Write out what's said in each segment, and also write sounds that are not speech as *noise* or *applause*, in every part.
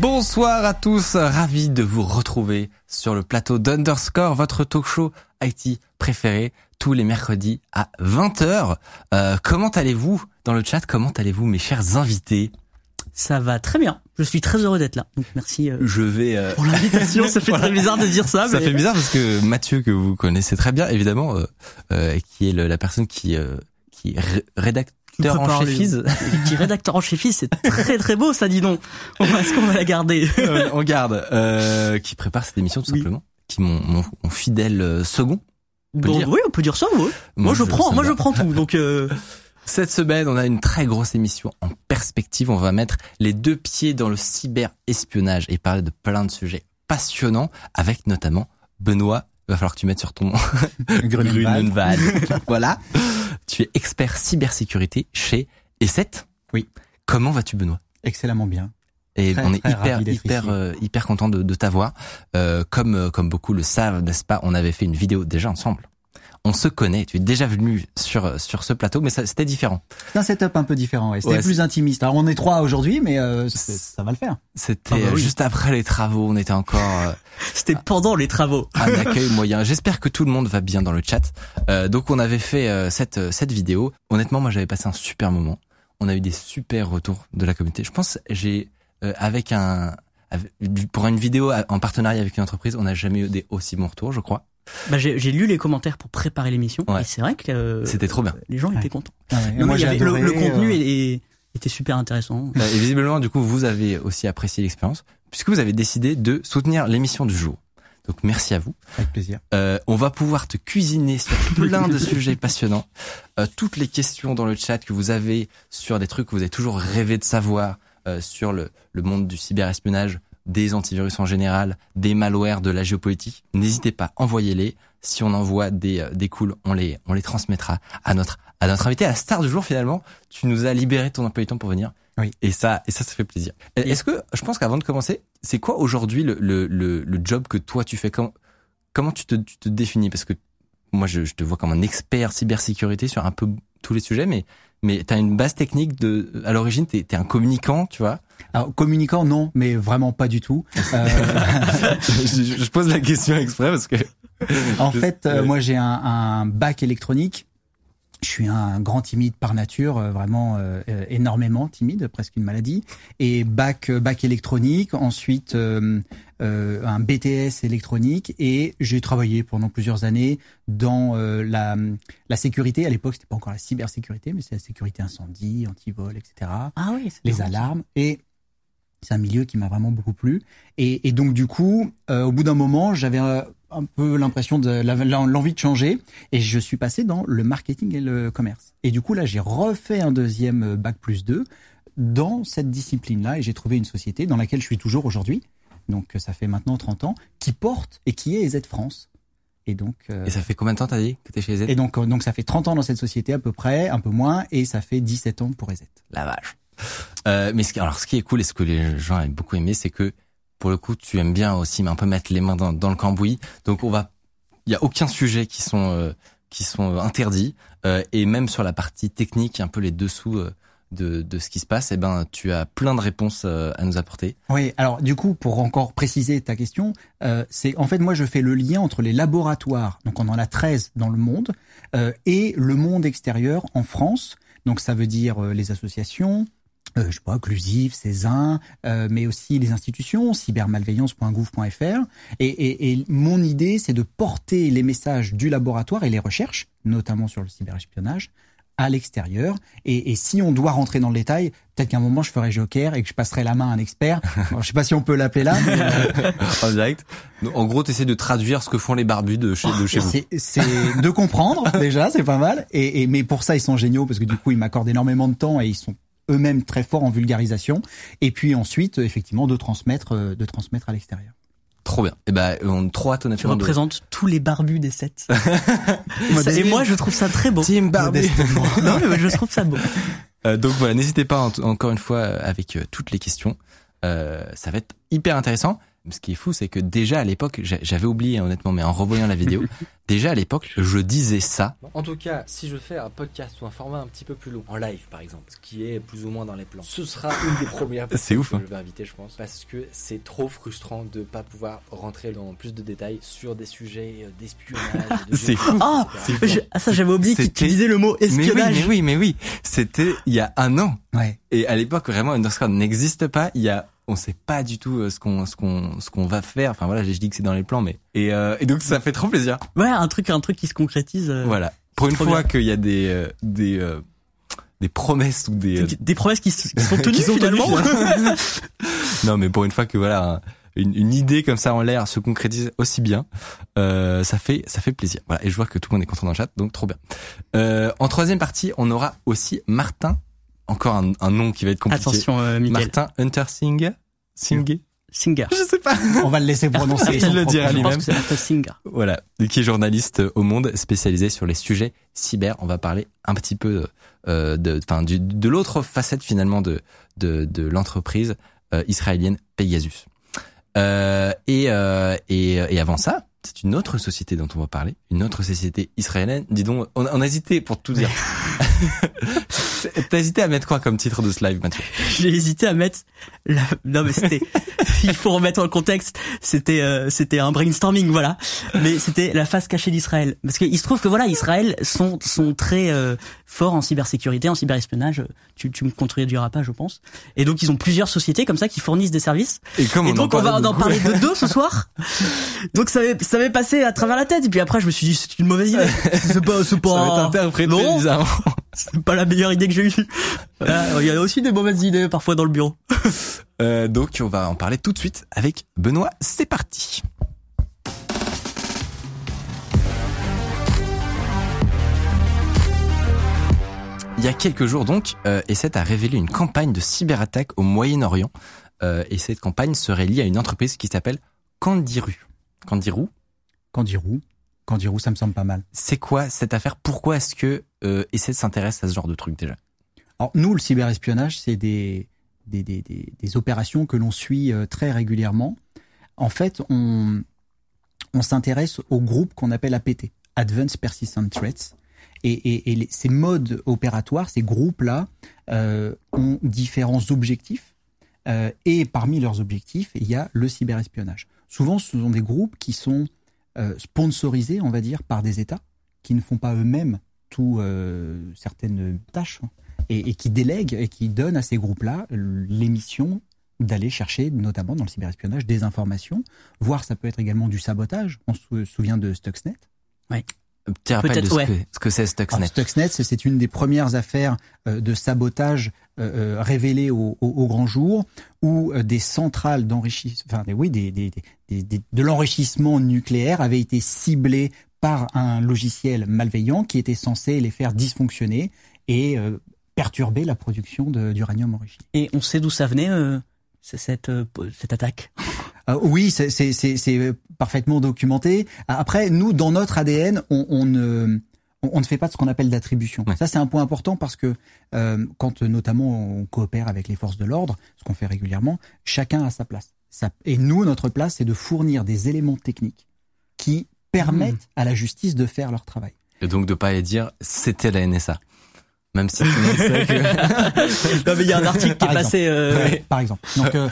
Bonsoir à tous, ravi de vous retrouver sur le plateau d'Underscore, votre talk show IT préféré, tous les mercredis à 20h. Euh, comment allez-vous dans le chat? Comment allez-vous mes chers invités? Ça va très bien. Je suis très heureux d'être là. Donc merci euh, Je vais... euh, pour l'invitation. Ça fait *laughs* très bizarre de dire ça. Ça mais- fait bizarre parce que Mathieu, que vous connaissez très bien, évidemment, euh, euh, qui est le- la personne qui, euh, qui est ré- rédacteur en prépare chef les- Qui rédacteur en chef c'est très très beau ça, dis donc. Est-ce qu'on va la garder? Euh, on garde, euh, qui prépare cette émission tout Oui. simplement, qui mon, mon, mon fidèle euh, second. Bon, oui, on peut dire ça. Oui. Moi, je prends, moi je prends tout. Donc euh, *laughs* Cette semaine, on a une très grosse émission en perspective. On va mettre les deux pieds dans le cyber-espionnage et parler de plein de sujets passionnants avec notamment Benoît. Il va falloir que tu mettes sur ton *laughs* Grunenwald. voilà. Tu es expert cybersécurité chez E7. Oui. Comment vas-tu, Benoît? Excellemment bien. Et Très, on est hyper hyper euh, hyper content de, de t'avoir. Euh, comme euh, comme beaucoup le savent, n'est-ce pas? On avait fait une vidéo déjà ensemble. On se connaît. Tu es déjà venu sur sur ce plateau, mais c'était différent. C'est un setup un peu différent. ouais. C'était Ouais, plus intimiste. Alors on est trois aujourd'hui, mais euh, ça va le faire. C'était Ah bah oui. juste après les travaux. On était encore euh, *laughs* c'était pendant les travaux. *laughs* un accueil moyen. J'espère que tout le monde va bien dans le chat. Euh, donc on avait fait euh, cette euh, cette vidéo. Honnêtement, moi j'avais passé un super moment. On a eu des super retours de la communauté. Je pense j'ai euh, avec un pour une vidéo en partenariat avec une entreprise, on n'a jamais eu des aussi bons retours, je crois. Bah, j'ai lu les commentaires pour préparer l'émission Ouais. et c'est vrai que euh, C'était trop bien. Les gens Ouais. étaient contents. Ah ouais. Et Non, moi, mais il y j'ai avait- le, adoré, le contenu euh, était super intéressant. Et visiblement, du coup, vous avez aussi apprécié l'expérience puisque vous avez décidé de soutenir l'émission du jour. Donc merci à vous. avec plaisir. Euh, on va pouvoir te cuisiner sur *laughs* plein de sujets passionnants. Euh, toutes les questions dans le chat que vous avez sur des trucs que vous avez toujours rêvé de savoir euh, sur le, le monde du cyberespionnage, des antivirus en général, des malwares, de la géopolitique. N'hésitez pas, envoyez-les. Si on envoie des, euh, des cools, on les, on les transmettra à notre, à notre invité, à la star du jour finalement. Tu nous as libéré ton emploi du temps pour venir. Oui. Et ça, et ça, ça fait plaisir. Est-ce que, je pense qu'avant de commencer, c'est quoi aujourd'hui le, le, le, le job que toi tu fais? Comment, comment tu te, tu te définis? Parce que moi, je, je te vois comme un expert cybersécurité sur un peu tous les sujets, mais mais t'as une base technique de. À l'origine, t'es es un communicant, tu vois. Alors communicant, non, mais vraiment pas du tout. Euh, *laughs* je, je pose la question exprès parce que. *laughs* en Je- fait, euh, ouais. moi j'ai un, un bac électronique. Je suis un grand timide par nature, euh, vraiment euh, énormément timide, presque une maladie. Et bac bac électronique, ensuite euh, euh, un BTS électronique, et j'ai travaillé pendant plusieurs années dans euh, la la sécurité. À l'époque, c'était pas encore la cybersécurité, mais c'est la sécurité incendie, antivol, etc Ah oui, les alarmes et c'est un milieu qui m'a vraiment beaucoup plu. Et, et donc du coup euh, au bout d'un moment j'avais euh, un peu l'impression de l'envie de changer et je suis passé dans le marketing et le commerce. Et du coup là j'ai refait un deuxième bac plus 2 dans cette discipline là et j'ai trouvé une société dans laquelle je suis toujours aujourd'hui. Donc euh, ça fait maintenant 30 ans qui porte et qui est EZ France. Et donc euh, Et ça fait combien de temps t'as dit que t'es chez Z? et donc euh, donc ça fait 30 ans dans cette société à peu près un peu moins et ça fait 17 ans pour EZ La vache. Euh, mais ce alors, ce qui est cool et ce que les gens aiment beaucoup aimer, c'est que pour le coup, tu aimes bien aussi un peu mettre les mains dans, dans le cambouis. Donc, on va, il y a aucun sujet qui sont euh, qui sont interdits Euh, et même sur la partie technique, un peu les dessous euh, de de ce qui se passe, eh ben, tu as plein de réponses euh, à nous apporter. Oui, alors du coup, pour encore préciser ta question, euh, c'est en fait moi je fais le lien entre les laboratoires, donc on en a 13 dans le monde, euh, et le monde extérieur en France. Donc ça veut dire euh, les associations, euh, je sais pas, Clusif, Cézanne, euh, mais aussi les institutions, cybermalveillance.gouv.fr. Et, et, et mon idée, c'est de porter les messages du laboratoire et les recherches, notamment sur le cyberespionnage, à l'extérieur. Et, et si on doit rentrer dans le détail, peut-être qu'à un moment je ferai joker et que je passerai la main à un expert. *laughs* Alors, je sais pas si on peut l'appeler là. mais, euh, *laughs* en direct. En gros, t'essaies de traduire ce que font les barbus de chez, de chez vous. c'est c'est de comprendre *laughs* déjà, c'est pas mal. Et, et mais pour ça ils sont géniaux parce que du coup ils m'accordent énormément de temps et ils sont eux-mêmes très forts en vulgarisation. Et puis ensuite effectivement de transmettre euh, de transmettre à l'extérieur. Trop bien. Et ben, on a trop hâte Tu honnêtement. de- représentes tous les barbus des sets. *laughs* et moi, je trouve ça très beau. Team Barbu. *laughs* non, mais je trouve ça beau. Euh, donc voilà, n'hésitez pas en- encore une fois euh, avec euh, toutes les questions. Euh, ça va être hyper intéressant. Ce qui est fou, c'est que déjà à l'époque, j'a- j'avais oublié honnêtement, mais en revoyant la vidéo, *laughs* déjà à l'époque, je disais ça. En tout cas, si je fais un podcast ou un format un petit peu plus long, en live par exemple, ce qui est plus ou moins dans les plans, ce sera une des premières *laughs* personnes C'est ouf, que hein. je vais inviter, je pense, parce que c'est trop frustrant de pas pouvoir rentrer dans plus de détails sur des sujets euh, d'espionnage. de *laughs* C'est fou. Ah, je- ah, ça j'avais oublié que tu C'était- disais le mot Mais oui, espionnage. mais oui, mais oui. C'était il y a un an. Ouais. Et à l'époque, vraiment, Underscore n'existe pas. Il y a, on sait pas du tout euh, ce qu'on, ce qu'on, ce qu'on va faire. Enfin voilà, je dis que c'est dans les plans, mais et, euh, et donc ça fait trop plaisir. Ouais, un truc, un truc qui se concrétise. euh, Voilà. Pour une fois qu'il y a des, des, euh, des promesses ou des, Des, des promesses qui, sont *laughs* tenues qui sont tenues, finalement. *laughs* *laughs* non, mais pour une fois que voilà, un- une, une idée comme ça en l'air se concrétise aussi bien, ça fait, ça fait plaisir. Voilà. Et je vois que tout le monde est content dans le chat, donc trop bien. En troisième partie, on aura aussi Martin. Encore un, un nom qui va être compliqué. Attention, euh. Martin Hunter Singh. Singh. Singer. Je sais pas. On va le laisser *laughs* prononcer. Il le dira lui-même. Singer. Voilà, qui est journaliste au Monde, spécialisé sur les sujets cyber. On va parler un petit peu euh, de, enfin, du, de l'autre facette finalement de de, de l'entreprise euh, israélienne Pegasus. Euh, et, euh, et et avant ça, c'est une autre société dont on va parler, une autre société israélienne. Dis donc, on, on a hésité pour tout dire. *laughs* *laughs* T'as hésité à mettre quoi comme titre de ce live, Mathieu? J'ai hésité à mettre la... non mais c'était *laughs* il faut remettre en contexte c'était euh, c'était un brainstorming voilà. Mais c'était la face cachée d'Israël. Parce qu'il se trouve que voilà Israël sont sont très euh, forts en cybersécurité en cyberespionnage. Tu tu me contrediras pas je pense. Et donc ils ont plusieurs sociétés comme ça qui fournissent des services. Et comme et donc on va en parler de deux ce *laughs* soir. Donc ça m'est ça m'est passé à travers la tête. Et puis après je me suis dit c'est une mauvaise idée. *laughs* C'est pas c'est Ça va être pas interprété non. bizarrement. C'est pas la meilleure idée que j'ai eue Voilà, il y a aussi des mauvaises idées parfois dans le bureau *laughs* Euh, donc on va en parler tout de suite avec Benoît. C'est parti. Il y a quelques jours donc, euh, Essent a révélé une campagne de cyberattaque au Moyen-Orient. Euh, et cette campagne serait liée à une entreprise qui s'appelle Candiru. Candiru Candirou. Candirou, ça me semble pas mal. C'est quoi cette affaire? Pourquoi est-ce que euh, s'intéresse à ce genre de truc déjà? Alors nous, le cyberespionnage, c'est des, des, des, des, des opérations que l'on suit euh, très régulièrement. En fait, on, on s'intéresse au groupe qu'on appelle APT, Advanced Persistent Threats. Et, et, et les- ces modes opératoires, ces groupes-là, euh, ont différents objectifs. Euh, et parmi leurs objectifs, il y a le cyberespionnage. Souvent, ce sont des groupes qui sont euh, sponsorisés, on va dire, par des États, qui ne font pas eux-mêmes tout euh, certaines tâches hein, et, et qui délèguent et qui donnent à ces groupes-là l'émission d'aller chercher, notamment dans le cyberespionnage, des informations, voire ça peut être également du sabotage. On se souvient de Stuxnet. Tu rappelles de Peut-être, ce ouais. que, ce que c'est Alors, Stuxnet Stuxnet, c'est- c'est une des premières affaires euh, de sabotage euh, euh, révélées au, au- au grand jour, où euh, des centrales d'enrichissement, enfin des- oui, des, des, des- des- de l'enrichissement nucléaire avaient été ciblées par un logiciel malveillant qui était censé les faire dysfonctionner et euh, perturber la production d'uranium enrichi. Et on sait d'où ça venait, euh, cette, cette attaque? Euh, oui, c'est parfaitement documenté. Après, nous, dans notre ADN, on, on ne on, on ne fait pas de ce qu'on appelle d'attribution. Ouais. Ça, c'est un point important parce que euh, quand euh, notamment on coopère avec les forces de l'ordre, ce qu'on fait régulièrement, chacun a sa place. Ça- et nous, notre place, c'est de fournir des éléments techniques qui permettent à la justice de faire leur travail. Et donc de pas aller dire c'était la NSA. Même si tout le monde sait que... *laughs* non mais il y a un article qui est passé. euh, par exemple. Donc, euh,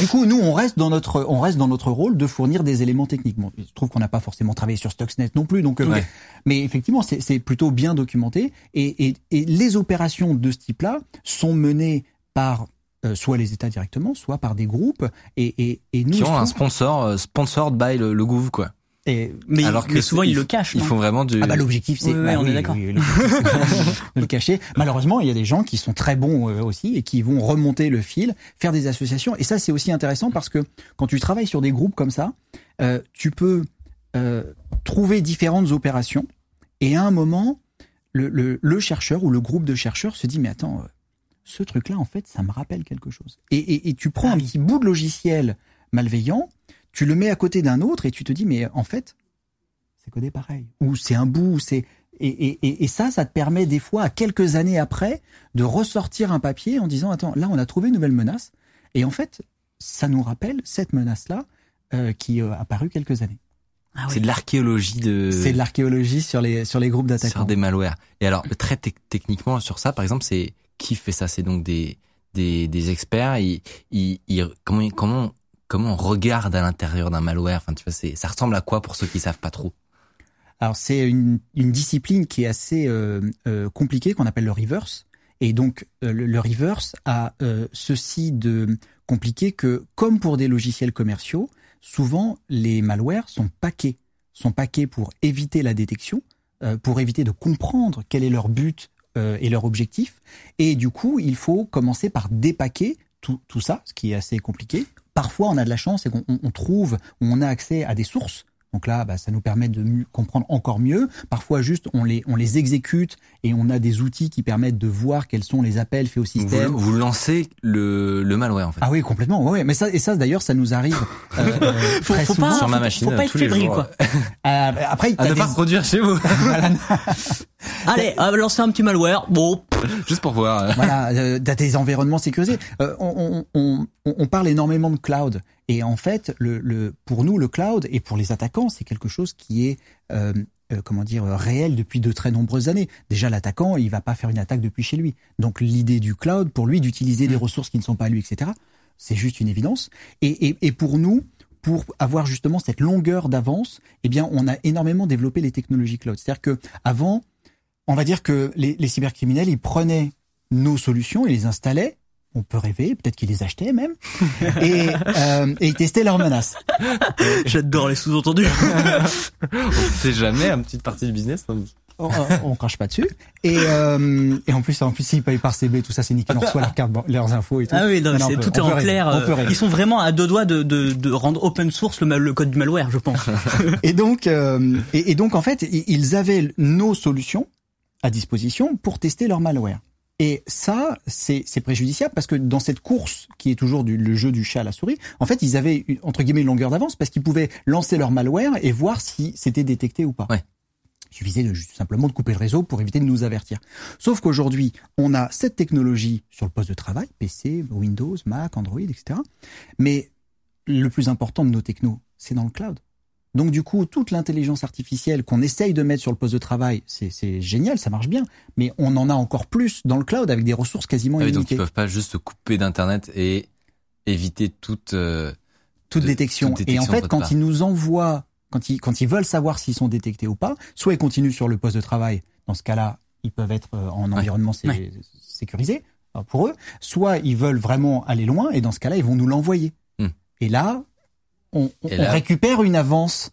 du coup, nous, on reste dans notre, on reste dans notre rôle de fournir des éléments techniques. Bon, il se trouve qu'on n'a pas forcément travaillé sur Stuxnet non plus, donc, euh, Ouais. mais effectivement, c'est c'est plutôt bien documenté. Et, et, et les opérations de ce type-là sont menées par euh, soit les États directement, soit par des groupes. Et, et, et nous, qui ont un sponsor, euh, sponsored by le, le gouv, quoi. Et, mais, Alors que mais souvent ils le cachent. Ils non font vraiment du. Ah bah l'objectif c'est Oui, oui, on est d'accord. oui, *laughs* le cacher. Malheureusement, il y a des gens qui sont très bons euh, aussi et qui vont remonter le fil, faire des associations. Et ça, c'est aussi intéressant parce que quand tu travailles sur des groupes comme ça, euh, tu peux euh, trouver différentes opérations et à un moment, le, le, le chercheur ou le groupe de chercheurs se dit mais attends, euh, ce truc-là en fait, ça me rappelle quelque chose. Et, et, et tu prends Ah un petit bout de logiciel malveillant, tu le mets à côté d'un autre et tu te dis mais en fait c'est codé pareil. Ou c'est un bout, ou c'est et, et, et, et ça, ça te permet des fois, à quelques années après, de ressortir un papier en disant attends, là on a trouvé une nouvelle menace et en fait ça nous rappelle cette menace-là euh, qui euh, a apparu quelques années. Ah oui. C'est de l'archéologie de. C'est de l'archéologie sur les sur les groupes d'attaquants. sur des malwares. Et alors, très tec- techniquement sur ça, par exemple, c'est qui fait ça? C'est donc des des, des experts. Ils, ils, ils- comment comment comment on regarde à l'intérieur d'un malware? Enfin, tu vois, c'est ça ressemble à quoi pour ceux qui savent pas trop? Alors c'est une, une discipline qui est assez euh, euh, compliquée qu'on appelle le reverse. Et donc euh, le, le reverse a euh, ceci de compliqué que comme pour des logiciels commerciaux, souvent les malwares sont paqués, sont paqués pour éviter la détection, euh, pour éviter de comprendre quel est leur but et leur objectif. Et du coup, il faut commencer par dépaquer tout, tout ça, ce qui est assez compliqué. Parfois, on a de la chance et qu'on on- on trouve, on a accès à des sources. Donc là, bah, ça nous permet de mieux comprendre encore mieux. Parfois, juste, on les, on les exécute et on a des outils qui permettent de voir quels sont les appels faits au système. vous, vous lancez le, le malware en fait. Ah oui, complètement. Ouais, ouais. mais ça, et ça, d'ailleurs, ça nous arrive euh, *laughs* euh, Faut, très faut souvent. pas, sur ma faut- machine, faut pas être tous les fébrile jours. quoi. *laughs* Euh, après, À ne des... pas reproduire chez vous, *laughs* *laughs* Allez, on va lancer un petit malware. Bon, juste pour voir. *laughs* voilà, euh, t'as des environnements sécurisés. Euh, on, on, on, on parle énormément de cloud. Et en fait, le, le, pour nous, le cloud, et pour les attaquants, c'est quelque chose qui est, euh, euh, comment dire, euh, réel depuis de très nombreuses années. Déjà, l'attaquant, il va pas faire une attaque depuis chez lui. Donc, l'idée du cloud, pour lui, d'utiliser des ressources qui ne sont pas à lui, etc., c'est juste une évidence. Et, et, et pour nous, pour avoir justement cette longueur d'avance, eh bien, on a énormément développé les technologies cloud. C'est-à-dire que avant, on va dire que les, les cybercriminels, ils prenaient nos solutions et les installaient. On peut rêver, peut-être qu'ils les achetaient même, *laughs* et, euh, et ils testaient leurs menaces. *laughs* j'adore les sous-entendus. On sait jamais une petite partie du business. hein. On, on crache pas dessus. Et, euh, et en plus, en plus, s'ils payent par CB, tout ça, c'est nickel. On reçoit leurs cartes, leurs infos et tout. Ah oui, non, mais Non, peut- tout est en clair. euh, rêver. Ils sont vraiment à deux doigts de, de, de rendre open source le, mal- le code du malware, je pense. *laughs* Et donc, euh, et, et donc en fait, ils avaient nos solutions à disposition pour tester leur malware. Et ça, c'est préjudiciable parce que dans cette course qui est toujours du, le jeu du chat à la souris, en fait, ils avaient entre guillemets une longueur d'avance parce qu'ils pouvaient lancer leur malware et voir si c'était détecté ou pas. Ouais. Il suffisait de, juste simplement de couper le réseau pour éviter de nous avertir. Sauf qu'aujourd'hui, on a cette technologie sur le poste de travail, PC, Windows, Mac, Android, etc. Mais le plus important de nos technos, c'est dans le cloud. Donc du coup, toute l'intelligence artificielle qu'on essaye de mettre sur le poste de travail, c'est génial, ça marche bien, mais on en a encore plus dans le cloud avec des ressources quasiment Ah oui, donc illimitées. ils peuvent pas juste se couper d'internet et éviter toute. euh, toute, de- détection. toute Et détection en de fait, quand part. ils nous envoient, quand ils, quand ils veulent savoir s'ils sont détectés ou pas, soit ils continuent sur le poste de travail. Dans ce cas-là, ils peuvent être euh, en Ouais. environnement Ouais. sécurisé euh, pour eux. Soit ils veulent vraiment aller loin et dans ce cas-là, ils vont nous l'envoyer. Hmm. Et là, on, on- récupère une avance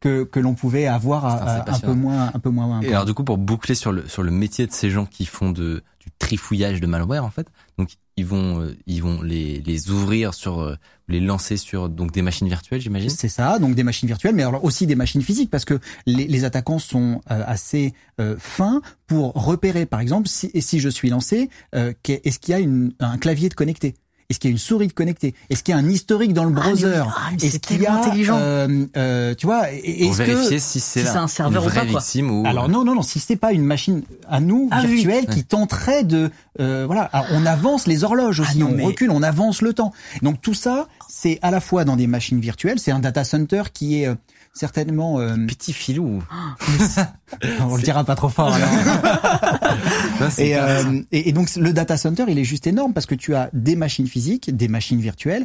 que, que l'on pouvait avoir à- un peu moins, un peu moins. Et alors du coup, pour boucler sur le sur le métier de ces gens qui font de du trifouillage de malware en fait, donc ils vont euh, ils vont les les ouvrir sur euh, les lancer sur donc des machines virtuelles, j'imagine? C'est ça, donc des machines virtuelles, mais alors aussi des machines physiques, parce que les, les attaquants sont euh, assez euh, fins pour repérer, par exemple, si, et si je suis lancé, euh, est-ce qu'il y a une, un clavier de connecté? Est-ce qu'il y a une souris de connecté Est-ce qu'il y a un historique dans le Ah, browser? Ah, mais Est-ce c'est qu'il y a, tellement intelligent. euh, euh, tu vois, et- et Pour est-ce que vérifier si c'est si un serveur une ou pas, quoi. ou alors non, non, non, si c'est pas une machine à nous Ah oui. virtuelle qui tenterait de, euh, voilà, Alors, on avance les horloges aussi, Ah non, on mais- recule, on avance le temps. Donc tout ça, c'est à la fois dans des machines virtuelles, c'est un data center qui est euh, certainement euh, petit filou. *laughs* On le dira pas trop fort. *laughs* alors. Non, c'est et, clair. euh, et, et donc le data center, il est juste énorme parce que tu as des machines physiques, des machines virtuelles,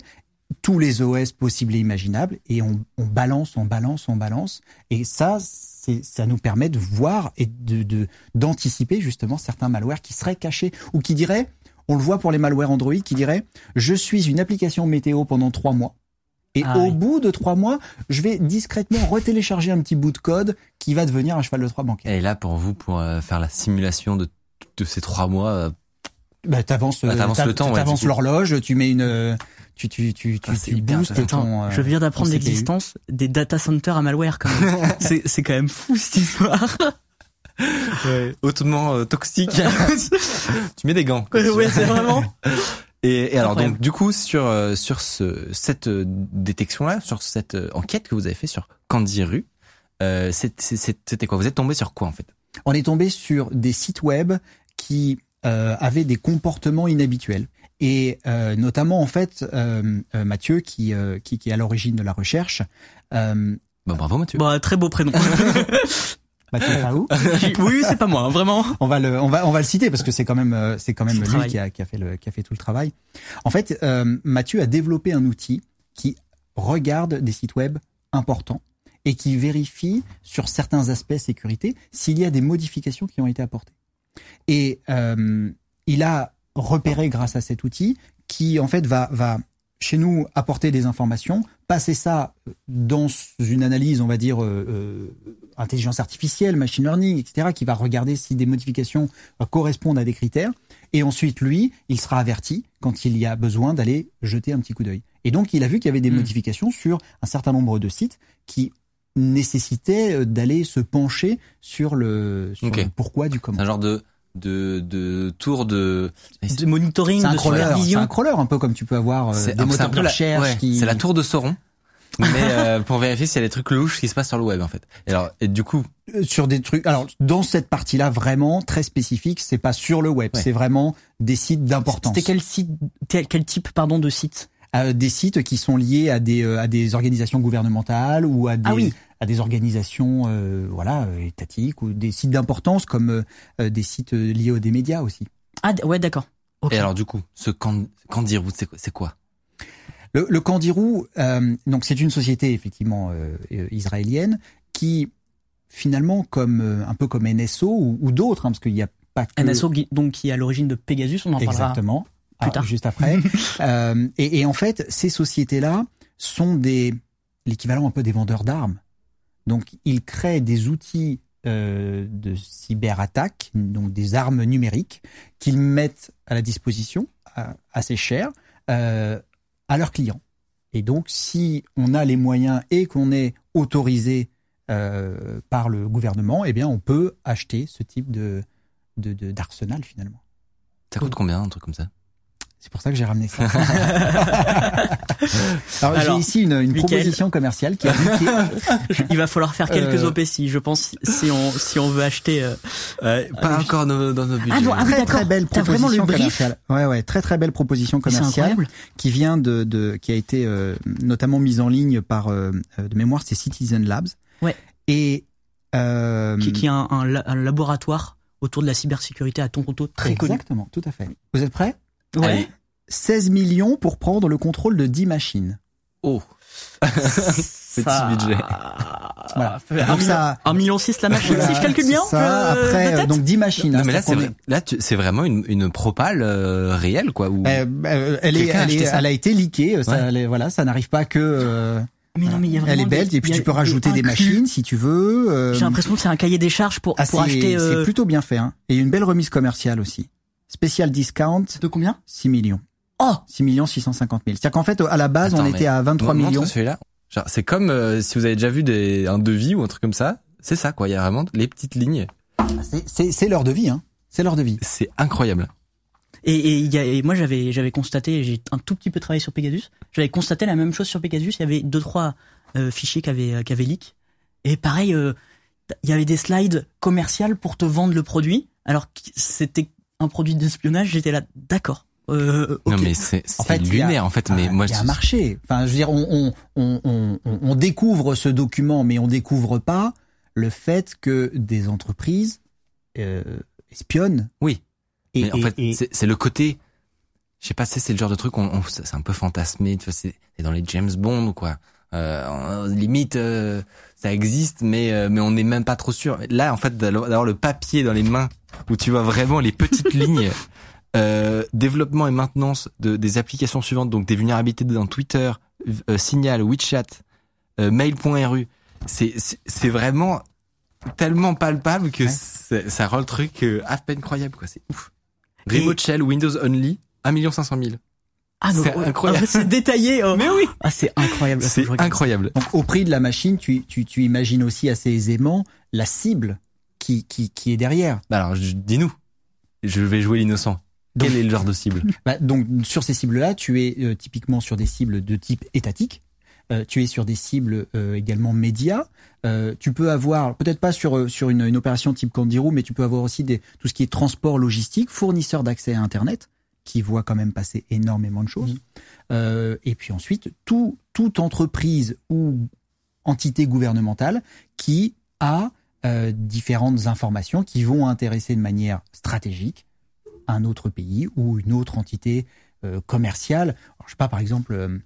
tous les OS possibles et imaginables, et on, on balance, on balance, on balance. Et ça, ça nous permet de voir et de, de d'anticiper justement certains malwares qui seraient cachés ou qui diraient, on le voit pour les malwares Android, qui diraient, je suis une application météo pendant trois mois. Et Ah au oui. bout de trois mois, je vais discrètement retélécharger un petit bout de code qui va devenir un cheval de Troie bancaire. Et là, pour vous, pour euh, faire la simulation de, de ces trois mois, euh, Bah, t'avances, Bah, le temps, ouais, t'avances coup. l'horloge, tu mets une, euh, tu, tu, tu, tu, Ah, tu boostes ton. euh, je viens d'apprendre ton CPU. l'existence des data centers à malware quand même. *laughs* c'est c'est quand même fou cette histoire. hautement euh, toxique. *laughs* tu mets des gants. ouais, veux. c'est vraiment. *laughs* Et, et alors Incroyable. donc du coup sur euh, sur ce cette euh, détection là, sur cette euh, enquête que vous avez fait sur Candy Rue, euh, c'est- c'est- c'est- c'était quoi? Vous êtes tombé sur quoi en fait? On est tombé sur des sites web qui euh, avaient des comportements inhabituels. Et euh, notamment, en fait, Mathieu, qui, euh, qui, qui est à l'origine de la recherche, euh, Bah bravo Mathieu. Bon, très beau prénom. *laughs* Mathieu *laughs* Raoult, oui, c'est pas moi, hein, vraiment. on va le, on va, on va le citer parce que c'est quand même, euh, c'est quand même lui qui a, qui a fait le, qui a fait tout le travail. En fait, euh, Mathieu a développé un outil qui regarde des sites web importants et qui vérifie sur certains aspects sécurité s'il y a des modifications qui ont été apportées. Et euh, il a repéré grâce à cet outil qui en fait va va chez nous apporter des informations, passer ça dans une analyse, on va dire euh, euh, intelligence artificielle, machine learning, etc., qui va regarder si des modifications euh, correspondent à des critères. Et ensuite, lui, il sera averti quand il y a besoin d'aller jeter un petit coup d'œil. Et donc, il a vu qu'il y avait des Hmm. modifications sur un certain nombre de sites qui nécessitaient euh, d'aller se pencher sur le, sur le pourquoi du comment. C'est un genre de de de tour de De monitoring, un de crawler, c'est un crawler un peu comme tu peux avoir euh, des moteurs de recherche ouais, qui. c'est la tour de Sauron. Mais euh, pour vérifier s'il y a des trucs louches qui se passent sur le web en fait. Et alors et du coup Euh, sur des trucs. Alors dans cette partie-là, vraiment très spécifique, c'est pas sur le web, Ouais. c'est vraiment des sites d'importance. C'était quel site, quel, type, pardon, de site? Euh, des sites qui sont liés à des euh, à des organisations gouvernementales ou à des Ah oui. à des organisations euh, voilà étatiques ou des sites d'importance comme euh, des sites liés aux des médias aussi. Ah, ouais, d'accord. Et alors du coup ce Can- Candy quoi c'est quoi? Le, le Candirou, euh, donc c'est une société effectivement euh, euh, israélienne qui finalement comme euh, un peu comme NSO ou, ou d'autres hein, parce qu'il n'y a pas que NSO, qui- donc, qui est à l'origine de Pegasus, on en parlera. Exactement. plus Ah, tard. Juste après. *laughs* Euh, et, et en fait, ces sociétés-là sont des l'équivalent un peu des vendeurs d'armes. Donc, ils créent des outils euh, de cyberattaque, donc des armes numériques, qu'ils mettent à la disposition, assez cher, euh, à leurs clients. Et donc, si on a les moyens et qu'on est autorisé euh, par le gouvernement, eh bien, on peut acheter ce type de d'arsenal finalement. Ça coûte combien un truc comme ça? C'est pour ça que j'ai ramené ça. Alors, *laughs* Alors, j'ai ici une, une proposition commerciale qui a *laughs* qui- Il va falloir faire quelques Euh, OPC, je pense, si on, si on veut acheter. euh, Pas encore dans, dans nos budgets. Ah non, ah très d'accord. très belle vraiment proposition le brief commerciale. Ouais ouais, très très belle proposition C'est commerciale incroyable. qui vient de, de qui a été euh, notamment mise en ligne par euh, de mémoire c'est Citizen Labs. Ouais. Et euh, Qui, qui est un, un la- un laboratoire autour de la cybersécurité à Toronto très connu. exactement, tout à fait. Vous êtes prêts? Ouais. Allez. 16 millions pour prendre le contrôle de 10 machines. Oh. *laughs* Petit budget. Voilà. Un, Donc ça- un million six la machine, Voilà, si je calcule bien. ça. euh, Après euh, donc 10 machines. Non hein, mais là c'est vrai- là tu- c'est vraiment une une propale euh, réelle quoi Euh, euh, elle, est, elle, est- ça elle a été leakée. Ça, Ouais. elle est- voilà, ça n'arrive pas que. euh, Mais non, mais il y a elle vraiment est belle. des- et puis tu peux rajouter des machines si tu veux. euh, J'ai l'impression que c'est un cahier des charges pour, ah, pour acheter. euh, C'est plutôt bien fait. Hein. Et une belle remise commerciale aussi. Spécial discount, De combien 6 millions. Oh 6 millions 650 000. C'est-à-dire qu'en fait, à la base, Attends, on était à 23 Montre millions. celui-là. C'est comme euh, si vous avez déjà vu des, un devis ou un truc comme ça. C'est ça, quoi. Il y a vraiment les petites lignes. Ah, c'est- C'est c'est l'heure de vie. Hein. C'est l'heure de vie. C'est incroyable. Et, et, il y a, et moi j'avais j'avais constaté, j'ai un tout petit peu travaillé sur Pegasus, j'avais constaté la même chose sur Pegasus. Il y avait deux trois euh, fichiers qui avaient qui avaient leak. Et pareil, euh, il y avait des slides commerciales pour te vendre le produit, alors que c'était un produit d'espionnage. J'étais là, d'accord. Euh. Non, mais c'est En fait, a- lunaire, en fait. Mais Ah, moi, il y a un marché. Enfin, je veux dire, on, on, on, on, découvre ce document, mais on découvre pas le fait que des entreprises euh, espionnent. Oui. Et, mais en et- fait, et- c'est le côté. Je sais pas, c'est c'est le genre de truc, on, on- c'est un peu fantasmé. Tu vois, c'est dans les James Bond ou quoi. Euh, limite, euh, ça existe, mais euh, mais on n'est même pas trop sûr. Là, en fait, d'avoir le papier dans les mains où tu vois vraiment les petites *laughs* lignes. Euh, développement et maintenance de, des applications suivantes, donc des vulnérabilités dans Twitter, euh, Signal, WeChat, euh, Mail.ru. C'est c'est c'est vraiment tellement palpable que Ouais. ça rend le truc euh, à peine croyable quoi. C'est ouf. Remote Shell, Windows Only, 1 500 000. Ah, C'est ouais, incroyable. ah, c'est détaillé. oh. Mais oui, Ah, c'est incroyable. C'est incroyable. Donc au prix de la machine, tu, tu, tu imagines aussi assez aisément la cible qui, qui, qui est derrière. Bah alors, dis-nous. Je vais jouer l'innocent. Quel est le genre de cible *laughs* Bah, donc sur ces cibles-là, tu es euh, typiquement sur des cibles de type étatique. Euh, tu es sur des cibles euh, également médias. Euh, tu peux avoir, peut-être pas sur sur une, une opération type Candirou, mais tu peux avoir aussi des, tout ce qui est transport logistique, fournisseur d'accès à Internet, qui voit quand même passer énormément de choses. Euh, et puis ensuite, tout, toute entreprise ou entité gouvernementale qui a euh, différentes informations qui vont intéresser de manière stratégique un autre pays ou une autre entité euh, commerciale. Alors, je sais pas, par exemple, euh,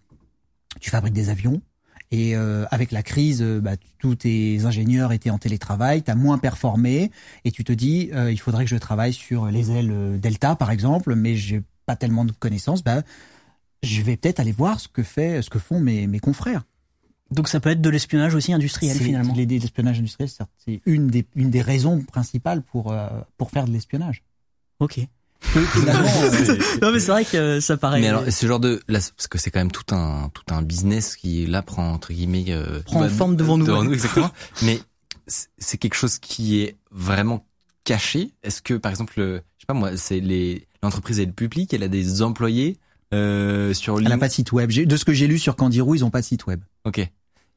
tu fabriques des avions et euh, avec la crise, bah, tous tes ingénieurs étaient en télétravail, tu as moins performé et tu te dis, il faudrait que je travaille sur les ailes Delta, par exemple, mais j'ai pas tellement de connaissances. Bah, je vais peut-être aller voir ce que fait, ce que font mes, mes confrères. Donc ça peut être de l'espionnage aussi industriel finalement. les- L'espionnage industriel, certes, c'est une des, une des raisons principales pour, euh, pour faire de l'espionnage. Ok. *laughs* Euh, non mais c'est vrai que ça paraît. Mais alors, ce genre de, là, parce que c'est quand même tout un, tout un business qui là prend entre guillemets euh, Prend bah, forme devant nous, ouais. exactement. *laughs* Mais c'est quelque chose qui est vraiment caché. Est-ce que, par exemple, le- je sais pas moi, c'est les l'entreprise est le public, elle a des employés euh, sur elle n'a pas de site web. De ce que j'ai lu sur Candirou, ils ont pas de site web. Ok.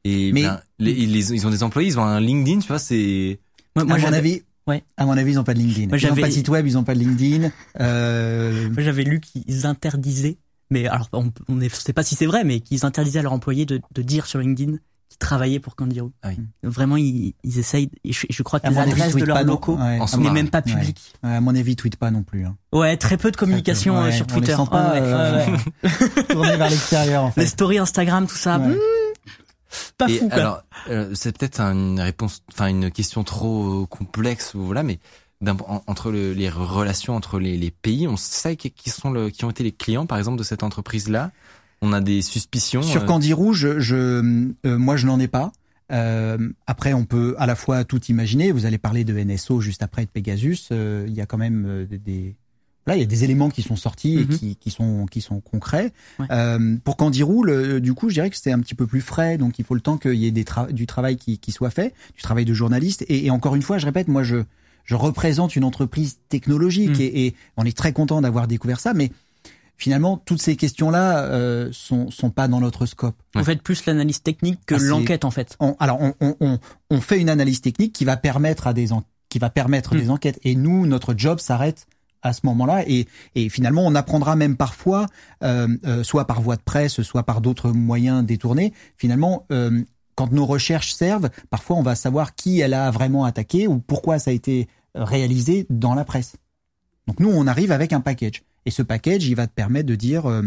Et Mais- ben, les, ils, ils ont des employés, ils ont un LinkedIn, tu vois, c'est moi, moi, à mon avis, Ouais. à mon avis, ils ont pas de LinkedIn. Moi, ils ont j'avais- pas de site web, ils ont pas de LinkedIn. Euh, moi, j'avais lu qu'ils interdisaient, mais alors on on ne sait pas si c'est vrai, mais qu'ils interdisaient à leurs employés de, de dire sur LinkedIn qu'ils travaillaient pour Candirou. Ah oui. Vraiment, ils, ils essayent. Et je, je crois que à les avis, adresses de leurs locaux ouais. N'est même pas public. Ouais, à mon avis, ils tweetent pas non plus. Hein. Ouais, très peu de communication Ouais, euh, sur on Twitter. les sent pas ouais, euh, *laughs* vers l'extérieur en Les fait. stories Instagram, tout ça. Ouais. Pas Et fou quoi. alors, euh, c'est peut-être une réponse, enfin une question trop complexe ou voilà, mais en- entre le- les relations entre les, les pays, on sait qui, sont le, qui ont été les clients, par exemple, de cette entreprise-là. On a des suspicions. Sur euh, je, je, euh, moi, je n'en ai pas. Euh, après, on peut à la fois tout imaginer. Vous allez parler de NSO juste après de Pegasus. Euh, il y a quand même euh, des- là, il y a des éléments qui sont sortis Mhm. et qui, qui sont qui sont concrets. Ouais. Euh, pour Candirou, le, du coup, je dirais que c'était un petit peu plus frais. Donc, il faut le temps qu'il y ait des tra- du travail qui, qui soit fait, du travail de journaliste. Et, et encore une fois, je répète, moi, je je représente une entreprise technologique Mhm. et, et on est très content d'avoir découvert ça, mais finalement, toutes ces questions-là euh, sont sont pas dans notre scope. Vous faites plus l'analyse technique que Ah, l'enquête en fait. On, alors, on, on, on, fait une analyse technique qui va permettre à des qui va permettre Mm. des enquêtes. Et nous, notre job s'arrête à ce moment-là. Et, et finalement, on apprendra même parfois, euh, euh, soit par voie de presse, soit par d'autres moyens détournés. Finalement, euh, quand nos recherches servent, parfois on va savoir qui elle a vraiment attaqué ou pourquoi ça a été euh, réalisé dans la presse. Donc nous, on arrive avec un package. Et ce package, il va te permettre de dire, euh,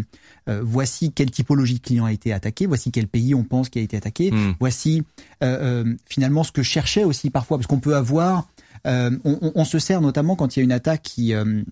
euh, voici quelle typologie de client a été attaqué, voici quel pays on pense qui a été attaqué, hmm. voici euh, euh, finalement ce que je cherchais aussi parfois, parce qu'on peut avoir, euh, on, on- on se sert notamment quand il y a une attaque qui euh,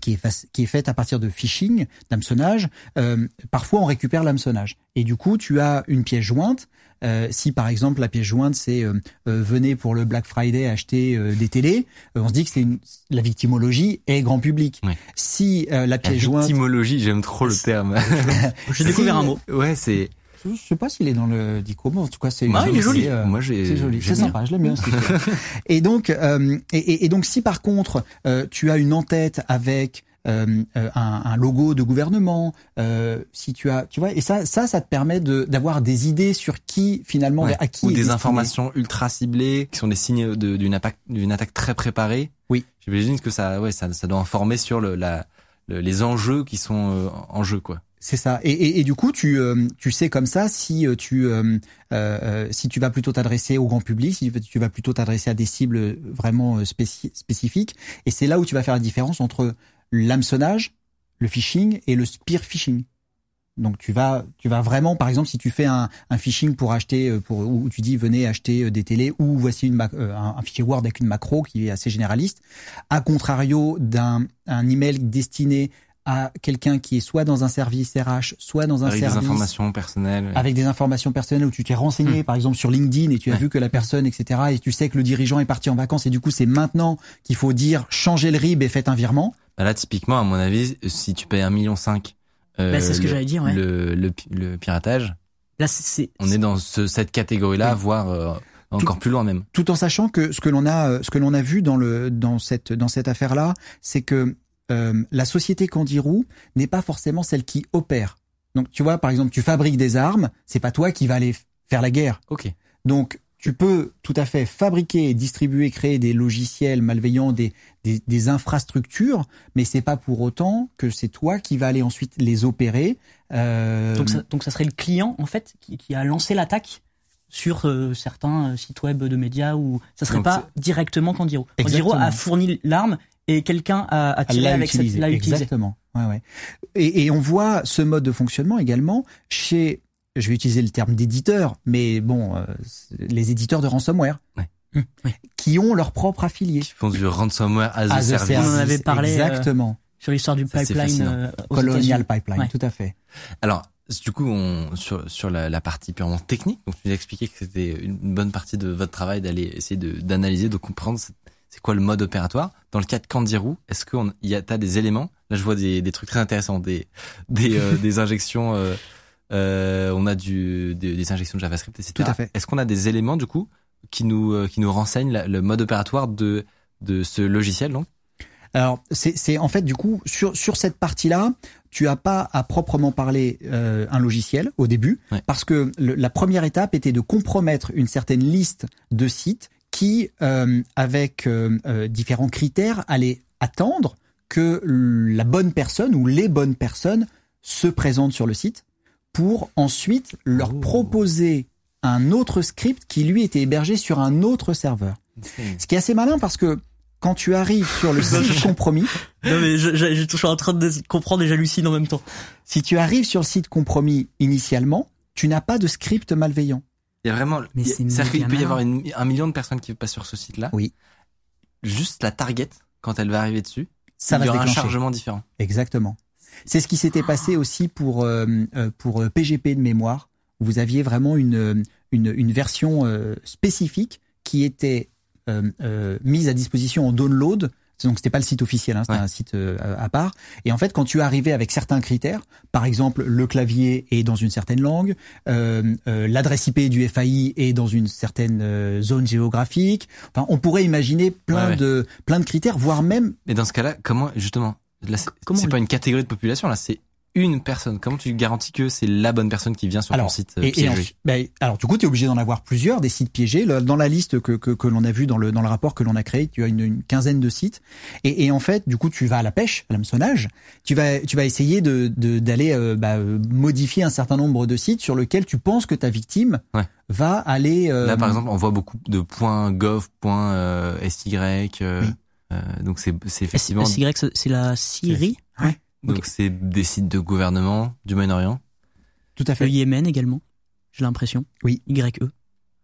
qui est, qui est faite à partir de phishing, d'hameçonnage. Euh, parfois, on récupère l'hameçonnage. Et du coup, tu as une pièce jointe. Euh, si par exemple la pièce jointe c'est euh, euh, venez pour le Black Friday acheter euh, des télés, euh, on se dit que c'est une, la victimologie est grand public. Ouais. Si euh, la La pièce jointe, victimologie, j'aime trop le terme. *laughs* J'ai découvert un mot. ouais, c'est. Je sais pas s'il est dans le dicomo, en tout cas c'est Moi, il est c'est, joli. euh, Moi, j'ai. C'est sympa, je l'aime bien. *laughs* et donc, euh, et, et- donc, si par contre euh, tu as une en-tête avec euh, euh, un, un logo de gouvernement, euh, si tu as, tu vois, et ça, ça, ça te permet de d'avoir des idées sur qui finalement Ouais. à qui Ou des destiné. informations ultra ciblées, qui sont des signes de- d'une attaque, d'une attaque très préparée. Oui. J'imagine que ça, ouais, ça, ça doit informer sur le, la, le- les enjeux qui sont euh, en jeu, quoi. C'est ça. Et, du coup, tu, euh, tu sais comme ça si euh, tu, euh, euh, euh, si tu vas plutôt t'adresser au grand public, si tu vas plutôt t'adresser à des cibles vraiment spéci- spécifiques. Et c'est là où tu vas faire la différence entre l'hameçonnage, le phishing et le spear phishing. Donc tu vas, tu vas vraiment, par exemple, si tu fais un, un phishing pour acheter, pour où tu dis venez acheter des télés ou voici une un, un fichier Word avec une macro qui est assez généraliste, à contrario d'un un email destiné à quelqu'un qui est soit dans un service RH, soit dans un Avec des service informations personnelles. avec des informations personnelles où tu t'es renseigné, par exemple sur LinkedIn, et tu as Ouais. vu que la personne, etc. Et tu sais que le dirigeant est parti en vacances, et du coup c'est maintenant qu'il faut dire changez le RIB et faites un virement. Bah Là, typiquement, à mon avis, si tu payes un million cinq, euh, Bah, c'est ce que le- j'allais dire, ouais. Le, le, le piratage, Là, c'est- c'est on est dans ce, cette catégorie-là, voire euh, encore plus loin même. tout en sachant que ce que l'on a, euh, ce que l'on a vu dans le dans cette dans cette affaire-là, c'est que euh, la société Candirou n'est pas forcément celle qui opère. Donc tu vois, par exemple, tu fabriques des armes, c'est pas toi qui va aller faire la guerre. Ok. Donc tu peux tout à fait fabriquer, distribuer, créer des logiciels malveillants, des des, des infrastructures, mais c'est pas pour autant que c'est toi qui va aller ensuite les opérer. Euh, donc ça, donc ça serait le client en fait qui, qui a lancé l'attaque sur euh, certains euh, sites web de médias où ça serait Donc pas directement. Candiru Exactement. a fourni l'arme et quelqu'un a, a tiré l'a avec cette utilisé. l'a utilisé. Exactement. Ouais, ouais. Et, et on voit ce mode de fonctionnement également chez, je vais utiliser le terme d'éditeur, mais bon, euh, les éditeurs de ransomware, Ouais. Ouais. qui ont leur propre affilié. Qui font du ransomware as As a service. On en avait parlé, euh, Exactement. Sur l'histoire du Ça, pipeline euh, Colonial. Pipeline, Ouais. tout à fait. Alors, du coup, on, sur, sur la, la partie purement technique, donc tu nous as expliqué que c'était une bonne partie de votre travail d'aller essayer de- d'analyser, de, comprendre c'est c'est quoi le mode opératoire? Dans le cas de Candirou, est-ce qu'il y a t'as des éléments? Là, je vois des, des trucs très intéressants, des des, euh, *laughs* des injections. euh, euh, on a du des, des injections de JavaScript, etc. Tout à fait. Est-ce qu'on a des éléments du coup qui nous qui nous renseignent la- le mode opératoire de de ce logiciel donc Alors, c'est c'est- en fait du coup sur sur cette partie-là, tu as pas à proprement parler euh, un logiciel au début, Ouais. parce que le- la première étape était de compromettre une certaine liste de sites qui, euh, avec euh, euh, différents critères, allaient attendre que la bonne personne ou les bonnes personnes se présentent sur le site pour ensuite leur Oh. proposer un autre script qui lui était hébergé sur un autre serveur. Ce qui est assez malin parce que quand tu arrives sur le *laughs* site compromis, Non mais je, je, je suis en train de comprendre et j'hallucine en même temps. si tu arrives sur le site compromis initialement, tu n'as pas de script malveillant. Il y a vraiment. Mais c'est C'est-à-dire qu'il peut y avoir une- un million de personnes qui passent sur ce site-là. Oui. Juste la target, quand elle va arriver dessus, Ça il va y aura un chargement différent. Exactement. C'est ce qui s'était passé aussi pour euh, euh, pour euh, PGP de mémoire. Vous aviez vraiment une euh, une, une version euh, spécifique qui était euh, euh, mise à disposition en download. Donc c'était pas le site officiel, hein, c'était Ouais. un site euh, à part. Et en fait, quand tu arrivais avec certains critères, par exemple le clavier est dans une certaine langue, euh, euh, l'adresse IP du FAI est dans une certaine euh, zone géographique. Enfin, on pourrait imaginer plein Ouais, ouais. de plein de critères, voire même Mais dans ce cas-là, comment justement Là, c'est Comment c'est on- pas une catégorie de population, là, c'est une personne. Comment tu garantis que c'est la bonne personne qui vient sur Alors, ton site euh, Et, et piégé ensuite- ben, alors du coup, tu es obligé d'en avoir plusieurs, des sites piégés. Dans la liste que, que, que l'on a vu dans le, dans le rapport que l'on a créé, tu as une, une quinzaine de sites. Et, et en fait, du coup, tu vas à la pêche, à l'hameçonnage. Tu vas, tu vas essayer de de- d'aller euh, bah, modifier un certain nombre de sites sur lesquels tu penses que ta victime Ouais. va aller. euh, Là, par exemple, on voit beaucoup de .gov, euh, .sy. euh, Oui. euh, donc c'est c'est effectivement SY, c'est- c'est la Syrie, donc c'est des sites de gouvernement du Moyen-Orient. tout à le fait. Yémen également. J'ai l'impression. Oui. YE.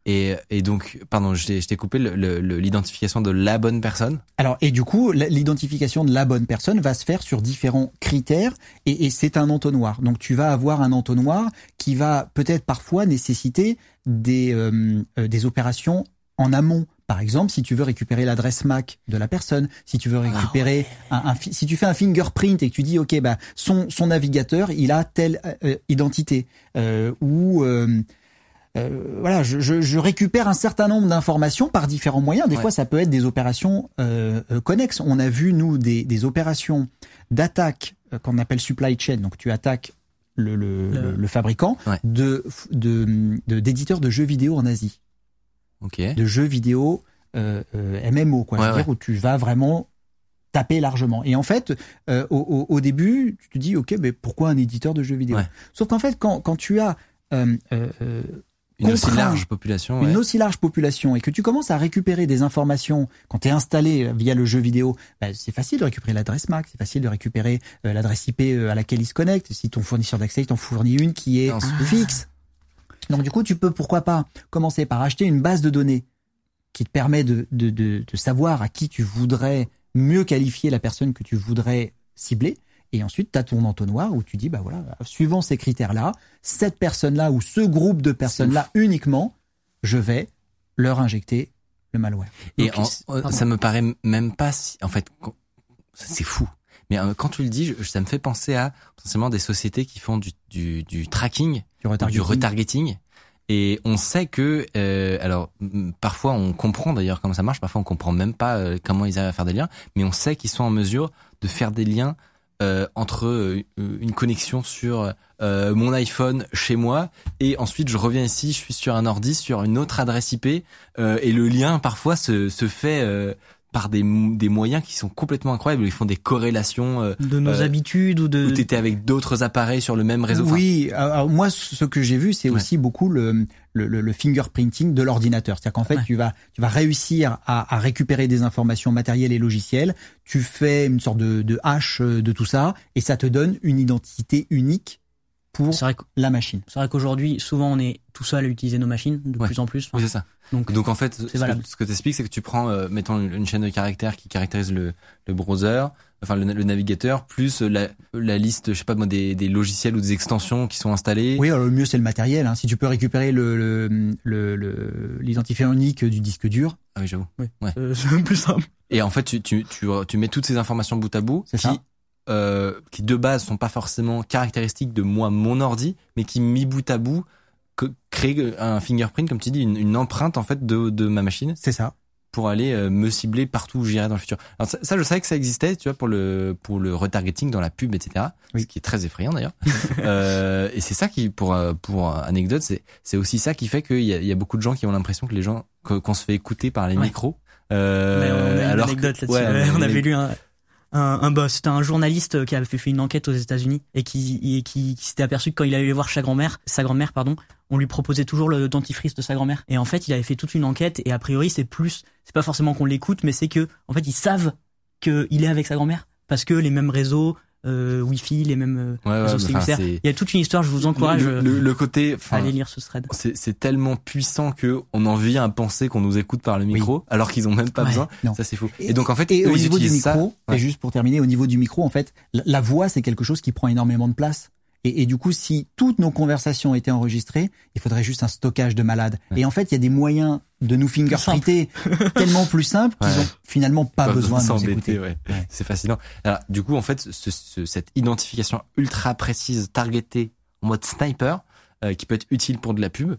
Et, et donc, pardon, je t'ai coupé le- le- le- l'identification de la bonne personne. Alors et du coup, l'identification de la bonne personne va se faire sur différents critères et, et c'est un entonnoir. Donc tu vas avoir un entonnoir qui va peut-être parfois nécessiter des euh, euh, des opérations en amont. Par exemple, si tu veux récupérer l'adresse MAC de la personne, si tu veux récupérer un, si tu fais un fingerprint et que tu dis ok bah son son navigateur il a telle euh, identité euh, ou euh, euh, voilà, je, je, je récupère un certain nombre d'informations par différents moyens. Des Ouais. fois, ça peut être des opérations euh, euh, connexes. On a vu nous des, des opérations d'attaque euh, qu'on appelle supply chain. Donc, tu attaques le, le, Le- fabricant Ouais. de- d'éditeurs de, jeux vidéo en Asie, Ok. de jeux vidéo euh, euh, MMO, quoi. Ouais, ouais. dire où tu vas vraiment taper largement. Et en fait, euh, au, au, au début, tu te dis, ok, mais pourquoi un éditeur de jeux vidéo? Ouais. Sauf qu'en fait, quand, quand tu as euh, euh, Une aussi large population. une aussi large population et que tu commences à récupérer des informations quand tu es installé via le jeu vidéo, bah, c'est facile de récupérer l'adresse MAC, c'est facile de récupérer l'adresse IP à laquelle il se connecte. Si ton fournisseur d'accès t'en fournit une qui est fixe. Donc du coup, tu peux pourquoi pas commencer par acheter une base de données qui te permet de, de, de, de savoir à qui tu voudrais mieux qualifier la personne que tu voudrais cibler. Et ensuite, tu as ton entonnoir où tu dis, bah voilà, suivant ces critères-là, cette personne-là ou ce groupe de personnes-là uniquement, je vais leur injecter le malware. Et Donc, en- euh, ça me paraît même pas si, en fait, c'est fou. Mais euh, quand tu le dis, ça me fait penser à potentiellement des sociétés qui font du, du, du tracking, du du retargeting. Et on sait que, euh, alors parfois on comprend d'ailleurs comment ça marche, parfois on comprend même pas euh, comment ils arrivent à faire des liens, mais on sait qu'ils sont en mesure de faire des liens euh, entre euh, une connexion sur euh, mon iPhone chez moi et ensuite je reviens ici, je suis sur un ordi sur une autre adresse IP euh, et le lien parfois se, se fait euh, par des, des moyens qui sont complètement incroyables. Ils font des corrélations euh, De nos Euh, habitudes ou de. où t'étais avec d'autres appareils sur le même réseau. Enfin, Oui, alors moi, ce que j'ai vu, c'est Ouais. aussi beaucoup le, le, le- fingerprinting de l'ordinateur. C'est-à-dire qu'en fait, Ouais. tu vas tu vas réussir à, à récupérer des informations matérielles et logicielles. Tu fais une sorte de, de hache euh, de tout ça, et ça te donne une identité unique pour C'est vrai que- la machine. c'est vrai qu'aujourd'hui, souvent, on est tout seul à utiliser nos machines, de Ouais. plus en plus. Oui, c'est ça. Donc, Donc en fait, ce que, valable. que t'expliques, c'est que tu prends, euh, mettons une chaîne de caractères qui caractérise le, le browser, enfin le, le navigateur, plus la, la liste, je sais pas moi, des, des logiciels ou des extensions qui sont installés. Oui, alors le mieux c'est le matériel. Hein. Si tu peux récupérer le le- le- le- l'identifiant unique du disque dur, Ah oui, j'avoue. euh, *laughs* c'est plus simple. Et en fait, tu, tu, tu, tu mets toutes ces informations bout à bout, C'est qui, ça. Euh, qui de base sont pas forcément caractéristiques de moi, mon ordi, mais qui mis bout à bout que, créent un fingerprint, comme tu dis, une, une empreinte en fait de, de ma machine. c'est ça. pour aller euh, me cibler partout où j'irai dans le futur. Alors ça, ça, je savais que ça existait, tu vois, pour le pour le retargeting dans la pub, etc. Oui. Ce qui est très effrayant d'ailleurs. *laughs* euh, et c'est ça qui, pour euh, pour anecdote, c'est c'est aussi ça qui fait qu'il y a, il y a beaucoup de gens qui ont l'impression que les gens qu'on se fait écouter par les Ouais. micros. Euh, on a une alors que- anecdote là-dessus. ouais, on *laughs* avait lu un, un, un. C'était un journaliste qui avait fait une enquête aux États-Unis et qui, et qui, qui s'était aperçu que quand il allait voir sa grand-mère, sa grand-mère, pardon, on lui proposait toujours le dentifrice de sa grand-mère. Et en fait, il avait fait toute une enquête et a priori, c'est plus, c'est pas forcément qu'on l'écoute, mais c'est que, en fait, ils savent qu'il est avec sa grand-mère parce que les mêmes réseaux, euh, Wi-Fi, les mêmes euh, Ouais, ouais, réseaux enfin, cellulaires. Il y a toute une histoire. Je vous encourage le, le, le côté, à enfin, aller lire ce thread. c'est tellement puissant que on en vient à penser qu'on nous écoute par le micro, alors qu'ils ont même pas Ouais. besoin. Non. Ça c'est fou. Et, donc en fait, et eux, au niveau du ça. micro, Ouais. et juste pour terminer, au niveau du micro, en fait, la, la voix c'est quelque chose qui prend énormément de place. Et, et du coup, si toutes nos conversations étaient enregistrées, il faudrait juste un stockage de malade. Ouais. Et en fait, il y a des moyens de nous fingerprinter *laughs* tellement plus simples qu'ils Ouais. ont finalement pas, besoin de nous s'embêter, écouter. ouais. Ouais. C'est fascinant. Alors, du coup, en fait, ce- ce- cette identification ultra précise, targetée en mode sniper, euh, qui peut être utile pour de la pub,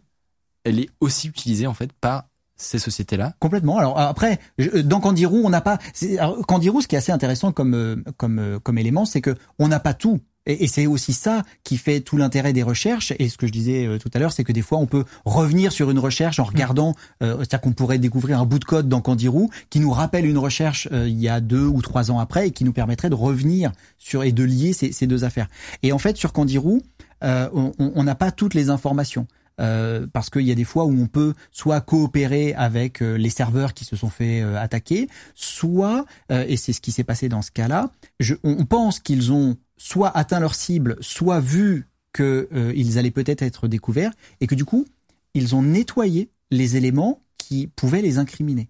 elle est aussi utilisée en fait par ces sociétés-là. Complètement. Alors après, je- dans Candirou, on n'a pas. alors, Candirou, ce qui est assez intéressant comme euh, comme euh, comme élément, c'est que on n'a pas tout. Et, et c'est aussi ça qui fait tout l'intérêt des recherches. Et ce que je disais euh, tout à l'heure, c'est que des fois, on peut revenir sur une recherche en regardant. euh, C'est-à-dire qu'on pourrait découvrir un bout de code dans Candirou qui nous rappelle une recherche euh, il y a deux ou trois ans après et qui nous permettrait de revenir sur et de lier ces, ces deux affaires. Et en fait, sur Candirou, euh, on n'a pas toutes les informations. Euh, parce qu'il y a des fois où on peut soit coopérer avec euh, les serveurs qui se sont fait euh, attaquer, soit, et c'est ce qui s'est passé dans ce cas-là, on pense qu'ils ont soit atteint leur cible, soit vu qu'ils allaient peut-être être découverts, et que du coup, ils ont nettoyé les éléments qui pouvaient les incriminer.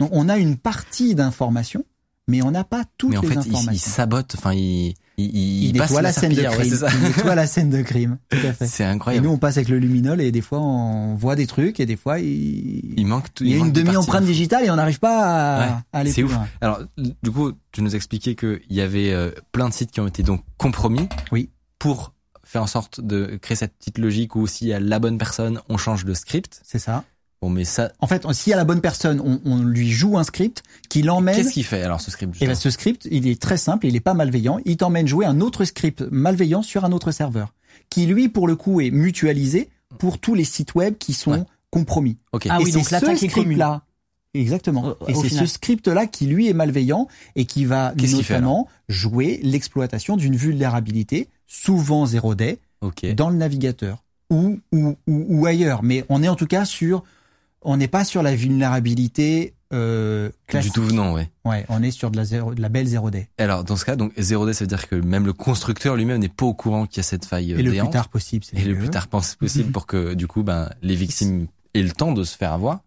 Donc on a une partie d'informations, mais on n'a pas toutes Mais en les fait, ils sabotent. Enfin, ils, ils, Il passent nettoie la scène de ouais, crime. Il nettoie la scène de crime. Tout à fait. C'est Et incroyable. nous, on passe avec le luminol et des fois, on voit des trucs et des fois, il, il manque tout. il y a une demi-empreinte digitale et on n'arrive pas à, Ouais, à aller c'est ouf. loin. Alors, du coup, tu nous expliquais qu'il y avait euh, plein de sites qui ont été donc compromis. Oui. Pour faire en sorte de créer cette petite logique où s'il y a la bonne personne, on change de script. C'est ça. Bon, mais ça, En fait, s'il y a la bonne personne, on, on lui joue un script qui l'emmène. qu'est-ce qu'il fait alors ce script Et ben, justement ce script, il est très simple, il est pas malveillant. Il t'emmène jouer un autre script malveillant sur un autre serveur, qui lui, pour le coup, est mutualisé pour tous les sites web qui sont Ouais. compromis. Ok. Ah et oui, c'est donc l'attaque ce est commune. script-là. Exactement. Au- et c'est ce script-là qui lui est malveillant et qui va fait, notamment jouer l'exploitation d'une vulnérabilité, souvent zéro day, Ok. dans le navigateur ou, ou, ou, ou ailleurs. Mais on est en tout cas sur, on n'est pas sur la vulnérabilité euh, Du classique. tout venant, ouais. Ouais, on est sur de la, zéro, de la belle zéro day. Alors, dans ce cas, donc 0D, ça veut dire que même le constructeur lui-même n'est pas au courant qu'il y a cette faille euh, Et le plus tard possible, c'est et le mieux. plus tard possible pour que du coup ben les victimes aient le temps de se faire avoir.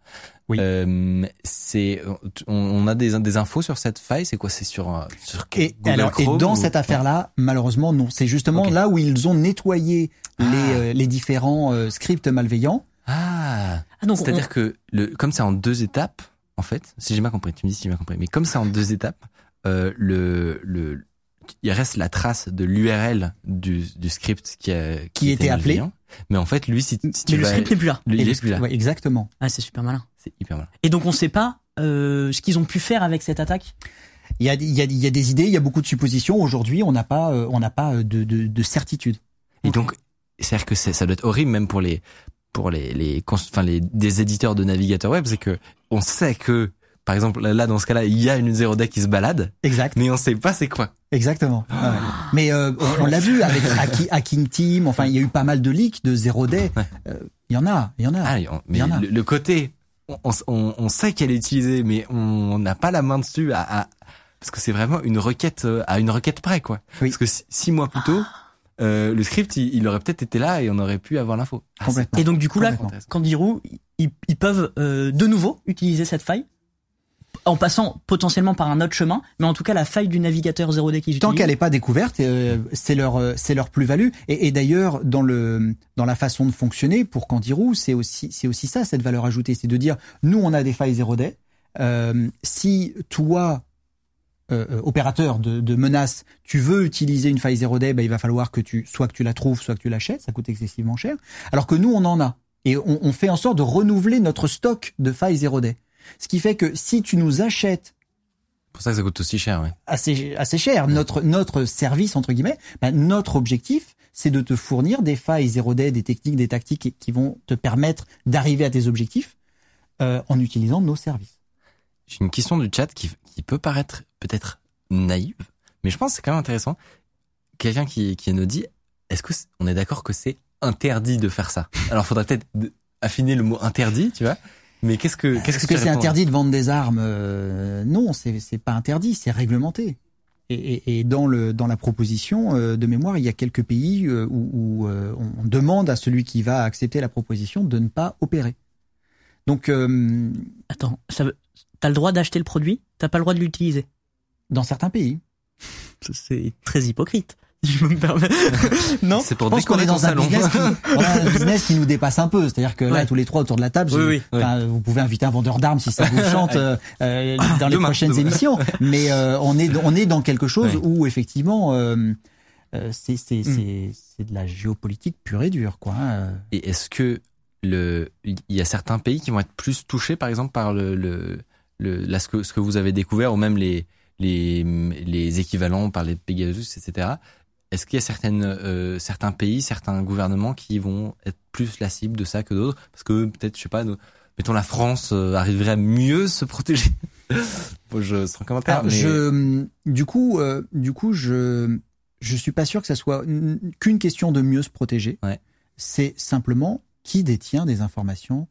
Oui. Euh, c'est, on, on a des, des infos sur cette faille. C'est quoi? C'est sur, sur Et, alors, et dans ou- cette affaire-là, malheureusement, non. C'est justement là où ils ont nettoyé les, Ah. euh, les différents euh, scripts malveillants. Ah, Ah, c'est-à-dire on- que le, comme c'est en deux étapes, en fait, si j'ai mal compris, tu me dis si j'ai mal compris, mais comme c'est en deux étapes, euh, le, le, il reste la trace de l'URL du, du script qui, a, Qui était appelé. Mais en fait, lui, si, si tu mais le script n'est plus là. le- il est plus là. ouais, exactement. Ah, c'est super malin. C'est hyper mal. Et donc on sait pas euh, ce qu'ils ont pu faire avec cette attaque? Il y a, il y, a, il y a des idées, il y a beaucoup de suppositions. Aujourd'hui, on n'a pas, euh, on n'a pas euh, de, de, de certitude. Et donc, c'est-à-dire que ça doit être horrible même pour les pour les les enfin les des éditeurs de navigateurs web, c'est que on sait que par exemple là dans ce cas-là, il y a une zero day qui se balade, Exact. mais on sait pas c'est quoi. Exactement. Ouais. Mais euh, on, on l'a vu avec *laughs* Hacki- Hacking Team. Enfin, il y a eu pas mal de leaks de Zero Day. Ouais. Euh, Il y en a, il y en a. Ah, on- mais y en a. le, le côté on, on, on sait qu'elle est utilisée, mais on n'a pas la main dessus à, à- parce que c'est vraiment une requête euh, à une requête près quoi. Oui. Parce que six, six mois plus tôt, euh, le script il, il aurait peut-être été là et on aurait pu avoir l'info. Ah. Et donc du coup là. Kandiru, ils, ils peuvent euh, de nouveau utiliser cette faille en passant potentiellement par un autre chemin, mais en tout cas la faille du navigateur 0D qu'ils Tant qu'elle n'est pas découverte, euh, c'est leur euh, c'est leur plus-value. Et, et d'ailleurs, dans le dans la façon de fonctionner pour Candirou, c'est aussi c'est aussi ça cette valeur ajoutée, c'est de dire nous on a des failles zéro day. Euh, si toi euh, euh, opérateur de, de menace, tu veux utiliser une faille zéro day, bah, il va falloir que tu soit que tu la trouves, soit que tu l'achètes. Ça coûte excessivement cher. Alors que nous on en a et on, on fait en sorte de renouveler notre stock de failles zéro day. Ce qui fait que si tu nous achètes C'est pour ça que ça coûte aussi cher. Ouais. assez assez cher. Notre notre service entre guillemets, ben, notre objectif, c'est de te fournir des failles zéro day, des techniques, des tactiques qui vont te permettre d'arriver à tes objectifs euh, en utilisant nos services. J'ai une question du chat qui, qui peut paraître peut-être naïve, mais je pense que c'est quand même intéressant. Quelqu'un qui, qui nous dit, est-ce que on est d'accord que c'est interdit de faire ça? Alors, faudrait peut-être affiner le mot interdit, tu vois. Mais qu'est-ce que qu'est-ce Est-ce que, que c'est interdit de vendre des armes? Euh, Non, c'est c'est pas interdit, c'est réglementé. Et, et, et dans le dans la proposition euh, de mémoire, il y a quelques pays euh, où, où, on demande à celui qui va accepter la proposition de ne pas opérer. Donc euh, Attends, ça veut... t'as le droit d'acheter le produit, t'as pas le droit de l'utiliser. dans certains pays. C'est très hypocrite. *laughs* si Je me permets. *laughs* non. C'est pour Je pense qu'on est dans un salon. business qui, *laughs* on a un business qui nous dépasse un peu. C'est-à-dire que là, Ouais. tous les trois autour de la table, Oui, oui, vous pouvez inviter un vendeur d'armes si ça vous chante euh, euh, dans les Demain, prochaines demain. émissions. Mais euh, on est on est dans quelque chose Ouais. où effectivement euh, euh, c'est c'est Mm. c'est c'est de la géopolitique pure et dure, quoi. hein. Et est-ce que le il y a certains pays qui vont être plus touchés, par exemple, par le le, le là, ce que ce que vous avez découvert ou même les les les équivalents par les Pegasus, etc. Est-ce qu'il y a certaines euh, certains pays, certains gouvernements qui vont être plus la cible de ça que d'autres? Parce que peut-être, je sais pas, nous, mettons la France euh, arriverait à mieux se protéger. *laughs* bon, je sans commentaire. Alors, mais... je, du coup, euh, du coup, je, je suis pas sûr que ça soit qu'une question de mieux se protéger. Ouais. C'est simplement qui détient des informations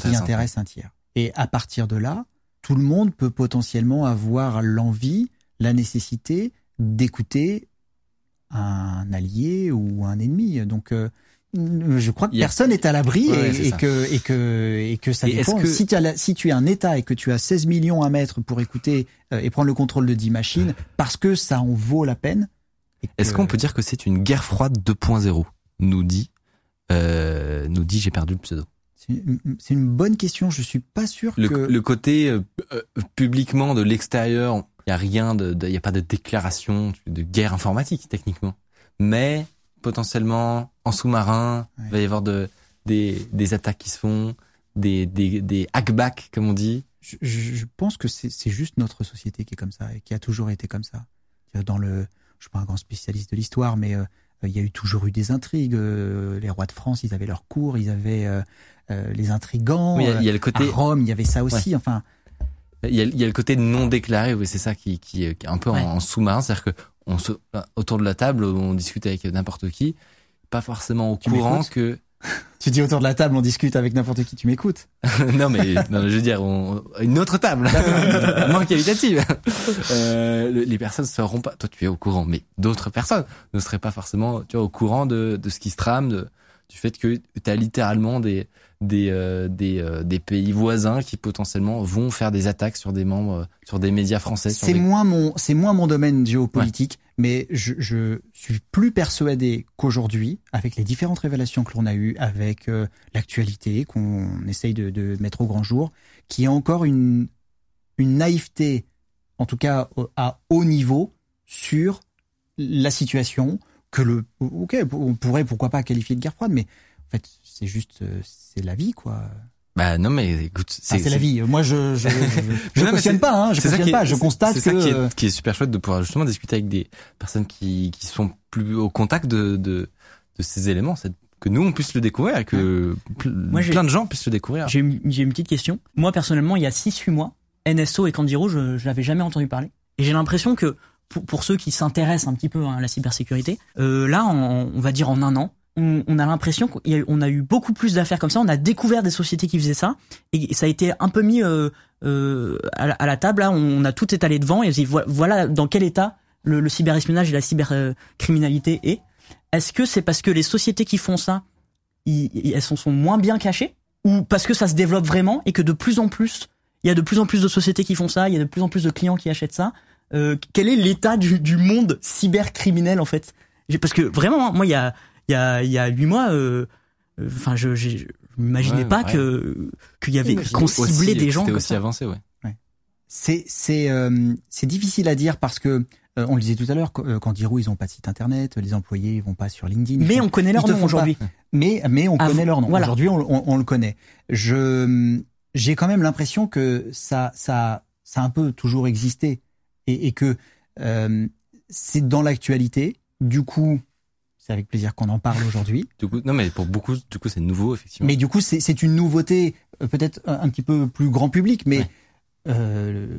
qui intéressent un tiers. Et à partir de là, tout le monde peut potentiellement avoir l'envie, la nécessité d'écouter un allié ou un ennemi. Donc, euh, je crois que a- personne n'est à l'abri Ouais, et, que et que et que ça Et dépend. que- Si, tu as la- si tu es un État et que tu as 16 millions à mettre pour écouter euh, et prendre le contrôle de 10 machines, parce que ça en vaut la peine. Est-ce qu'on peut dire que c'est une guerre froide 2.0 Nous dit, euh, nous dit, j'ai perdu le pseudo. C'est une, bonne question. Je suis pas sûr Le, que. le côté euh, euh, publiquement de l'extérieur, il y a rien de, il y a pas de déclaration de guerre informatique techniquement, mais potentiellement en sous-marin, il va y avoir de, des, des attaques qui se font, des, des, des hackbacks comme on dit. je, je- pense que c'est juste notre société qui est comme ça et qui a toujours été comme ça. Dans le, je suis pas un grand spécialiste de l'histoire, mais euh, il y a eu toujours eu des intrigues. euh, les rois de France, ils avaient leur cour, ils avaient euh, les intrigants. Oui, il y a- le à côté, Rome, il y avait ça aussi. Enfin, il y a, il y a le côté non déclaré, oui, c'est ça qui, qui, est- qui est un peu en- Ouais. en, sous-marin, c'est-à-dire que on se, autour de la table, on discute avec n'importe qui, pas forcément au Tu courant que *laughs* tu dis autour de la table, on discute avec n'importe qui. Tu m'écoutes *laughs* non mais non, je veux dire on- une autre table *laughs* moins qualitative euh, le- les personnes ne seront pas toi tu es au courant mais d'autres personnes ne seraient pas forcément tu vois au courant de, de ce qui se trame de du fait que tu as littéralement des des euh, des, euh, des pays voisins qui potentiellement vont faire des attaques sur des membres sur des médias français. C'est des- moins mon, c'est moins mon domaine géopolitique, mais je, je suis plus persuadé qu'aujourd'hui, avec les différentes révélations que l'on a eues, avec euh, l'actualité qu'on essaye de, de mettre au grand jour, qu'il y a encore une, une naïveté, en tout cas à haut niveau, sur la situation que le, ok, on pourrait pourquoi pas qualifier de guerre froide, mais en fait, c'est juste, euh, c'est la vie, quoi. Bah non mais écoute, Ah, C'est la vie. Moi, je, je, je, *laughs* je Non, cautionne pas, hein, je cautionne est- pas. Je constate c'est que. ça qui est, qui est super chouette de pouvoir justement discuter avec des personnes qui qui sont plus au contact de de, de ces éléments, que nous on puisse le découvrir et que Moi, plein de gens puissent le découvrir. J'ai une, j'ai une petite question. Moi, personnellement, il y a 6-8 mois, NSO et Candy Rouge, je, je l'avais jamais entendu parler. Et j'ai l'impression que pour, pour ceux qui s'intéressent un petit peu hein, à la cybersécurité, euh, là, on va dire en un an, on, a l'impression qu'on a, eu- beaucoup plus d'affaires comme ça. On a découvert des sociétés qui faisaient ça, et ça a été un peu mis euh, euh, à, la, table. On a tout étalé devant et voilà dans quel état le, cyberespionnage et la cybercriminalité est. Est-ce que c'est parce que les sociétés qui font ça, elles sont, sont moins bien cachées ou parce que ça se développe vraiment et que de plus en plus, il y a de plus en plus de sociétés qui font ça, il y a de plus en plus de clients qui achètent ça. Euh, quel est l'état du, du monde cybercriminel en fait? Parce que vraiment, moi, il y a il y a il y a huit mois, euh, euh, enfin, je je je m'imaginais Ouais, pas ouais. que qu'il y avait qu'on ciblait des gens c'était comme aussi ça. avancé, ouais. C'est c'est euh, c'est difficile à dire parce que euh, on le disait tout à l'heure, quand euh, quand Dirou, ils ont pas de site internet, les employés ils vont pas sur LinkedIn. ils Mais font- on connaît leur ils nom aujourd'hui. mais mais on Ah, connaît leur nom. voilà. Aujourd'hui, on, on, on le connaît. Je j'ai quand même l'impression que ça ça ça a un peu toujours existé et, et que euh, c'est dans l'actualité. Du coup, c'est avec plaisir qu'on en parle aujourd'hui. *laughs* Du coup, non mais pour beaucoup, du coup c'est nouveau effectivement. Mais du coup, c'est une nouveauté euh, peut-être un, un petit peu plus grand public, mais Ouais. euh,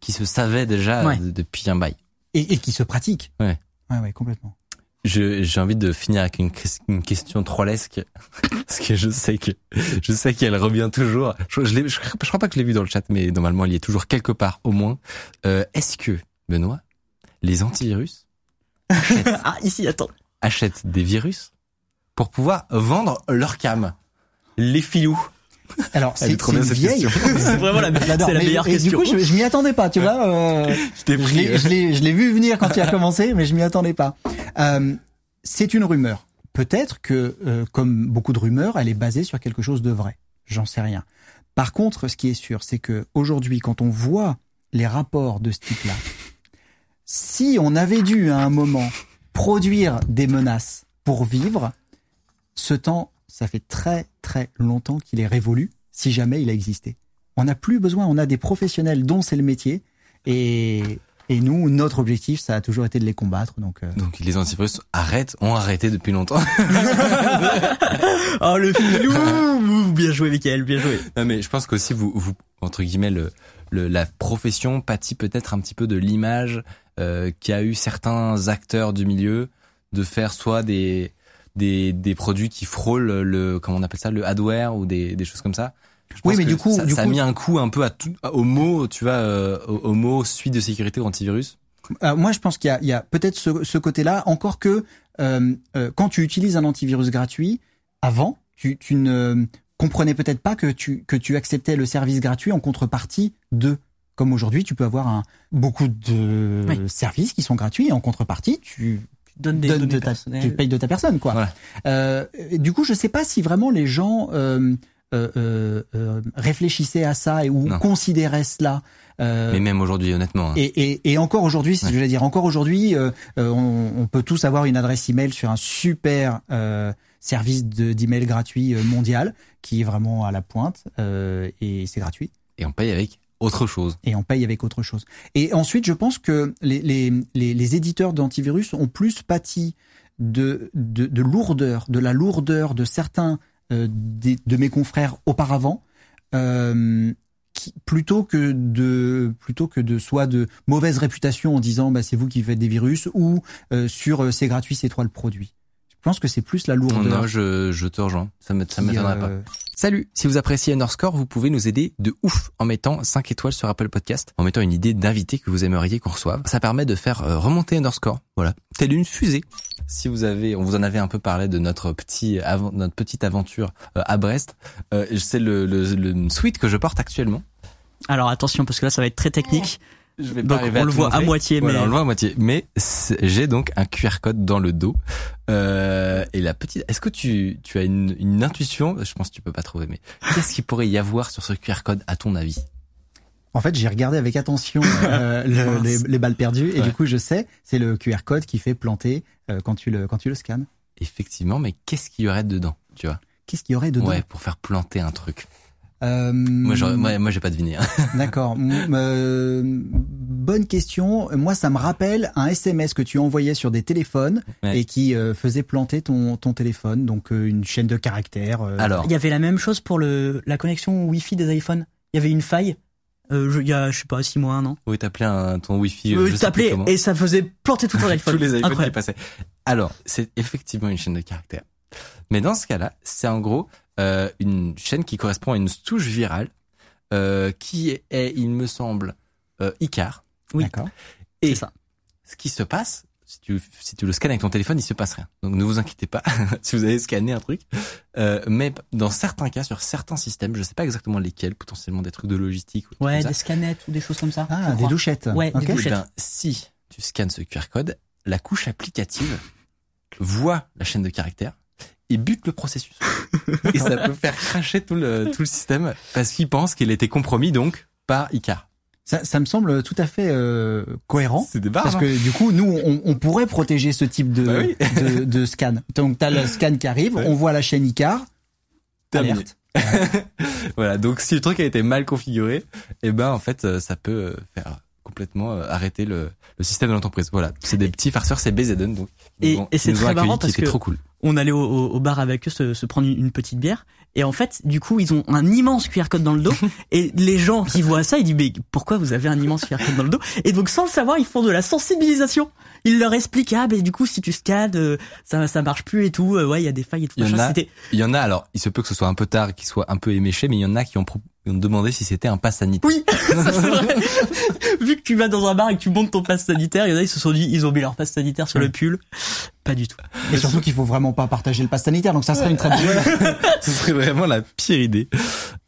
qui se savait déjà Ouais. depuis un bail. et, et qui se pratique. Ouais. Ouais, ouais, complètement. Je- J'ai envie de finir avec une, ques- une question trollesque *laughs* parce que je sais que je sais qu'elle revient toujours. Je, je, l'ai- je, je crois pas que je l'ai vu dans le chat, mais normalement il y est toujours quelque part au moins. Euh, Est-ce que Benoît, les antivirus *laughs* ah ici, attends. Achètent des virus pour pouvoir vendre leur cam Les filous. Alors, c'est trop c'est bien, une cette vieille. question. *laughs* C'est vraiment la, la Mais- meilleure et question. Du coup, je, je m'y attendais pas, tu vois. euh, *laughs* Je t'ai je pris. l'ai, je l'ai, je l'ai vu venir quand il a commencé, mais je m'y attendais pas. Euh, c'est une rumeur. Peut-être que, euh, comme beaucoup de rumeurs, elle est basée sur quelque chose de vrai. J'en sais rien. Par contre, ce qui est sûr, c'est que aujourd'hui, quand on voit les rapports de ce type-là, si on avait dû à un moment produire des menaces pour vivre, ce temps, ça fait très très longtemps qu'il est révolu, si jamais il a existé. On n'a plus besoin, on a des professionnels dont c'est le métier, et, et nous, notre objectif, ça a toujours été de les combattre. Donc, euh, Donc les antivirus arrêtent, ont arrêté depuis longtemps. *laughs* Oh le filou Bien joué, Michael, bien joué. Non, mais je pense qu'aussi vous, vous entre guillemets le, le la profession pâtit peut-être un petit peu de l'image euh, qu'a eu certains acteurs du milieu de faire soit des des des produits qui frôlent le comment on appelle ça le hardware ou des des choses comme ça. Je Oui, mais du coup- ça, du ça a mis un coup un peu à tout au mot tu vois euh, au, mot suite de sécurité ou antivirus. Euh, moi, je pense qu'il y a, a peut-être ce, ce côté-là, encore que euh, euh, quand tu utilises un antivirus gratuit, avant, tu, tu ne comprenais peut-être pas que tu, que tu acceptais le service gratuit en contrepartie de. Comme aujourd'hui, tu peux avoir un, beaucoup de Oui. services qui sont gratuits et en contrepartie, tu Donne des donnes données de ta, tu payes de ta personne, quoi. Voilà. Euh, du coup, je sais pas si vraiment les gens euh, euh, euh, euh, réfléchissaient à ça et ou Non. considéraient cela. Euh, Mais même aujourd'hui honnêtement. hein. et, et, et encore aujourd'hui, c'est ce que Ouais. je veux dire, encore aujourd'hui, euh, euh, on, on peut tous avoir une adresse email sur un super euh, service de- d'email gratuit euh, mondial qui est vraiment à la pointe euh, et c'est gratuit Et on paye avec autre chose. et on paye avec autre chose. Et ensuite, je pense que les, les, les, les éditeurs d'antivirus ont plus pâti de, de, de lourdeur, de la lourdeur de certains des- de mes confrères auparavant, euh, qui, plutôt que de plutôt que de soit de mauvaise réputation en disant bah c'est vous qui faites des virus ou euh, sur euh, c'est gratuit c'est toi le produit. Je pense que c'est plus la lourdeur. Non, je, je te rejoins. Ça me- ça qui, m'étonnerait pas. euh, Salut Si vous appréciez Underscore, vous pouvez nous aider de ouf en mettant 5 étoiles sur Apple Podcast, en mettant une idée d'invité que vous aimeriez qu'on reçoive. Ça permet de faire euh, remonter Underscore, voilà, telle une fusée. Si vous avez, on vous en avait un peu parlé de notre petit, avant- notre petite aventure euh, à Brest. Euh, c'est le, le, le sweat que je porte actuellement. Alors attention parce que là ça va être très technique. Je vais Donc on le voit à moitié, Voilà, mais on le voit à moitié. Mais j'ai donc un QR code dans le dos. Euh, et la petite, est-ce que tu, tu as une, une intuition? Je pense que tu peux pas trouver, mais qu'est-ce qu'il pourrait y avoir sur ce QR code à ton avis? En fait, j'ai regardé avec attention *laughs* euh, le- les, les balles perdues et Ouais. du coup, je sais, c'est le QR code qui fait planter euh, quand tu le quand tu le scannes. Effectivement, mais qu'est-ce qu'il y aurait dedans Tu vois? Qu'est-ce qu'il y aurait dedans? Ouais, pour faire planter un truc. Euh, Moi, j'aurais- moi, moi, j'ai pas deviné. hein. *laughs* D'accord. Mm, euh, bonne question. Moi, ça me rappelle un SMS que tu envoyais sur des téléphones Ouais. et qui euh, faisait planter ton, ton téléphone. Donc, euh, une chaîne de caractères. euh, Alors, Il y avait la même chose pour le la connexion Wi-Fi des iPhones. Il y avait une faille. Euh, je- il y a je sais pas six mois un an. oui, t'appelais un, ton Wi-Fi. Euh, je t'appelais et ça faisait planter tout ton *laughs* iPhone. Tous les iPhones qui passaient. Alors, c'est effectivement une chaîne de caractères. Mais dans ce cas-là, c'est en gros euh, une chaîne qui correspond à une souche virale euh, qui est, il me semble, euh, Icar. Oui. D'accord. Et C'est ça. ce qui se passe, si tu, si tu le scannes avec ton téléphone, il se passe rien. Donc ne vous inquiétez pas *laughs* si vous avez scanné un truc. Euh, mais dans certains cas, sur certains systèmes, je sais pas exactement lesquels, potentiellement des trucs de logistique ou Ouais, comme des ça. scanettes ou des choses comme ça. Ah, des douchettes. Ouais, des. Eh douchettes. ben, si tu scannes ce QR code, la couche applicative voit la chaîne de caractères et bute le processus. et ça peut faire cracher tout le, tout le système parce qu'il pense qu'il a été compromis donc par Icar. Ça, ça me semble tout à fait euh, cohérent. C'est des barres. Parce que du coup, nous, on, on pourrait protéger ce type de, Bah oui. de, de scan. Donc, t'as le scan qui arrive, Ouais. on voit la chaîne Icar, alerte. *laughs* voilà, donc si le truc a été mal configuré, eh ben en fait euh, ça peut euh, faire complètement arrêter le, le système de l'entreprise. Voilà, c'est des petits farceurs, c'est BZN donc. Et- et c'est très marrant parce que- trop cool. On allait au, au- au bar avec eux se, se prendre une, une petite bière. Et en fait du coup ils ont un immense QR code dans le dos. *laughs* Et les gens qui voient ça ils disent mais pourquoi vous avez un immense QR code dans le dos? Et donc sans le savoir ils font de la sensibilisation. Ils leur expliquent ah mais du coup si tu scannes euh, ça ça marche plus et tout euh, ouais il y a des failles et tout Il y en a- Il y en a alors, il se peut que ce soit un peu tard, qu'il soit un peu éméché, mais il y en a qui ont, qui ont demandé si c'était un pass sanitaire. oui *laughs* ça, c'est vrai. *laughs* Vu que tu vas dans un bar et que tu montes ton passe sanitaire il y en a ils se sont dit ils ont mis leur passe sanitaire sur le pull pas du tout Et surtout qu'il faut vraiment pas partager le pass sanitaire. Donc, ça serait une très bonne idée. *laughs* Ce serait vraiment la pire idée.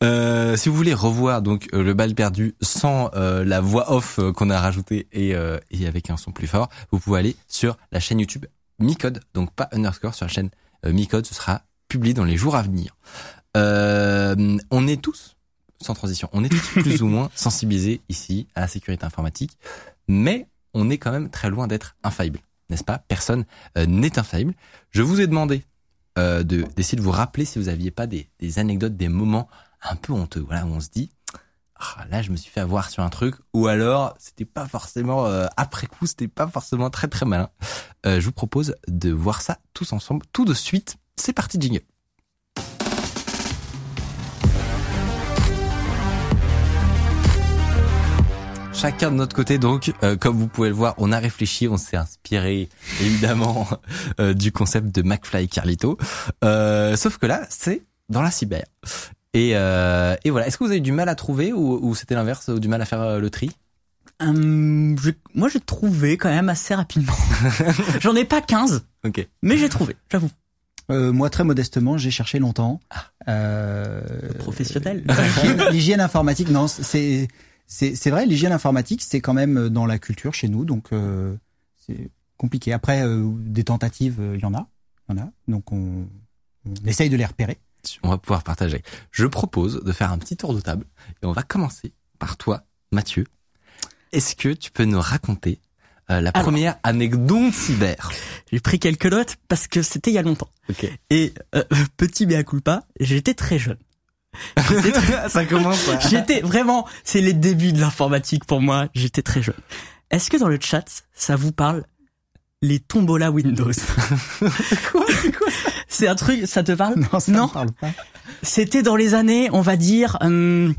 Euh, si vous voulez revoir donc euh, le bal perdu sans euh, la voix off euh, qu'on a rajoutée et, euh, et avec un son plus fort, vous pouvez aller sur la chaîne YouTube Micode, donc pas underscore sur la chaîne Micode, ce sera publié dans les jours à venir. Euh, on est tous, sans transition, on est tous *laughs* plus ou moins sensibilisés ici à la sécurité informatique, mais on est quand même très loin d'être infaillible, n'est-ce pas? Personne euh, n'est infaillible. Je vous ai demandé euh, de d'essayer de vous rappeler si vous aviez pas des, des anecdotes, des moments un peu honteux, voilà, on se dit ah, là je me suis fait avoir sur un truc, ou alors c'était pas forcément euh, après coup, c'était pas forcément très très malin. Euh, je vous propose de voir ça tous ensemble, tout de suite. C'est parti, jingle. Chacun de notre côté, donc, euh, comme vous pouvez le voir, on a réfléchi, on s'est inspiré évidemment *laughs* euh, du concept de McFly et Carlito. Euh, sauf que là, c'est dans la cyber. Et, euh, et voilà. Est-ce que vous avez du mal à trouver ou, ou c'était l'inverse, ou du mal à faire euh, le tri? Hum, je- moi j'ai trouvé quand même assez rapidement *laughs* j'en ai pas 15 Ok. mais j'ai trouvé j'avoue Euh, moi, très modestement, j'ai cherché longtemps. Ah. Euh, professionnel *laughs* l'hygiène- L'hygiène informatique, non, c'est c'est c'est vrai. L'hygiène informatique, c'est quand même dans la culture chez nous, donc euh, c'est compliqué. Après, euh, des tentatives, euh, il y en a, il y en a. Donc on, on essaye de les repérer. On va pouvoir partager. Je propose de faire un petit tour de table et on va commencer par toi, Mathieu. Est-ce que tu peux nous raconter euh, la Alors. première anecdote cyber? J'ai pris quelques notes parce que c'était il y a longtemps. Ok. Et euh, *laughs* petit mea culpa, j'étais très jeune. *laughs* Ça commence. J'étais vraiment, c'est les débuts de l'informatique pour moi. J'étais très jeune. Est-ce que dans le chat, ça vous parle les tombola Windows? *laughs* C'est un truc, ça te parle? Non, ça Non. me parle pas. C'était dans les années, on va dire, hum,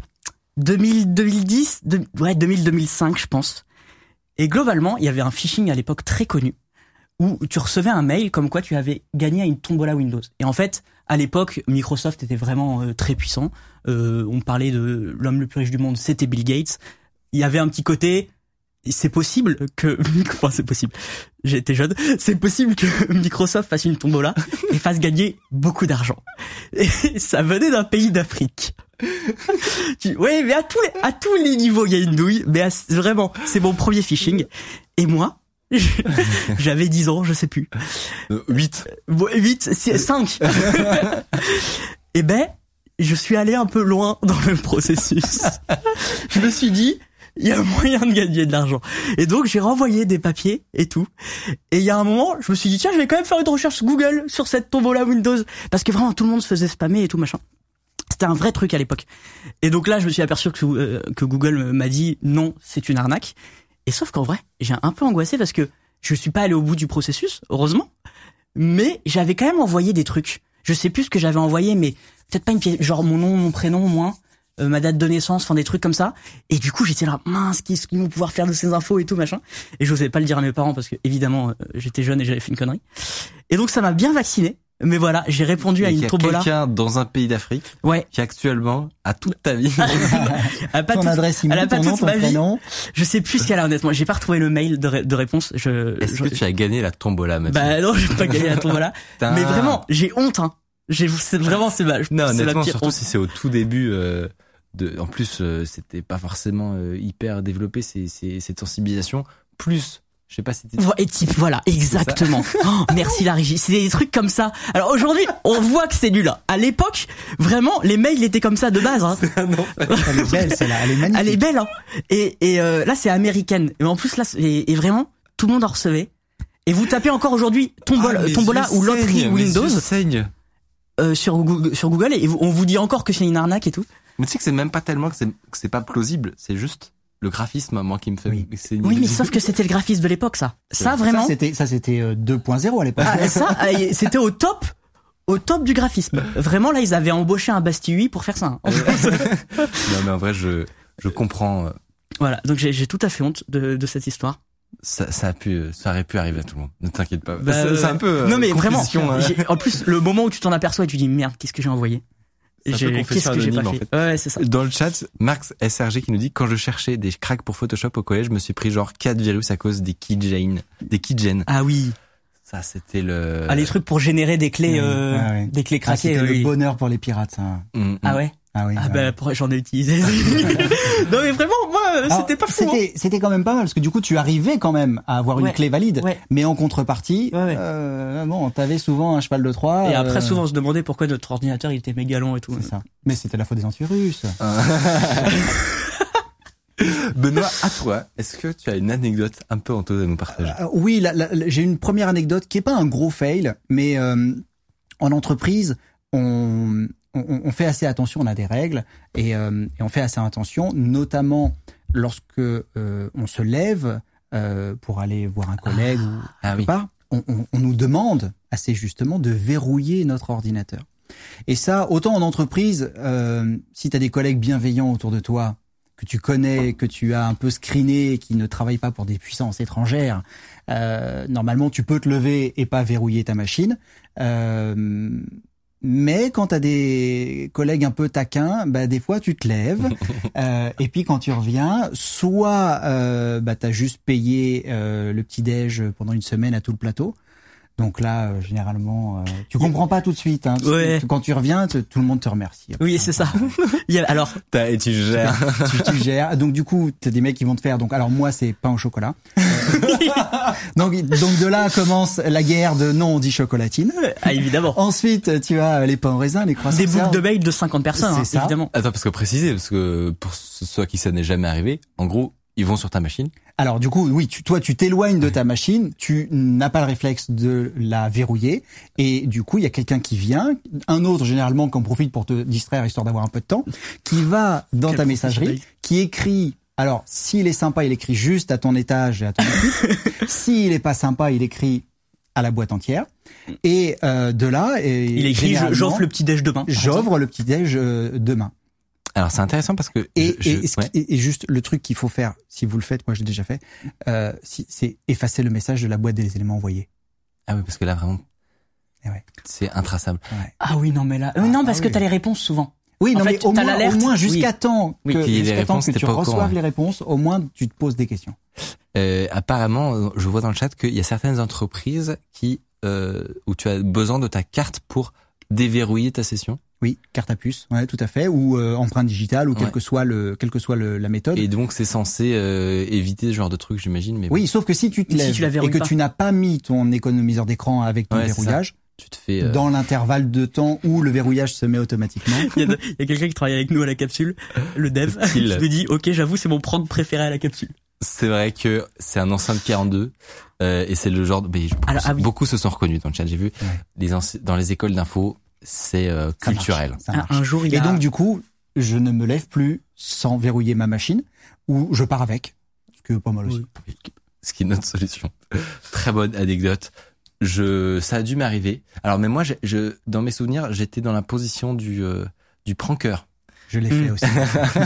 2000, 2010, de- ouais, 2000, 2005, je pense. Et globalement, il y avait un phishing à l'époque très connu où tu recevais un mail comme quoi tu avais gagné à une tombola Windows. Et en fait, à l'époque, Microsoft était vraiment euh, très puissant. Euh, on parlait de l'homme le plus riche du monde, c'était Bill Gates. Il y avait un petit côté, c'est possible que, *laughs* enfin c'est possible, été jeune, c'est possible que *laughs* Microsoft fasse une tombola et fasse gagner beaucoup d'argent. Et *laughs* ça venait d'un pays d'Afrique. Ouais, mais à tous les, à tous les niveaux, il y a une douille, mais vraiment, c'est mon premier phishing. Et moi, *laughs* j'avais 10 ans, je sais plus. Euh, 8. 8, 5. Eh ben, je suis allé un peu loin dans le processus. *laughs* je me suis dit, il y a moyen de gagner de l'argent. Et donc, j'ai renvoyé des papiers et tout. Et il y a un moment, je me suis dit, tiens, je vais quand même faire une recherche Google sur cette tombola Windows. Parce que vraiment, tout le monde se faisait spammer et tout, machin. C'était un vrai truc à l'époque. Et donc là, je me suis aperçu que, euh, que Google m'a dit, non, c'est une arnaque. Et sauf qu'en vrai, j'ai un peu angoissé parce que je suis pas allé au bout du processus, heureusement. Mais j'avais quand même envoyé des trucs. Je sais plus ce que j'avais envoyé, mais peut-être pas une pièce, genre mon nom, mon prénom, moins, euh, ma date de naissance, enfin des trucs comme ça. Et du coup, j'étais là, mince, qu'est-ce qu'ils vont pouvoir faire de ces infos et tout machin. Et j'osais pas le dire à mes parents parce que évidemment, euh, j'étais jeune et j'avais fait une connerie. Et donc ça m'a bien vacciné. Mais voilà, j'ai répondu à Il y une a quelqu'un dans un pays d'Afrique Ouais, qui actuellement a toute ta vie. *laughs* elle a pas Ton toute- adresse elle a email, pas ton nom, toute ton ma vie. prénom. Je sais plus ce qu'elle a honnêtement. J'ai pas retrouvé le mail de, ré- de réponse. Je, Est-ce je- que tu as gagné la tombola, Mathieu bah non, j'ai pas gagné la tombola. *laughs* Mais vraiment, j'ai honte. Hein. J'ai, c'est vraiment, c'est ma, Non, c'est la honnêtement, pire surtout honte. si c'est au tout début. Euh, de, en plus, euh, c'était pas forcément euh, hyper développé ces, ces, cette sensibilisation. Plus, je sais pas si Et type, voilà, exactement. *laughs* Oh, merci la régie. C'est des trucs comme ça. Alors aujourd'hui, on voit que c'est nul. hein. À l'époque, vraiment, les mails étaient comme ça de base. Hein. *laughs* Elle est belle, celle-là. Elle est magnifique. Elle est belle. Hein. Et, et euh, là, c'est américaine. Et en plus, là, c'est- et, et vraiment, tout le monde en recevait. Et vous tapez encore aujourd'hui tombola, Ah, tombola ou loterie Windows euh, sur, Google, sur Google et on vous dit encore que c'est une arnaque et tout. Mais tu sais que c'est même pas tellement que c'est que c'est pas plausible, c'est juste le graphisme moi qui me fait. Oui. mais sauf que c'était le graphisme de l'époque, ça. Ça, Ça, vraiment. c'était, ça, c'était euh, 2.0 à l'époque. Ah, ça, *laughs* euh, c'était au top, au top du graphisme. Vraiment, là, ils avaient embauché un Bastille pour faire ça. hein. *laughs* Non mais en vrai je je comprends. euh, voilà. Donc j'ai j'ai tout à fait honte de, de cette histoire. Ça, ça a pu, ça aurait pu arriver à tout le monde. Ne t'inquiète pas. Bah, c'est, euh, un peu. euh, non, mais vraiment. hein. En plus, le moment où tu t'en aperçois et tu dis merde, qu'est-ce que j'ai envoyé? J'ai- Qu'est-ce que j'ai pas anonyme, fait, en Ouais, c'est ça. Dans le chat, Marx SRG qui nous dit quand je cherchais des cracks pour Photoshop au collège, je me suis pris genre 4 virus à cause des keygen, des keygen. Ah oui. Ça c'était le. Ah, les trucs pour générer des clés, euh, ouais. des clés Ah, craquées. c'était oui. le bonheur pour les pirates, ça. Mm, mm. Ah ouais. Ah oui. Ah ouais. bah pour- j'en ai utilisé. *laughs* non mais vraiment moi euh, c'était pas fou. hein. C'était, c'était quand même pas mal parce que du coup, tu arrivais quand même à avoir Ouais. une clé valide. Ouais. Mais en contrepartie, Ouais, ouais. euh, bon, t'avais souvent un cheval de Troie. Et après euh, souvent on se demandait pourquoi notre ordinateur il était méga long et tout. C'est ça. Mais c'était la faute des antivirus. *laughs* Benoît, à toi, est-ce que tu as une anecdote un peu honteuse à nous partager? Euh, oui, j'ai une première anecdote qui est pas un gros fail, mais euh, en entreprise, on, on, on fait assez attention, on a des règles et, euh, et on fait assez attention, notamment lorsque euh, on se lève euh, pour aller voir un collègue ou Ah oui. part, on, on- on nous demande assez justement de verrouiller notre ordinateur. Et ça, autant en entreprise, euh, si tu as des collègues bienveillants autour de toi, que tu connais, que tu as un peu screené, qui ne travaillent pas pour des puissances étrangères, euh, normalement tu peux te lever et pas verrouiller ta machine. Mais quand tu as des collègues un peu taquins, bah, des fois tu te lèves *laughs* euh, et puis quand tu reviens, soit euh, bah, tu as juste payé euh, le petit-déj pendant une semaine à tout le plateau. Donc là, euh, généralement, euh, tu comprends pas tout de suite. Hein. Ouais. Quand tu reviens, tout le monde te remercie. Oui c'est ça. *laughs* A- alors T'as- Et tu gères. tu, tu gères. Donc du coup, t'as des mecs qui vont te faire. Donc alors moi, c'est pain au chocolat. *laughs* donc donc de là commence la guerre de non, on dit chocolatine. ah, évidemment Ensuite, tu as les pains au raisin, les croissants. des boucles de mail de 50 personnes C'est hein, ça. évidemment. Attends, parce que préciser, parce que pour ceux à qui ça n'est jamais arrivé, en gros, ils vont sur ta machine. Alors du coup, oui, tu, toi, tu t'éloignes de ta machine, tu n'as pas le réflexe de la verrouiller, et du coup, il y a quelqu'un qui vient, un autre généralement qui en profite pour te distraire histoire d'avoir un peu de temps, qui va dans Quel ta messagerie, qui écrit. Alors, s'il est sympa, il écrit juste à ton étage et à ton équipe. *laughs* s'il est pas sympa, il écrit à la boîte entière. Et euh, de là, et Il écrit j'offre le petit déj demain. j'offre le petit déj euh, demain. Alors c'est intéressant parce que Et, je- et, je- ce qui- ouais. et- et juste le truc qu'il faut faire, si vous le faites, moi j'ai déjà fait, euh, si- c'est effacer le message de la boîte des éléments envoyés. Ah oui, parce que là vraiment, Eh ouais. c'est intraçable. Ah oui, non, mais là, oui, non, parce ah que oui. t'as les réponses souvent. Oui, En non, fait, mais au moins, au moins Oui. jusqu'à temps Oui, que, qu'il y ait les jusqu'à temps réponses, que tu reçoives courant. les réponses, au moins tu te poses des questions. Euh, apparemment, je vois dans le chat qu'il y a certaines entreprises qui euh, où tu as besoin de ta carte pour déverrouiller ta session. Oui, carte à puce, ouais, tout à fait, ou euh, empreinte digitale, ou quel que soit le, quel que soit le, la méthode. Et donc c'est censé euh, éviter ce genre de trucs, j'imagine. Mais oui, sauf que si tu te Si lèves tu la et que pas. tu n'as pas mis ton économiseur d'écran avec ton Ouais, verrouillage tu te fais. euh, dans l'intervalle de temps où le verrouillage se met automatiquement. *laughs* Il y a, quelqu'un qui travaille avec nous à la capsule, le dev, qui nous dit, ok, j'avoue, c'est mon prank préféré à la capsule. C'est vrai que c'est un enceinte 42 euh, et c'est le genre. De, mais je- Alors, ah oui. Beaucoup se sont reconnus dans le chat. J'ai vu Ouais. les ense- dans les écoles d'info, c'est euh, Ça marche, culturel. ça Un, marche. un jour, il Et a... donc du coup, je ne me lève plus sans verrouiller ma machine, ou je pars avec, ce qui est pas mal aussi. Oui. Ce qui est notre solution. Très bonne anecdote. Je, ça a dû m'arriver. Alors, mais moi, j'ai- je, dans mes souvenirs, j'étais dans la position du euh, du pranker. Je l'ai fait aussi. *laughs*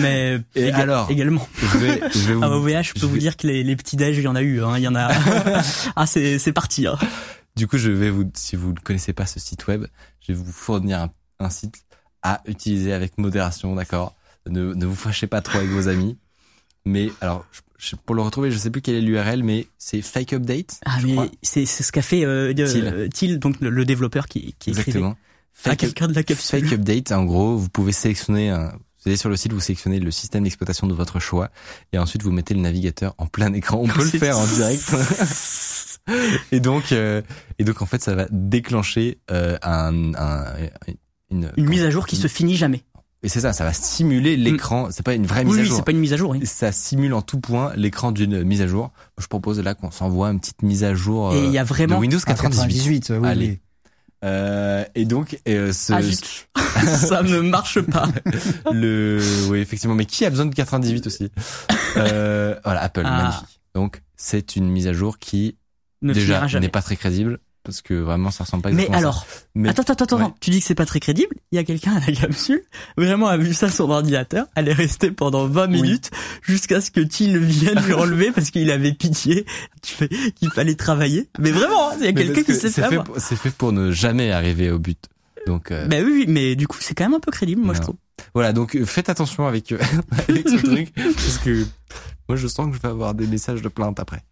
mais Et éga- alors également. Je vais, je vais vous. À OVH, je peux je vous vais- dire que les, les petits déj, il y en a eu, hein, il y en a. *laughs* ah, c'est c'est parti. Hein. Du coup, je vais vous, si vous ne connaissez pas ce site web, je vais vous fournir un, un site à utiliser avec modération, d'accord? Ne, ne vous fâchez pas trop avec vos amis. Mais alors, je- pour le retrouver, je sais plus quelle est l'URL, mais c'est Fake Update. Ah, je mais c'est ce qu'a fait euh, Thiel. euh, Thiel, donc le, le développeur qui, qui Exactement. à Fake, quelqu'un de la capsule. Fake Update, en gros, vous pouvez sélectionner un, vous allez sur le site, vous sélectionnez le système d'exploitation de votre choix, et ensuite vous mettez le navigateur en plein écran. On peut le faire en direct. *laughs* *laughs* *laughs* et donc, euh, et donc en fait, ça va déclencher euh, un, un- une, Une mise à jour qui se finit jamais. Et c'est ça, ça va simuler l'écran. C'est pas une vraie Oui, mise à oui, jour. c'est pas une mise à jour. oui. Ça simule en tout point l'écran d'une mise à jour. Je propose là qu'on s'envoie une petite mise à jour Et il y euh, a de vraiment. Windows Ah, 98. 98, oui, Allez. oui. Euh, et donc, euh, ce, Ah *laughs* ça ne marche pas. *laughs* le, oui, effectivement. Mais qui a besoin de 98 aussi? Euh, Voilà, Apple, Ah. magnifique. Donc, c'est une mise à jour qui Ne déjà n'est pas très crédible parce que vraiment, ça ressemble pas. Mais exactement à ça. alors, Mais- attends, attends, attends, Ouais. tu dis que c'est pas très crédible. Il y a quelqu'un à la capsule, vraiment a vu ça sur son ordinateur. Elle est restée pendant 20 minutes jusqu'à ce que Thiel vienne lui relever parce qu'il avait pitié qu'il fa- qu'il fallait travailler. Mais vraiment, hein, il y a Mais quelqu'un qui que s'est c'est fait pour- ne jamais arriver au but. Donc, euh, Bah oui, mais du coup, c'est quand même un peu crédible, moi, je trouve. Voilà, donc euh, faites attention avec, euh, *laughs* avec ce *laughs* truc, parce que moi je sens que je vais avoir des messages de plainte après.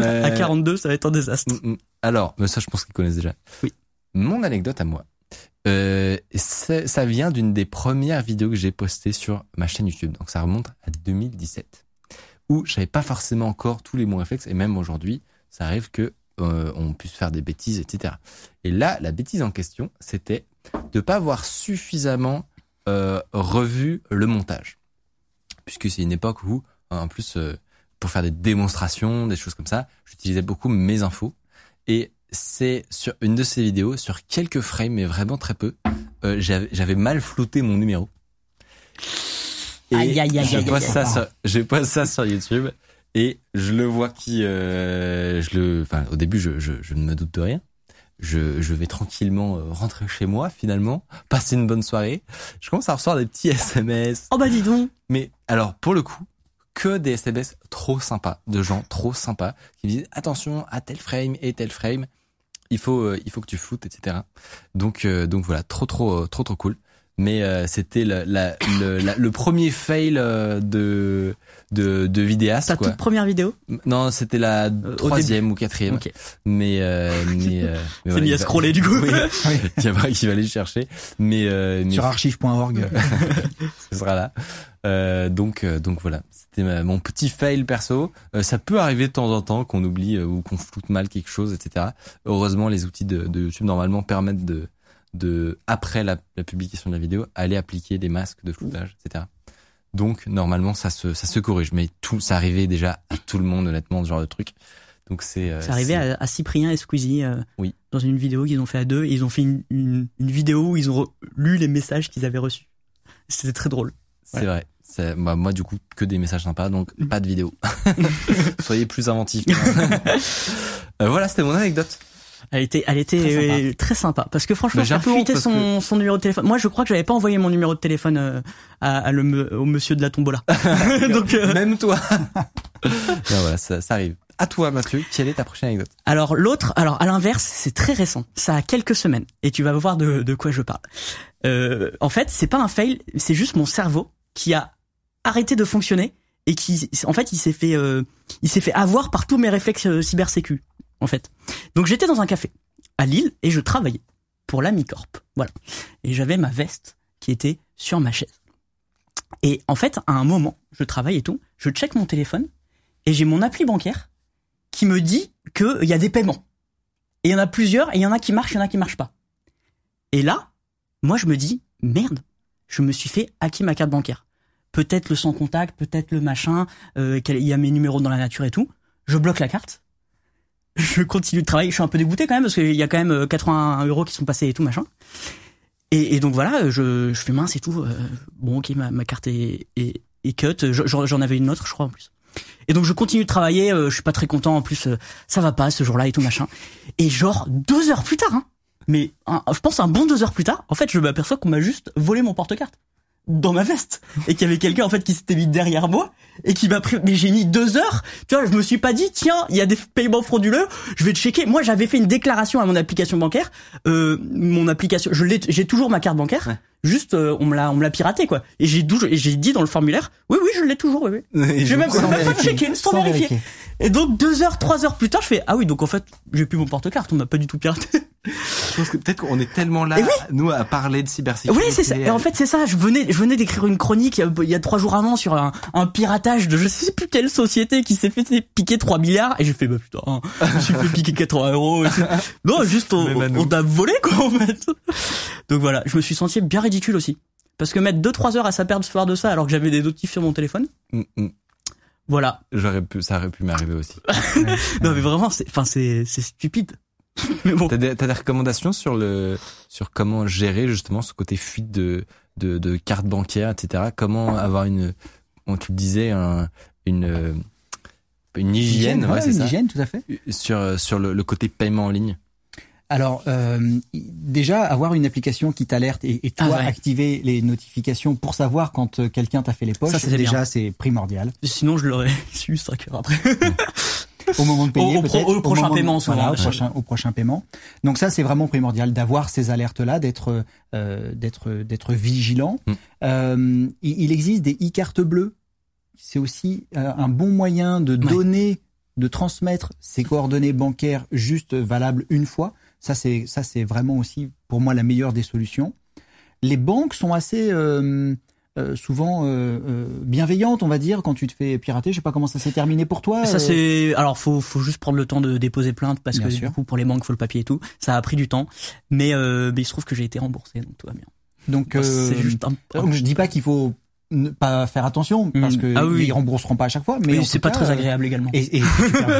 Euh, À 42, ça va être un désastre. mm, mm. Alors, mais ça je pense qu'ils connaissent déjà. Oui. Mon anecdote à moi, euh, ça vient d'une des premières vidéos que j'ai postées sur ma chaîne YouTube. Donc ça remonte à 2017, où j'avais pas forcément encore tous les bons réflexes, et même aujourd'hui, ça arrive que euh, on puisse faire des bêtises, etc. Et là, la bêtise en question, c'était de pas avoir suffisamment revu le montage, puisque c'est une époque où, en plus, euh, pour faire des démonstrations, des choses comme ça, j'utilisais beaucoup mes infos. Et c'est sur une de ces vidéos, sur quelques frames, mais vraiment très peu, euh, j'avais mal flouté mon numéro. Et Aïe, aïe, aïe, je poste ça sur, je poste ça sur YouTube et je le vois qui, euh, je le, enfin, au début, je, je, je ne me doute de rien. Je, je vais tranquillement euh, rentrer chez moi finalement, *laughs* passer une bonne soirée. Je commence à recevoir des petits SMS. Oh bah dis donc. Mais alors pour le coup, que des SMS trop sympas, de gens trop sympas qui me disent attention à tel frame et tel frame, il faut euh, il faut que tu floutes etc. Donc euh, donc voilà, trop trop euh, trop trop cool. Mais euh, c'était la, la- le, la- le premier fail euh, de de, de vidéaste Ta quoi. toute première vidéo Non, c'était la au troisième ou quatrième. Ok. Mais euh, *laughs* mais, euh, mais C'est voilà, mis il à va- scroller du coup. *laughs* *laughs* Oui, il y a pas qui va aller chercher. Mais, euh, mais Sur archive.org. ce sera là. Euh, donc, euh, donc voilà, c'était mon petit fail perso. Euh, ça peut arriver de temps en temps qu'on oublie euh, ou qu'on floute mal quelque chose, etc. Heureusement, les outils de, de YouTube normalement permettent de, de après la, la publication de la vidéo, aller appliquer des masques de floutage, etc. Donc normalement, ça se, ça se corrige. Mais tout, ça arrivait déjà à tout le monde, honnêtement, ce genre de truc. Donc c'est. euh, arrivé à, à Cyprien et Squeezie euh, Oui. dans une vidéo qu'ils ont fait à deux. Et ils ont fait une, une, une vidéo où ils ont lu les messages qu'ils avaient reçus. C'était très drôle. C'est vrai. C'est- bah, moi, du coup, que des messages sympas, donc Mm. pas de vidéo. *laughs* Soyez plus inventifs. *laughs* Euh, voilà, c'était mon anecdote. Elle était, elle était Très sympa. euh, très sympa. Parce que franchement, Mais j'ai fuité son, son numéro de téléphone. Moi, je crois que j'avais pas envoyé mon numéro de téléphone euh, à, à le, au monsieur de la tombola. *laughs* *laughs* Donc, euh, Même toi. *laughs* Non, voilà, ça, ça arrive. À toi, Mathieu, quelle est ta prochaine anecdote? Alors l'autre, alors à l'inverse, c'est très récent. Ça a quelques semaines et tu vas voir de, de quoi je parle. Euh, en fait, c'est pas un fail, c'est juste mon cerveau qui a arrêté de fonctionner et qui, en fait, il s'est fait, euh, il s'est fait avoir par tous mes réflexes euh, cybersécu. Donc j'étais dans un café à Lille et je travaillais pour la Micorp. Voilà. Et j'avais ma veste qui était sur ma chaise. Et en fait, à un moment, je travaille et tout, je check mon téléphone et j'ai mon appli bancaire qui me dit qu'il y a des paiements. Et il y en a plusieurs, et il y en a qui marchent, il y en a qui marchent pas. Et là, moi je me dis, merde, je me suis fait hacker ma carte bancaire. Peut-être le sans contact, peut-être le machin, euh, qu'il y a mes numéros dans la nature et tout. Je bloque la carte. Je continue de travailler, je suis un peu dégoûté quand même, parce qu'il y a quand même euh, 81 euros qui sont passés et tout machin. Et, et donc voilà, je, je fais mince et tout. euh, bon ok, ma, ma carte est, est, est cut. Je- J'en avais une autre, je crois en plus. Et donc je continue de travailler, euh, je suis pas très content en plus, euh, ça va pas ce jour-là et tout machin. Et genre deux heures plus tard, hein, mais je pense un bon deux heures plus tard, en fait je m'aperçois qu'on m'a juste volé mon porte-carte dans ma veste et qu'il y avait quelqu'un en fait qui s'était mis derrière moi et qui m'a pris mais j'ai mis deux heures tu vois je me suis pas dit tiens il y a des paiements frauduleux je vais checker moi j'avais fait une déclaration à mon application bancaire euh, mon application je l'ai j'ai toujours ma carte bancaire Ouais. juste euh, on me l'a on me l'a piraté quoi et j'ai j'ai dit dans le formulaire oui oui je l'ai toujours oui oui j'ai même, même pas checké sans, Sans vérifier. vérifier. Et donc deux heures, trois heures plus tard, je fais ah oui donc en fait j'ai plus mon porte-carte, on m'a pas du tout piraté. Je pense que peut-être qu'on est tellement là, Et oui. nous, à parler de cybersécurité. oui c'est ça. Et en fait c'est ça. Je venais, je venais d'écrire une chronique il y a trois jours avant sur un, un piratage de je sais plus quelle société qui s'est fait piquer 3 milliards et j'ai fait bah putain, hein, je me suis fait piquer 80 euros. *laughs* Non juste on, t'a volé quoi en fait. Donc voilà, je me suis senti bien ridicule aussi. Parce que mettre deux trois heures à sa perdre ce soir de ça alors que j'avais des notifs sur mon téléphone, Mm, mm. voilà. J'aurais pu, ça aurait pu m'arriver aussi. *laughs* Non mais vraiment, c'est, enfin c'est, c'est stupide. Mais bon. T'as des, t'as des recommandations sur le, sur comment gérer justement ce côté fuite de, de, de cartes bancaires, etc. Comment avoir une, on tu le disais, un, une, euh, une hygiène, ouais, ouais, c'est une ça, hygiène, tout à fait. sur, sur le, le côté paiement en ligne. Alors euh, déjà avoir une application qui t'alerte et, et toi Ah ouais. activer les notifications pour savoir quand euh, quelqu'un t'a fait les poches. Ça, c'est déjà bien. c'est primordial. Sinon, je l'aurais su 5 heures après. *laughs* Au moment de payer Au- prochain de- paiement, souvent, voilà, au prochain au prochain paiement. Donc ça c'est vraiment primordial d'avoir ces alertes là, d'être euh, d'être d'être vigilant. Mm. Euh, il, existe des e-cartes bleues. C'est aussi euh, un bon moyen de donner de transmettre ses coordonnées bancaires juste valables une fois. Ça c'est ça c'est vraiment aussi pour moi la meilleure des solutions. Les banques sont assez euh, souvent euh, euh, bienveillantes, on va dire, quand tu te fais pirater. Je sais pas comment ça s'est terminé pour toi. Ça euh, c'est alors faut faut juste prendre le temps de déposer plainte parce Bien que sûr. du coup pour les banques faut le papier et tout. Ça a pris du temps, mais euh, mais il se trouve que j'ai été remboursé donc tout va bien. donc Bah, euh, juste un. Donc je dis pas qu'il faut ne pas faire attention parce Mm. que Ah oui. ils rembourseront pas à chaque fois, mais en c'est pas cas, très agréable également. Et, et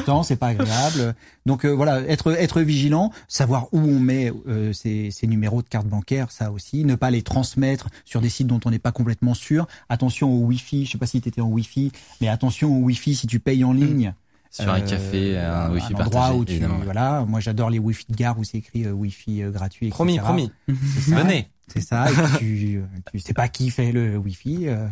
temps, *laughs* c'est pas agréable. Donc euh, voilà, être être vigilant, savoir où on met euh, ces, ces numéros de carte bancaire, ça aussi, ne pas les transmettre sur des sites dont on n'est pas complètement sûr. Attention au Wi-Fi, je sais pas si tu étais en Wi-Fi, mais attention au Wi-Fi si tu payes en ligne. Sur un Euh, café, un Wi-Fi endroit partagé, où tu, voilà, moi j'adore les Wi-Fi de gare où c'est écrit euh, Wi-Fi euh, gratuit. etc. Promis, promis. Venez. C'est ça. Et puis tu, tu sais pas qui fait le Wi-Fi. euh.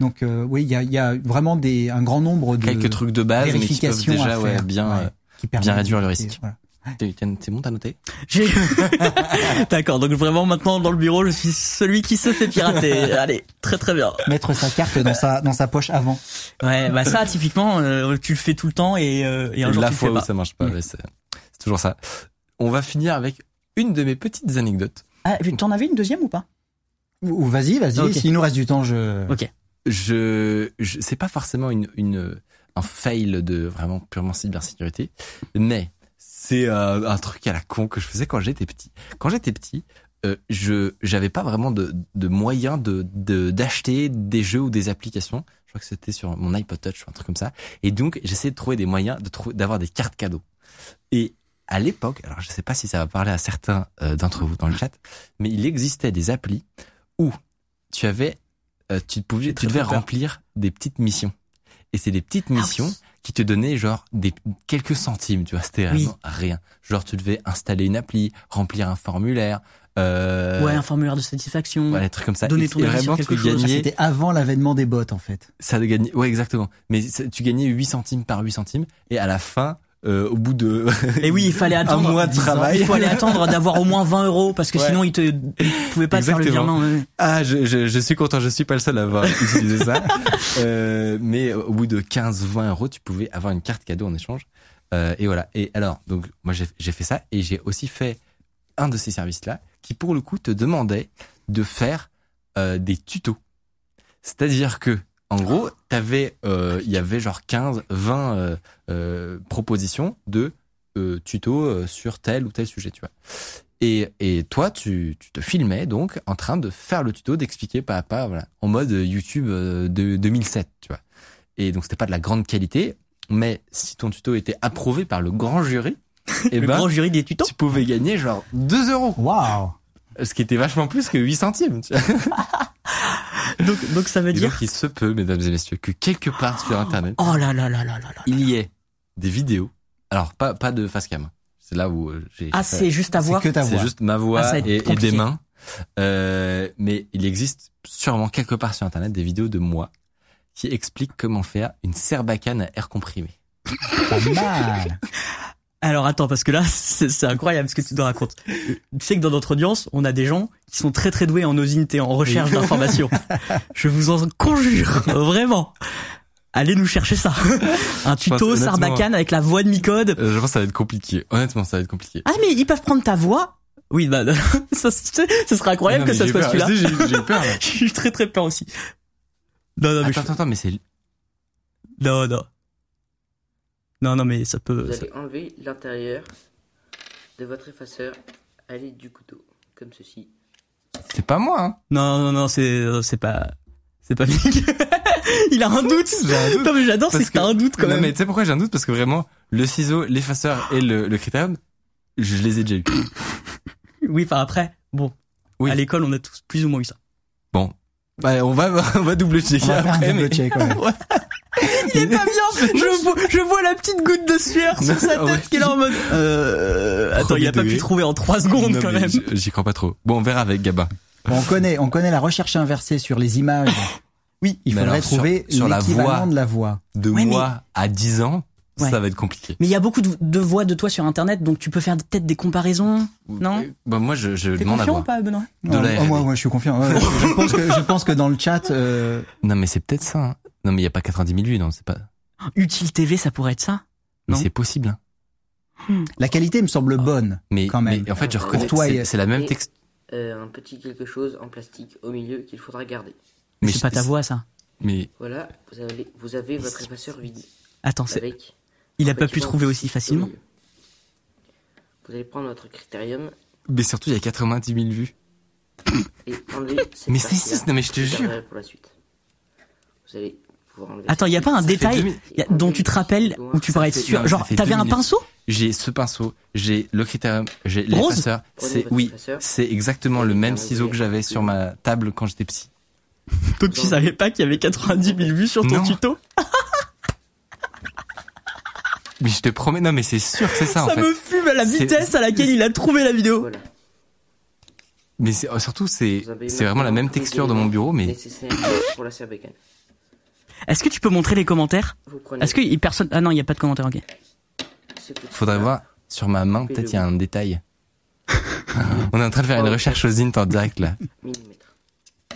Donc euh, oui, il y a, il y a vraiment des un grand nombre de Quelques trucs de base, mais qui peuvent déjà à ouais, bien, ouais, euh, qui bien réduire le risque. voilà. t'es- c'est bon, t'as noté? J'ai. *laughs* D'accord donc vraiment maintenant dans le bureau je suis celui qui se fait pirater. *laughs* Allez très très bien. Mettre sa carte dans sa dans sa poche avant. Ouais bah ça typiquement euh, tu le fais tout le temps et euh, et un jour la tu le fois fais où pas. ça marche pas, ouais, c'est c'est toujours ça. On va finir avec une de mes petites anecdotes. Ah t'en avais une deuxième ou pas? Ou vas-y, vas-y. Ok. S'il nous reste du temps, je. Ok. Je, je c'est pas forcément une, une un fail de vraiment purement cybersécurité, mais c'est euh, un truc à la con que je faisais quand j'étais petit. Quand j'étais petit, euh, je j'avais pas vraiment de, de moyens de de- d'acheter des jeux ou des applications. Je crois que c'était sur mon iPod Touch ou un truc comme ça. Et donc j'essayais de trouver des moyens de trouver d'avoir des cartes cadeaux. Et à l'époque, alors je sais pas si ça va parler à certains euh, d'entre vous dans le chat, mais il existait des applis où tu avais, euh, tu pouvais, tu devais peur. remplir des petites missions. Et c'est des petites Ah missions oui. qui te donnaient genre des quelques centimes, tu vois, c'était Oui. vraiment rien. Genre tu devais installer une appli, remplir un formulaire, Euh, Ouais, un formulaire de satisfaction. ouais, des trucs comme ça. Donner Et- ton avis sur quelque chose. C'était avant l'avènement des bots en fait. ça de gagner, ouais, exactement. Mais ça- tu gagnais 8 centimes par 8 centimes, et à la fin, euh, au bout de, Et oui, il fallait *laughs* attendre. mois de 10 ans. travail. Il fallait attendre d'avoir au moins 20 euros parce que Ouais. sinon, il te, il pouvait pas te faire le virement. ouais. ah, je, je, je suis content, je suis pas le seul à avoir *laughs* utilisé ça. Euh, mais au bout de 15, 20 euros, tu pouvais avoir une carte cadeau en échange. Euh, et voilà. Et alors, donc, moi, j'ai fait ça, et j'ai aussi fait un de ces services-là, qui pour le coup te demandait de faire euh, des tutos. C'est-à-dire que, en gros, t'avais, euh, il y avait genre 15, 20 euh, euh, propositions de euh, tutos sur tel ou tel sujet, tu vois. Et, et toi, tu, tu te filmais donc en train de faire le tuto, d'expliquer pas à pas, voilà, en mode YouTube de 2007, tu vois. Et donc c'était pas de la grande qualité, mais si ton tuto était approuvé par le grand jury, *laughs* eh Le ben, grand jury des tutos. tu pouvais gagner genre 2 euros. Waouh Ce qui était vachement plus que 8 centimes. Tu vois. *laughs* *laughs* Donc, donc ça veut Et dire. donc il se peut, mesdames et messieurs, que quelque part sur Internet, Oh là là là là là là. il y ait des vidéos. Alors pas pas de face cam. C'est là où euh, j'ai. Ah, c'est juste à C'est voir. que ta c'est voix. juste ma voix Ah, et, des mains. Euh, mais il existe sûrement quelque part sur Internet des vidéos de moi qui expliquent comment faire une serbacane à air comprimé. Pas mal. *laughs* Alors attends, parce que là, *laughs* c'est incroyable ce que tu nous racontes. Tu sais que dans notre audience, on a des gens qui sont très très doués en OSINT, en recherche d'informations. *laughs* Je vous en conjure, vraiment. Allez nous chercher ça. *laughs* Un tuto pense, Sarbacane avec la voix de Micode. Euh, je pense que ça va être compliqué. Honnêtement, ça va être compliqué. Ah mais ils peuvent prendre ta voix? Oui, bah ça, ce serait incroyable Non, que ça soit celui-là. J'ai eu peur. là. Je suis très très peur aussi. Non non mais Attends, attends, attends, mais c'est non non. Non non mais ça peut. Vous ça- allez enlever l'intérieur de votre effaceur à l'aide du couteau, comme ceci. c'est pas moi. Hein. Non non non c'est c'est pas c'est pas Mick. *laughs* Il a un doute. J'ai un doute. Non mais j'adore, c'est Parce que t'as un doute quand non, même. mais tu sais pourquoi j'ai un doute? Parce que vraiment, le ciseau, l'effaceur et le, le critérium, je les ai déjà eu. *coughs* Oui, enfin après, bon. Oui. À l'école, on a tous plus ou moins eu ça. Bon, bah, on va *laughs* on va double On checker va faire un après. double mais- check. ouais. *laughs* Il est pas bien. *laughs* Je vois, je vois la petite goutte de sueur sur sa *laughs* tête qui est en mode. Euh, attends, il a pas pu trouver en trois secondes Non, quand même. J'y crois pas trop. Bon, on verra avec. Bon, on connaît, on connaît la recherche inversée sur les images. Oui, il Mais faudrait alors, sur- trouver sur la l'équivalent voix. de la voix. De Ouais, moi à 10 ans, Ouais. ça va être compliqué. Mais il y a beaucoup de, de voix de toi sur internet, donc tu peux faire peut-être des comparaisons. Non? Bah, moi, je, je demande à confiant ou voir. pas, Benoît? De Ah, la R&D. moi, moi, je suis confiant. Ouais, je, je pense que, je pense que dans le chat, euh, Non, mais c'est peut-être ça. hein. Non, mais il y a pas 90 000 vues, non, c'est pas. Utile TV, ça pourrait être ça. Mais c'est possible. hein. la qualité me semble bonne. Mais, Quand même. mais en fait, je Pour reconnais. toi, c'est- la même texte. Euh, un petit quelque chose en plastique au milieu qu'il faudra garder. Mais c'est pas ta voix, ça. Mais Voilà, vous avez, vous avez votre effaceur vide. Attends, c'est- il a pas pu trouver aussi au facilement. Vous allez prendre votre critérium mais surtout, il y a 90 000 vues. et enlever cette *laughs* Mais c'est partie-là. six, non, mais je te jure. garderez pour la suite. Vous allez pouvoir enlever Attends, il y a pas un Ça détail 2000. y a- dont tu te rappelles où tu pourrais être fait- sûr. Genre, t'avais un pinceau? J'ai ce pinceau, j'ai le critérium, j'ai l'effaceur. C'est oui, c'est exactement le même ciseau que j'avais sur ma table quand j'étais psy. *laughs* Donc tu savais pas qu'il y avait 90 000 vues sur ton Non. tuto? *laughs* Mais je te promets, non mais c'est sûr que c'est ça, en Ça fait. me fume à la vitesse à laquelle il a trouvé la vidéo. Voilà. Mais c'est, surtout c'est vraiment la même texture de mon bureau, mais pour la. Est-ce que tu peux montrer les commentaires Est-ce que personne Ah non, il y a pas de commentaires. Ok. faudrait voir sur ma main, peut-être il y a un détail. *laughs* On est en train de faire une recherche aux int en direct là.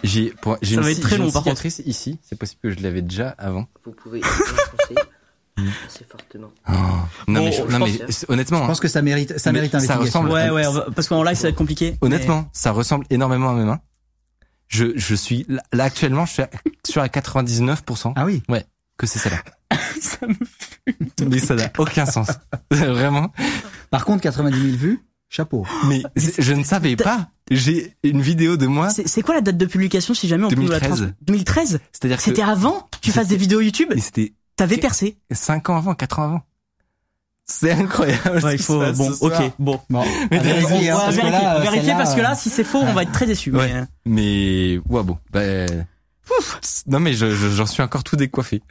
J'ai Ça une, va être très long, cicatrice ici, c'est possible que je l'avais déjà avant. Vous pouvez *laughs* assez fortement. Oh. Non Bon, mais, je- je non, pense- mais honnêtement, Je pense que ça mérite, ça mérite ça investigation. ressemble- Ouais, ouais, parce qu'en live ça va être compliqué. honnêtement, ça ressemble énormément à mes mains. Je, je suis là, là, actuellement, je suis à, sûr à 99% Ah oui. que c'est celle-là. *laughs* Ça me- Mais ça n'a aucun sens. *laughs* Vraiment. Par contre, 90 000 vues, chapeau. Mais je ne savais pas. J'ai une vidéo de moi. C'est quoi la date de publication si jamais on peut nous la 2013. trans- 2013 C'est-à-dire que C'était avant que tu fasses des vidéos YouTube? Mais c'était T'avais percé 5 ans avant, 4 ans avant. C'est incroyable. Ouais, il faut. se passe Bon, ce soir. ok, bon. Bon, Mais vérifier, On hein, parce que vérifier, là, vérifier celle-là, parce que là, euh, si c'est faux, on va être très déçus. Ouais. mais, euh, Mais ouais bon. Bah, non mais je- je- j'en suis encore tout décoiffé.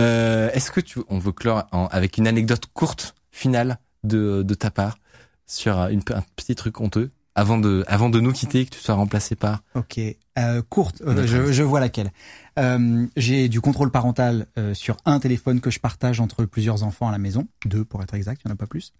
Euh, Est-ce que tu on veut clore en- avec une anecdote courte finale de de ta part sur une, un petit truc honteux avant de, avant de nous quitter, que tu sois remplacé par. Ok, euh, courte. euh, je, je vois laquelle. Euh, J'ai du contrôle parental euh, sur un téléphone que je partage entre plusieurs enfants à la maison, deux pour être exact, il y en a pas plus.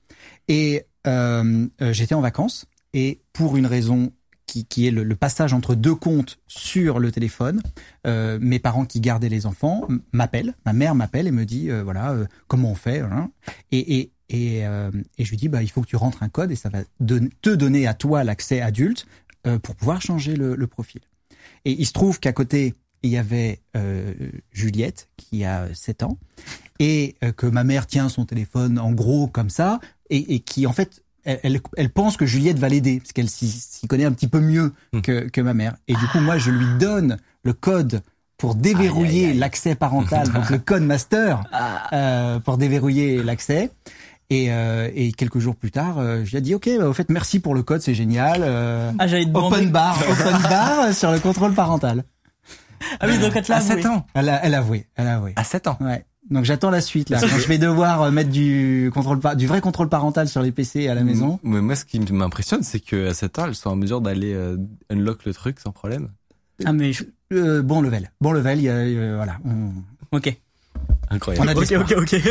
Et euh, euh, j'étais en vacances et pour une raison qui, qui est le, le passage entre deux comptes sur le téléphone, euh, mes parents qui gardaient les enfants m'appellent, ma mère m'appelle et me dit voilà comment on fait, hein. et, et et, et je lui dis bah il faut que tu rentres un code et ça va te donner à toi l'accès adulte pour pouvoir changer le, le profil. Et il se trouve qu'à côté, il y avait euh, Juliette, qui a 7 ans, et euh, que ma mère tient son téléphone en gros comme ça, et, et qui en fait, elle, elle, elle pense que Juliette va l'aider, parce qu'elle s'y connaît un petit peu mieux Hmm. que, que ma mère. Et du coup, moi, je lui donne le code pour déverrouiller l'accès parental, donc le *laughs* code master, euh, pour déverrouiller l'accès. Et, euh, et quelques jours plus tard, euh, je lui ai dit, ok, bah, au fait, merci pour le code, c'est génial. Euh, Ah, j'allais te demander. Open bar, open bar sur le contrôle parental. Ah oui, donc elle l'a À 7 avoué. ans. Elle a, elle a avoué, elle a avoué. À 7 ans. Ouais. Donc j'attends la suite là. Quand je vais devoir euh, mettre du contrôle du vrai contrôle parental sur les PC à la maison. Mais moi, ce qui m'impressionne, c'est que à 7 ans, elles sont en mesure d'aller euh, unlock le truc sans problème. Ah mais je- Euh, bon level, bon level. Il y a, euh, voilà. on- ok. Incroyable. On a Ok, ok, ok. *laughs*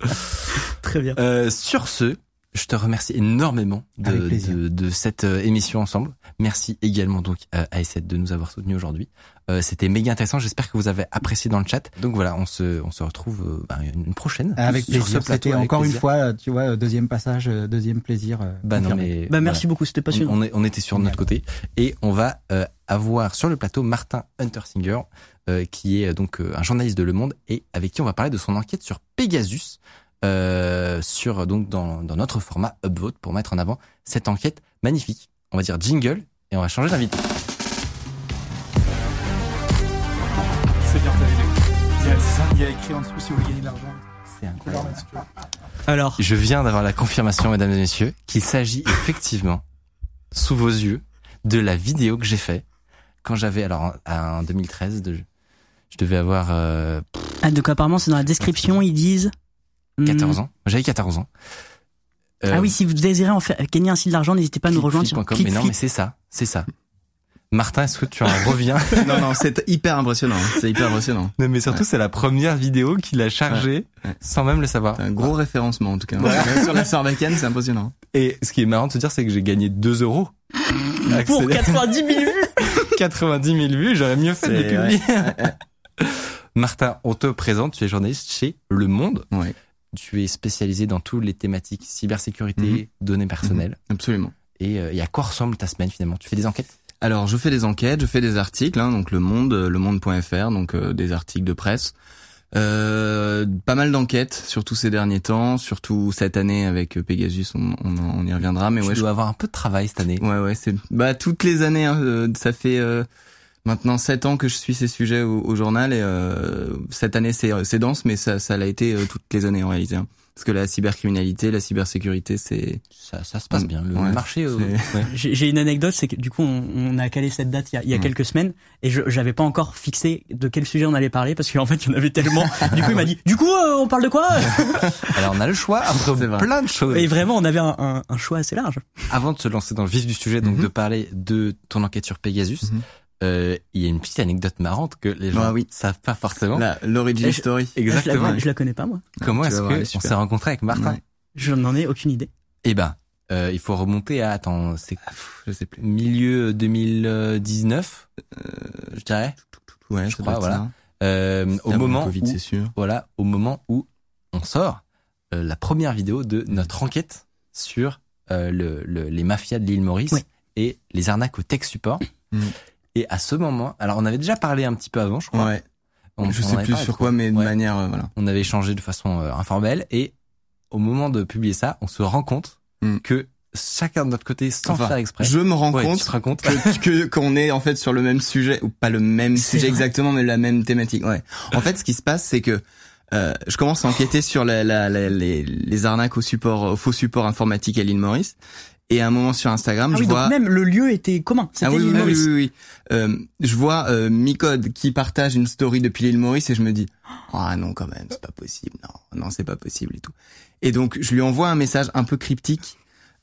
*laughs* Très bien. Euh, sur ce, je te remercie énormément de, de, de cette euh, émission ensemble. Merci également donc à AS7 de nous avoir soutenus aujourd'hui. Euh, C'était méga intéressant. J'espère que vous avez apprécié dans le chat. Donc voilà, on se, on se retrouve euh, bah, une prochaine. Avec sur plaisir. ce plateau, C'était encore une fois, euh, tu vois, euh, deuxième passage, euh, deuxième plaisir. euh, Bah non mais Bah merci voilà. beaucoup, c'était passionnant. On, on est- on était sur notre côté et on va euh, avoir sur le plateau Martin Huntersinger euh, qui est euh, donc euh, un journaliste de Le Monde et avec qui on va parler de son enquête sur Pegasus euh, sur donc dans, dans notre format Upvote pour mettre en avant cette enquête magnifique. On va dire jingle et on va changer d'invité. C'est bien ta vidéo. Il y a- C'est ça, il y a écrit en dessous si vous voulez gagner de l'argent. C'est incroyable. Alors, Je viens d'avoir la confirmation, mesdames et messieurs, qu'il s'agit *laughs* effectivement, sous vos yeux, de la vidéo que j'ai fait quand j'avais, alors en, en 2013, de, je devais avoir euh, ah, donc apparemment c'est dans la description, ils disent. Hmm, 14 ans. J'avais 14 ans. Euh, Ah oui, si vous désirez en faire, gagner ainsi de l'argent, n'hésitez pas à nous rejoindre sur. Mais non, mais c'est ça, c'est ça. Martin, est-ce que tu en reviens *laughs* non, non, c'est hyper impressionnant. C'est hyper impressionnant. Non, mais surtout, c'est la première vidéo qu'il a chargée Ouais, ouais. sans même le savoir. Un gros référencement en tout cas. Sur la Sarbacane, c'est impressionnant. Et ce qui est marrant de se dire, c'est que j'ai gagné 2 euros. Pour Accéder- 90 000 vues *laughs* 90 000 vues, j'aurais mieux fait de les publier. *laughs* Martin, on te présente, tu es journaliste chez Le Monde. Ouais, Tu es spécialisé dans toutes les thématiques cybersécurité, Mhm. données personnelles. absolument. Et, euh, et à quoi ressemble ta semaine finalement? Tu fais des enquêtes? Alors, je fais des enquêtes, je fais des articles, hein, donc Le Monde, euh, lemonde.fr, donc euh, des articles de presse. Euh, pas mal d'enquêtes, surtout ces derniers temps, surtout cette année avec euh, Pegasus, on, on, on y reviendra. Mais Tu ouais, je- dois avoir un peu de travail cette année. ouais, ouais, c'est bah toutes les années. hein, euh, ça fait euh, maintenant sept ans que je suis ces sujets au, au journal et euh, cette année c'est c'est dense, mais ça ça l'a été euh, toutes les années en réalité. hein. Parce que la cybercriminalité, la cybersécurité, c'est Ça, ça se passe bien. Le Ouais, marché. euh, ouais. *laughs* J'ai j'ai une anecdote, c'est que du coup on, on a calé cette date il y a, il y a quelques semaines et je j'avais pas encore fixé de quel sujet on allait parler parce qu'en fait il y en avait tellement. Du coup il m'a dit du coup euh, on parle de quoi? *laughs* Alors on a le choix entre plein de choses. Et vraiment on avait un, un, un choix assez large. Avant de se lancer dans le vif du sujet, donc Mhm. de parler de ton enquête sur Pegasus, Mhm. Euh, il y a une petite anecdote marrante que les gens Ah oui. savent pas forcément. la l'origin story. Exactement. Je la, je la connais pas moi. Comment est-ce vas voir, elle est que on super. s'est rencontré avec Martin Ouais. Je n'en ai aucune idée. Eh ben, euh, il faut remonter à attends, c'est Je sais plus. milieu 2019, je dirais. Ouais, Je crois, voilà. Euh, au moment Covid, où, c'est sûr. voilà, au moment où on sort euh, la première vidéo de notre enquête sur euh, le, le- les mafias de l'île Maurice Oui. et les arnaques au tech support. Mhm. Et à ce moment, alors on avait déjà parlé un petit peu avant, je crois. Ouais. On- je on sais plus parlé, sur quoi, mais de Ouais. manière euh, voilà. On avait échangé de façon euh, informelle et au moment de publier ça, on se rend compte Mhm. que chacun de notre côté, sans Enfin, faire exprès, Je me rends Ouais, compte compte que *laughs* qu'on est en fait sur le même sujet ou pas le même sujet vrai. exactement mais la même thématique ouais en fait ce qui se passe c'est que euh, je commence à enquêter sur la, la- la- les, les arnaques au support au faux support informatique à l'île Maurice et à un moment sur Instagram Ah je oui vois donc même le lieu était commun. C'était ah oui, oui, oui, oui, oui. Euh, je vois euh, Micode qui partage une story depuis l'île Maurice et je me dis ah non quand même c'est pas possible non non c'est pas possible et tout et donc je lui envoie un message un peu cryptique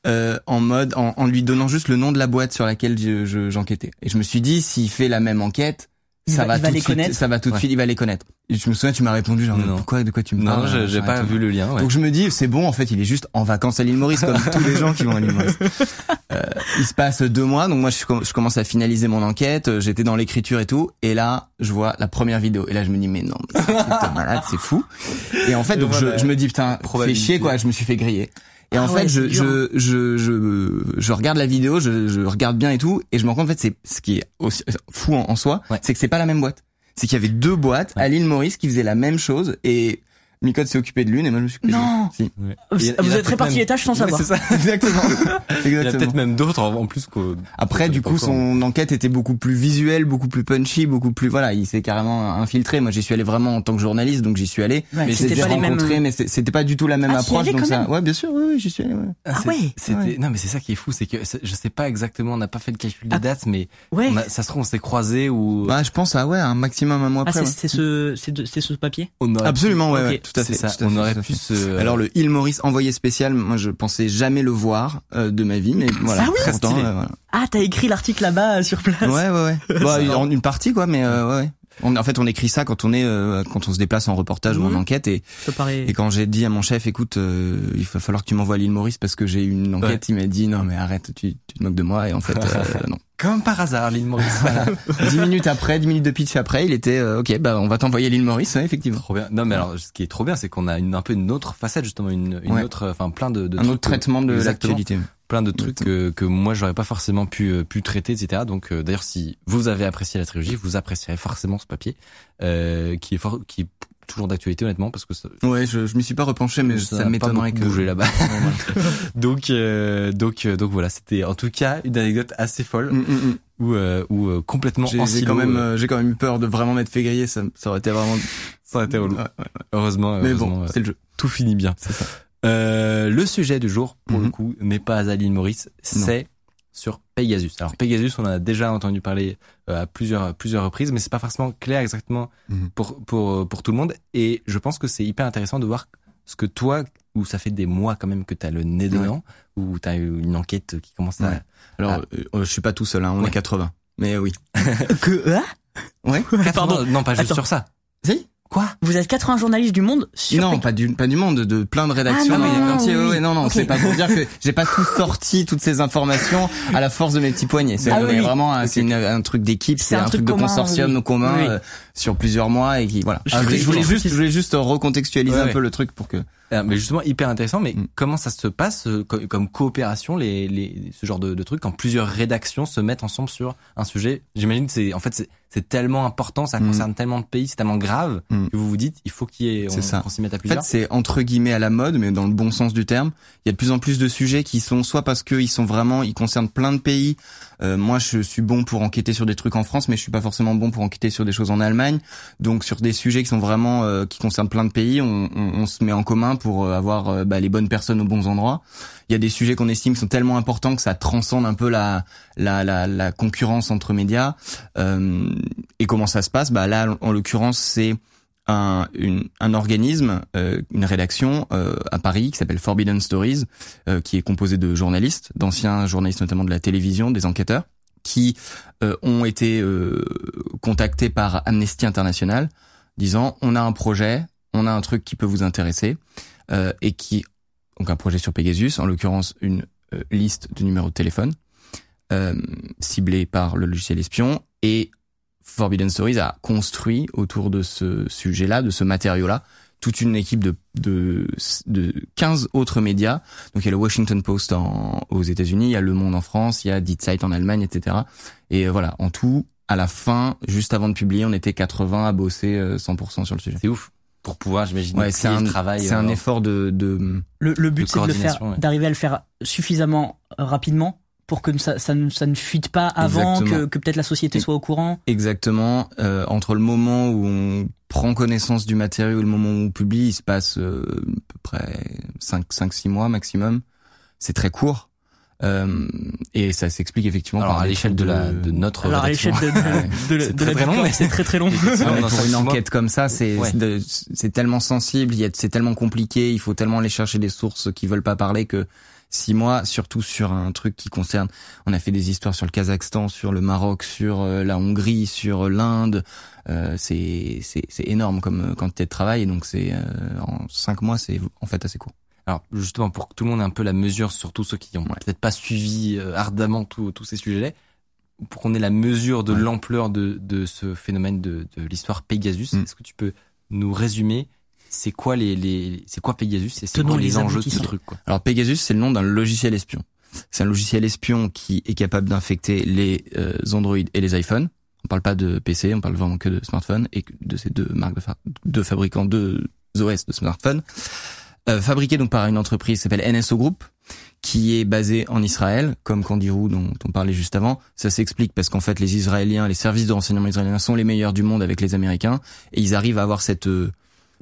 euh, en mode en, en lui donnant juste le nom de la boîte sur laquelle je- je- j'enquêtais. Et je me suis dit, s'il fait la même enquête, ça va- va, il va tout les de suite, connaître ça va tout de Ouais. suite, il va les connaître. Et je me souviens, tu m'as répondu genre Non. pourquoi, de quoi tu me Non, parles j'ai j'ai pas vu le lien. ouais. Donc je me dis, c'est bon, en fait, il est juste en vacances à l'île Maurice, comme *laughs* tous les gens qui vont à l'île Maurice. Euh, il se passe deux mois, donc moi je, com- je commence à finaliser mon enquête, euh, j'étais dans l'écriture et tout, et là je vois la première vidéo, et là je me dis, mais non, mais c'est un truc de malade, c'est fou. Et en fait, donc je, je me dis, putain, fais chier quoi, je me suis fait griller. Et en Ah fait, ouais, je, dur, je, je, je, je regarde la vidéo, je, je regarde bien et tout, et je me rends compte, en fait, c'est ce qui est aussi fou en, en soi, Ouais. c'est que c'est pas la même boîte. C'est qu'il y avait deux boîtes à l'île Maurice qui faisaient la même chose, et Micode s'est occupé de l'une, et moi je me suis occupé de Non. l'autre. Si. Ouais. Vous, Il il êtes répartis peut-être les tâches sans même- savoir. Ouais, c'est ça. *laughs* Exactement. Il y a peut-être même d'autres en plus qu'au. Après, du coup, courant. son enquête était beaucoup plus visuelle, beaucoup plus punchy, beaucoup plus voilà. Il s'est carrément infiltré. Moi, j'y suis allé vraiment en tant que journaliste, donc j'y suis allé. Ouais, Mais c'était pas les mêmes. mais c'était pas du tout la même Ah, approche. Donc quand ça, même ouais, bien sûr, oui, oui, j'y suis allé. Ouais. Ah c'est- ouais. C'était non mais c'est ça qui est fou, c'est que je sais pas exactement, on n'a pas fait de calcul des Ah. dates, mais Ouais. on a- ça se trouve on s'est croisés ou Bah, je pense à ouais, un maximum un mois Ah, après. c'est ce, c'est de- c'est ce papier? Absolument, ouais, à fait. ça, tout à on fait, aurait pu se. Alors le île Maurice envoyé spécial, moi je pensais jamais le voir euh, de ma vie, mais voilà. Ah oui Très pourtant, stylé. euh, voilà. Ah, t'as écrit l'article là-bas euh, sur place. Ouais, ouais, ouais. *laughs* Bah, en une partie quoi, mais euh, ouais, ouais. On, en fait, on écrit ça quand on est euh, quand on se déplace en reportage ou en Mhm. enquête et. Et quand j'ai dit à mon chef, écoute, euh, il va falloir que tu m'envoies à l'île Maurice parce que j'ai eu une enquête, il m'a dit non mais arrête, tu, tu te moques de moi et en fait *laughs* euh, non. Comme par hasard, l'île Maurice. Voilà. *laughs* Dix minutes après, dix minutes de pitch après, il était euh, ok, bah on va t'envoyer l'île Maurice, ouais, effectivement. Trop bien. Non mais alors, ce qui est trop bien, c'est qu'on a une, un peu une autre facette justement, une, une Ouais. autre, enfin plein de, de Un autre traitement de l'actualité. plein de trucs que, que moi j'aurais pas forcément pu euh, pu traiter etc donc euh, d'ailleurs si vous avez apprécié la trilogie vous apprécierez forcément ce papier euh, qui est fort qui est toujours d'actualité honnêtement parce que ça, Ouais, je, je m'y suis pas repenché, mais ça, pas m'étonnerait que. bougé là-bas *laughs* donc euh, donc euh, donc voilà c'était en tout cas une anecdote assez folle Mm, mm, mm. ou euh, ou euh, complètement J'ai en j'ai silo, quand même, euh, j'ai quand même eu peur de vraiment m'être fait griller, ça, ça aurait été vraiment. *laughs* ça aurait été relou Ouais, ouais. heureusement Mais heureusement, bon, c'est le jeu. tout finit bien C'est ça. Euh, le sujet du jour, pour le Mhm. coup, n'est pas l'île Maurice, Non. Sur Pegasus. Alors Pegasus, on en a déjà entendu parler euh, à plusieurs à plusieurs reprises, mais c'est pas forcément clair exactement Mhm. pour pour pour tout le monde. Et je pense que c'est hyper intéressant de voir ce que toi, où ça fait des mois quand même que t'as le nez dedans, où t'as eu une enquête qui commence à Ouais. Alors, euh, je suis pas tout seul, hein, on Ouais. est 80. Mais oui. Que, hein? Ouais. *laughs* Pardon. Non, non, pas juste Attends. sur ça. Si Quoi Vous êtes 80 journalistes du monde sur non, pas du pas du monde, de plein de rédactions Ah, non, le non, quartier. oui, oui. non, non, c'est pas pour dire que j'ai pas tout *laughs* sorti toutes ces informations à la force de mes petits poignets. C'est Ah, oui, vraiment un- c'est une- un truc d'équipe, C'est un un, truc, truc de commun, consortium oui. commun Oui. euh, sur plusieurs mois et qui voilà. Je Ah, je, voulais- je voulais je juste je voulais juste recontextualiser Ouais, un ouais. peu le truc pour que Euh, mais justement hyper intéressant. Mais Mm. comment ça se passe euh, co- comme coopération, les, les ce genre de, de trucs quand plusieurs rédactions se mettent ensemble sur un sujet? J'imagine que c'est en fait c'est tellement important, ça Mm. concerne tellement de pays, c'est tellement grave Mm. que vous vous dites il faut qu'il y ait on, qu'on s'y mette à En plusieurs. fait, c'est entre guillemets à la mode, mais dans le bon sens du terme. Il y a de plus en plus de sujets qui sont soit parce qu'ils sont vraiment, ils concernent plein de pays. Euh, moi, je suis bon pour enquêter sur des trucs en France, mais je suis pas forcément bon pour enquêter sur des choses en Allemagne. Donc, sur des sujets qui sont vraiment, euh, qui concernent plein de pays, on, on- on se met en commun pour euh, avoir euh, bah, les bonnes personnes aux bons endroits. Il y a des sujets qu'on estime sont tellement importants que ça transcende un peu la la, la, la concurrence entre médias. Et comment ça se passe? Bah là, en l'occurrence, c'est un, une- un organisme, euh, une rédaction euh, à Paris qui s'appelle Forbidden Stories, euh, qui est composé de journalistes, d'anciens journalistes notamment de la télévision, des enquêteurs, qui euh, ont été euh, contactés par Amnesty International, disant on a un projet, on a un truc qui peut vous intéresser, euh, et qui donc un projet sur Pegasus, en l'occurrence une liste de numéros de téléphone ciblés par le logiciel espion et Forbidden Stories a construit autour de ce sujet-là, de ce matériau-là, toute une équipe de, de, de 15 autres médias. Donc il y a le Washington Post en, aux États-Unis, il y a Le Monde en France, il y a Die Zeit en Allemagne, etc. Et euh, voilà, en tout, à la fin, juste avant de publier, on était 80 à bosser euh, 100% sur le sujet. C'est ouf pour pouvoir j'imagine Ouais, c'est un, travail. c'est un euh, effort de, de Le, le but de c'est de le faire, ouais. d'arriver à le faire suffisamment euh, rapidement pour que ça, ça, ne, ça ne fuite pas avant Exactement. que, que peut-être la société soit au courant. Exactement. Euh, entre le moment où on prend connaissance du matériau et le moment où on publie, il se passe euh, à peu près 5 5 6 mois maximum. C'est très court. Euh, et ça s'explique effectivement Alors par à l'échelle de la de notre Alors à l'échelle de, de, *laughs* de, de très, la très long, mais- c'est très très long. Pour une enquête comme ça, c'est Ouais. de- c'est tellement sensible, c'est tellement compliqué, il faut tellement aller chercher des sources qui veulent pas parler que six mois, surtout sur un truc qui concerne. On a fait des histoires sur le Kazakhstan, sur le Maroc, sur euh, la Hongrie, sur l'Inde. Euh, c'est c'est énorme comme euh, quantité de travail. Et donc c'est euh, en cinq mois, c'est en fait assez court. Alors justement pour que tout le monde ait un peu la mesure, surtout ceux qui ont Ouais. peut-être pas suivi euh, ardemment tous ces sujets-là, pour qu'on ait la mesure de Ouais. l'ampleur de de ce phénomène de de l'histoire Pegasus, Mm. est-ce que tu peux nous résumer c'est quoi les les c'est quoi Pegasus et c'est quoi les les enjeux de ce truc quoi Alors Pegasus, c'est le nom d'un logiciel espion. C'est un logiciel espion qui est capable d'infecter les euh, Android et les iPhones. On parle pas de PC, on parle vraiment que de smartphones et de ces deux marques de, fa- de fabricants de OS de smartphones. Euh, fabriqué donc par une entreprise qui s'appelle NSO Group, qui est basée en Israël, comme Kandirou dont on parlait juste avant. Ça s'explique parce qu'en fait les Israéliens, les services de renseignement israéliens sont les meilleurs du monde avec les Américains et ils arrivent à avoir cette euh,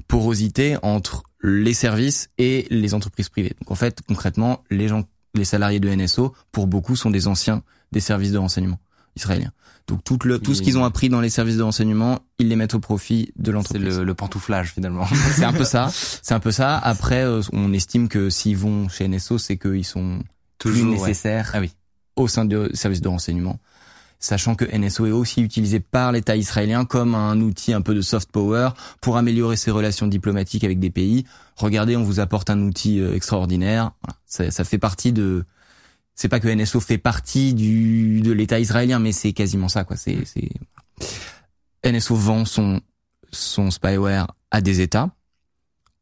porosité entre les services et les entreprises privées. Donc en fait, concrètement, les gens, les salariés de NSO, pour beaucoup, sont des anciens des services de renseignement israéliens. Donc tout le tout ce qu'ils ont appris dans les services de renseignement, ils les mettent au profit de c'est l'entreprise. le, le pantouflage finalement *laughs* C'est un peu ça. C'est un peu ça. Après, euh, on estime que s'ils vont chez NSO, c'est qu'ils sont plus Toujours, ouais. nécessaires Ah oui. au sein de services de renseignement. Sachant que NSO est aussi utilisé par l'État israélien comme un outil un peu de soft power pour améliorer ses relations diplomatiques avec des pays. Regardez, on vous apporte un outil euh, extraordinaire. Ça, ça fait partie de. C'est pas que NSO fait partie du de l'État israélien, mais c'est quasiment ça, quoi. C'est. NSO vend son son spyware à des États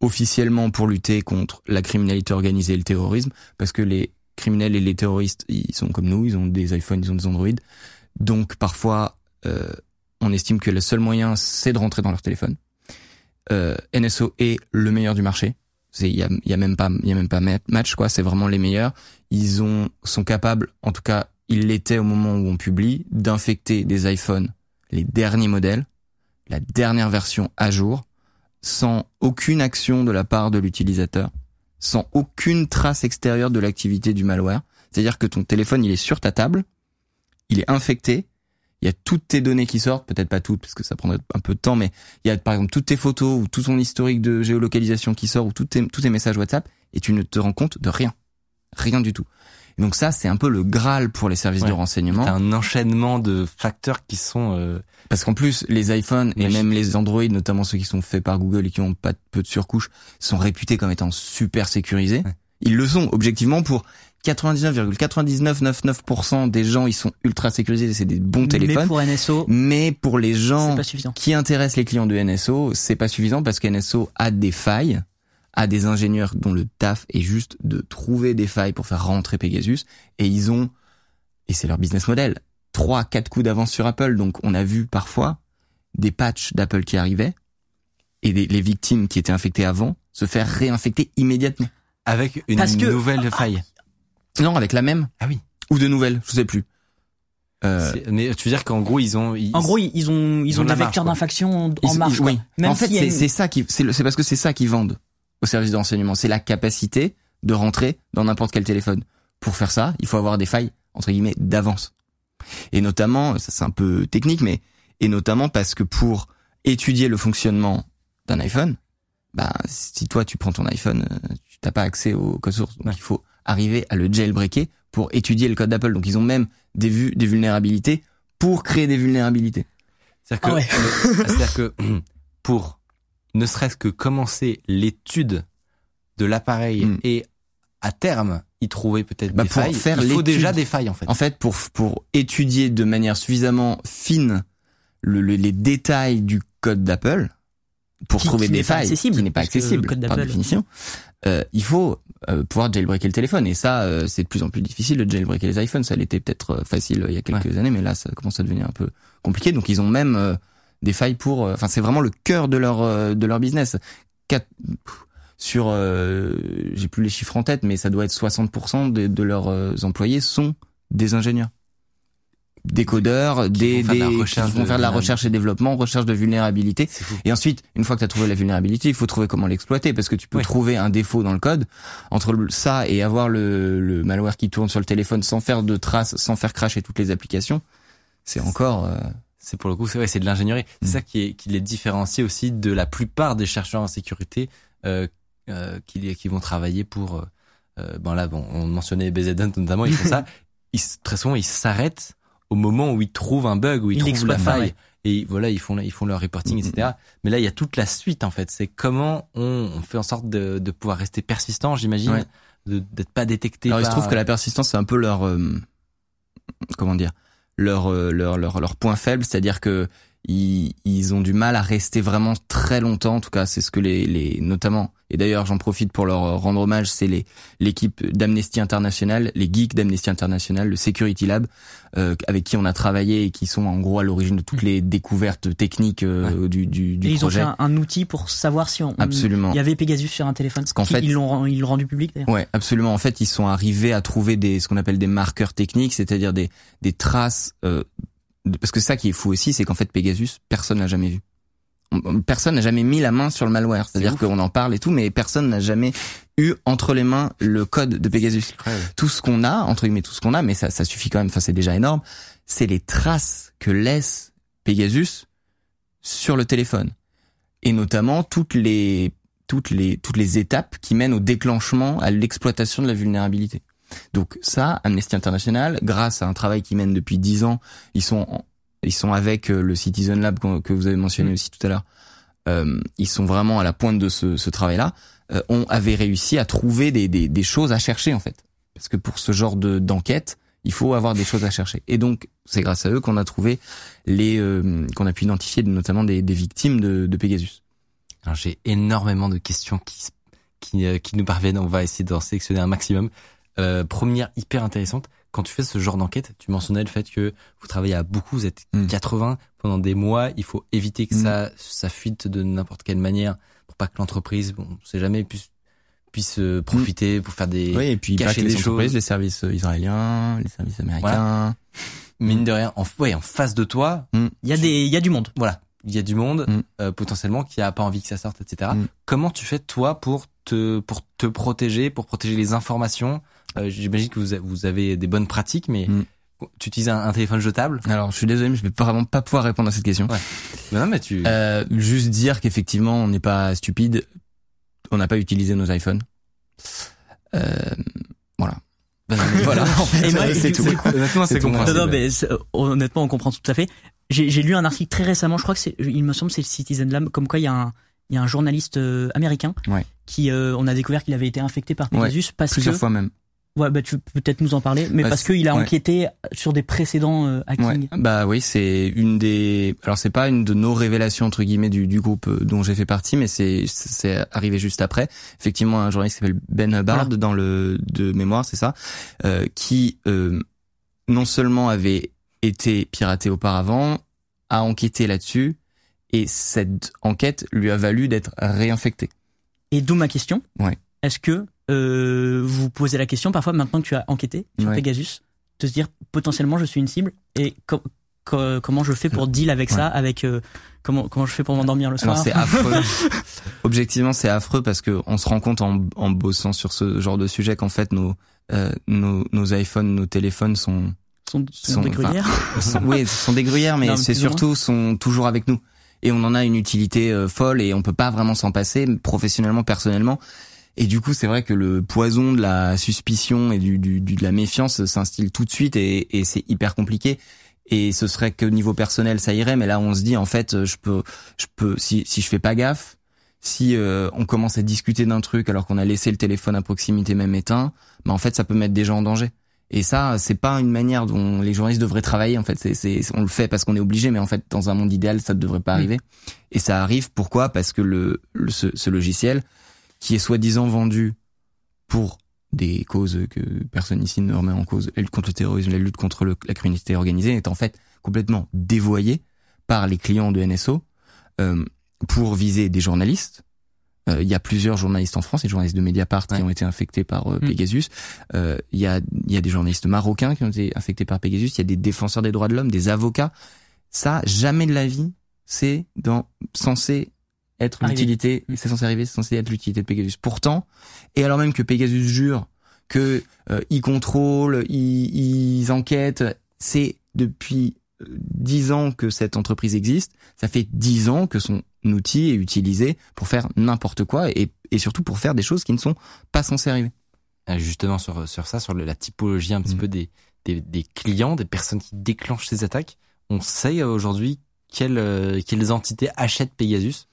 officiellement pour lutter contre la criminalité organisée et le terrorisme, parce que les criminels et les terroristes, ils sont comme nous, ils ont des iPhones, ils ont des Android. Donc parfois, euh, on estime que le seul moyen, c'est de rentrer dans leur téléphone. Euh, NSO est le meilleur du marché. Il y a, même pas y a même pas ma- match quoi. C'est vraiment les meilleurs. Ils ont sont capables, en tout cas, ils l'étaient au moment où on publie, d'infecter des iPhones, les derniers modèles, la dernière version à jour, sans aucune action de la part de l'utilisateur, sans aucune trace extérieure de l'activité du malware. C'est-à-dire que ton téléphone, il est sur ta table, il est infecté, il y a toutes tes données qui sortent, peut-être pas toutes parce que ça prendrait un peu de temps, mais il y a par exemple toutes tes photos ou tout ton historique de géolocalisation qui sort ou tous tes, tous tes messages WhatsApp et tu ne te rends compte de rien. Rien du tout. Et donc ça, c'est un peu le Graal pour les services Ouais. de renseignement. T'as un enchaînement de facteurs qui sont euh, Parce qu'en plus, les iPhones et même les Android, notamment ceux qui sont faits par Google et qui ont pas peu de surcouche, sont réputés comme étant super sécurisés. Ouais. Ils le sont, objectivement, pour 99,9999% des gens, ils sont ultra sécurisés, c'est des bons Mais téléphones. pour NSO, Mais pour les gens qui intéressent les clients de NSO, c'est pas suffisant parce que NSO a des failles, a des ingénieurs dont le taf est juste de trouver des failles pour faire rentrer Pegasus et ils ont et c'est leur business model, trois quatre coups d'avance sur Apple. Donc on a vu parfois des patchs d'Apple qui arrivaient et des- les victimes qui étaient infectées avant se faire réinfecter immédiatement. avec une Parce que- nouvelle faille. Non, avec la même Ah oui. ou de nouvelles, je sais plus. Euh, Mais tu veux dire qu'en gros ils ont ils- En gros, ils ils ont, ils ils ont ont de des vecteurs d'infection en Ils- marche. oui. Même en fait, a c'est une- c'est ça qui, c'est parce que c'est ça qu'ils vendent au service de renseignement. C'est la capacité de rentrer dans n'importe quel téléphone. Pour faire ça, il faut avoir des failles entre guillemets d'avance. Et notamment, ça c'est un peu technique, mais et notamment parce que pour étudier le fonctionnement d'un iPhone, bah si toi tu prends ton iPhone, euh, tu t'as pas accès au code source, donc Ouais. il faut arriver à le jailbreaker pour étudier le code d'Apple. Donc ils ont même des vues, des vulnérabilités pour créer des vulnérabilités. C'est-à-dire que, Ah ouais. *laughs* c'est-à-dire que *clears throat* pour ne serait-ce que commencer l'étude de l'appareil Mm. et à terme y trouver peut-être Bah, des pour failles, faire il faut déjà des failles en fait. En fait, pour pour étudier de manière suffisamment fine le- le- les détails du code d'Apple, pour Qui- trouver qui des failles, accessible, qui n'est pas accessible par définition, euh, il faut euh, pouvoir jailbreaker le téléphone. Et ça, euh, c'est de plus en plus difficile de jailbreaker les iPhones. Ça l'était peut-être euh, facile euh, il y a quelques années, mais là, ça commence à devenir un peu compliqué. Donc, ils ont même euh, des failles pour. Enfin, c'est vraiment le cœur de leur euh, de leur business. Quatre- pff, sur, euh, j'ai plus les chiffres en tête, mais ça doit être 60% de, de leurs employés sont des ingénieurs, des codeurs, des, vont faire de la des- qui vont faire de la recherche et développement, recherche de vulnérabilité. Et ensuite, une fois que tu as trouvé la vulnérabilité, il faut trouver comment l'exploiter parce que tu peux Oui. trouver un défaut dans le code entre ça et avoir le, le malware qui tourne sur le téléphone sans faire de traces, sans faire crasher toutes les applications. C'est encore euh, C'est pour le coup, c'est vrai, c'est de l'ingénierie. C'est Mm. ça qui, est, qui les différencie aussi de la plupart des chercheurs en sécurité euh, euh, qui, qui vont travailler pour euh, euh, bon là, bon, on mentionnait BZN notamment, ils font ça. *laughs* Ils, très souvent, ils s'arrêtent au moment où ils trouvent un bug, où ils, Ils trouvent la faille. ouais. Et voilà, ils font, ils font leur reporting, Mhm. etc. Mais là, il y a toute la suite en fait. C'est comment on, on fait en sorte de, de pouvoir rester persistant, j'imagine, Ouais. d'être pas détecté. Alors il se par- trouve que la persistance c'est un peu leur euh, comment dire leur euh, leur leur leur point faible, c'est-à-dire que ils, ils ont du mal à rester vraiment très longtemps. En tout cas, c'est ce que les les notamment et d'ailleurs j'en profite pour leur rendre hommage, c'est les l'équipe d'Amnesty International, les geeks d'Amnesty International, le Security Lab euh, avec qui on a travaillé et qui sont en gros à l'origine de toutes les découvertes techniques euh, du du, du Et ils ont projet. fait un, un outil pour savoir si on, Absolument. il y avait Pegasus sur un téléphone. Parce qu'en fait- ils l'ont ils l'ont rendu public. Ouais, absolument. En fait, ils sont arrivés à trouver des ce qu'on appelle des marqueurs techniques, c'est-à-dire des des traces. Euh, parce que ça qui est fou aussi, c'est qu'en fait Pegasus, personne n'a jamais vu. On- Personne n'a jamais mis la main sur le malware. C'est-à-dire qu'on en parle et tout, mais personne n'a jamais eu entre les mains le code de Pegasus. Tout ce qu'on a, entre guillemets, tout ce qu'on a, mais ça, ça suffit quand même. Enfin, c'est déjà énorme. C'est les traces que laisse Pegasus sur le téléphone, et notamment toutes les toutes les toutes les étapes qui mènent au déclenchement, à l'exploitation de la vulnérabilité. Donc ça, Amnesty International, grâce à un travail qu'ils mènent depuis dix ans, ils sont en- ils sont avec euh, le Citizen Lab que vous avez mentionné aussi tout à l'heure. Euh, ils sont vraiment à la pointe de ce, ce travail-là. Euh, on avait réussi à trouver des, des, des choses à chercher en fait, parce que pour ce genre de d'enquête, il faut avoir des choses à chercher. Et donc c'est grâce à eux qu'on a trouvé les euh, qu'on a pu identifier notamment des, des victimes de, de Pegasus. Alors j'ai énormément de questions qui qui, euh, qui nous parviennent. On va essayer d'en sélectionner un maximum. Euh, première hyper intéressante. Quand tu fais ce genre d'enquête, tu mentionnais le fait que vous travaillez à beaucoup, vous êtes Mm. 80 pendant des mois. Il faut éviter que Mm. ça ça fuite de n'importe quelle manière pour pas que l'entreprise, bon, on sait jamais, puisse puisse euh, profiter pour faire des Oui, et puis cacher pas que les des choses. les services euh, israéliens, les services américains. mine de rien. En, ouais, en face de toi, Il y a des il y a du monde. voilà, il y a du monde euh, potentiellement qui a pas envie que ça sorte, etc. Mm. Comment tu fais toi pour te pour te protéger, pour protéger les informations Euh, J'imagine que vous, a- vous avez des bonnes pratiques, mais Mm. tu utilises un, un téléphone jetable? Alors, je suis désolé, mais je vais vraiment pas pouvoir répondre à cette question. Ouais. Mais Non, mais tu. Euh, juste dire qu'effectivement, on n'est pas stupide. On n'a pas utilisé nos iPhones. Euh, voilà. Ben *laughs* voilà. *laughs* en fait, Et moi, c'est tout. Honnêtement, c'est. Non, compréhensible. non, mais euh, honnêtement, on comprend tout à fait. J'ai j'ai lu un article très récemment, je crois que c'est, il me semble, que c'est le Citizen Lab, comme quoi il y a un, il y a un journaliste euh, américain Ouais. qui, euh, on a découvert qu'il avait été infecté par Ouais, Pegasus parce Plusieurs que, fois même. Ouais, bah tu peux peut-être nous en parler, mais Bah, parce qu'il a ouais. enquêté sur des précédents euh, Ouais. hacking. Bah oui, c'est une des. Alors c'est pas une de nos révélations entre guillemets du, du groupe euh, dont j'ai fait partie, mais c'est c'est arrivé juste après. Effectivement, un journaliste qui s'appelle Ben Hubbard Voilà. dans le de mémoire, c'est ça, euh, qui euh, non seulement avait été piraté auparavant, a enquêté là-dessus, et cette enquête lui a valu d'être réinfecté. Et d'où ma question. Ouais. Est-ce que euh, vous posez la question parfois maintenant que tu as enquêté sur Ouais. Pegasus, de se dire potentiellement je suis une cible et co- co- comment je fais pour deal avec ça, avec euh, comment comment je fais pour m'endormir le soir. C'est affreux. *laughs* Objectivement, c'est affreux parce que on se rend compte en, en bossant sur ce genre de sujet qu'en fait nos euh, nos, nos iPhones, nos téléphones sont, sont, sont sont- des gruyères. *laughs* oui, sont des gruyères, mais c'est surtout sont toujours avec nous et on en a une utilité folle et on peut pas vraiment s'en passer professionnellement, personnellement. Et du coup, c'est vrai que le poison de la suspicion et du, du, du- de la méfiance s'instille tout de suite et, et c'est hyper compliqué. Et ce serait que au niveau personnel, ça irait, mais là, on se dit en fait, je peux, je peux, si si je fais pas gaffe, si euh, on commence à discuter d'un truc alors qu'on a laissé le téléphone à proximité même éteint, bah en fait, ça peut mettre des gens en danger. Et ça, c'est pas une manière dont les journalistes devraient travailler. En fait, c'est, c'est, on le fait parce qu'on est obligé, mais en fait, dans un monde idéal, ça ne devrait pas arriver. Et ça arrive. Pourquoi? Parce que le, le ce, ce logiciel, qui est soi-disant vendu pour des causes que personne ici ne remet en cause, la lutte contre le terrorisme, la lutte contre le- la criminalité organisée, est en fait complètement dévoyé par les clients de NSO euh, pour viser des journalistes. Euh, Il y a plusieurs journalistes en France, des journalistes de Mediapart qui ont été infectés par euh, Mm. Pegasus. Euh, Il y, a, y a des journalistes marocains qui ont été infectés par Pegasus. Il y a des défenseurs des droits de l'homme, des avocats. Ça, jamais de la vie, c'est dans censé être l'utilité. Mm. C'est censé arriver, c'est censé être l'utilité de Pegasus. Pourtant, et alors même que Pegasus jure que euh, ils contrôlent, ils, ils enquêtent, c'est depuis euh, dix ans que cette entreprise existe. Ça fait dix ans que son outil est utilisé pour faire n'importe quoi et, et surtout pour faire des choses qui ne sont pas censées arriver. euh, justement sur sur ça, sur la typologie un petit Mhm. peu des, des des clients, des personnes qui déclenchent ces attaques. On sait aujourd'hui quelles euh, quelles entités achètent Pegasus.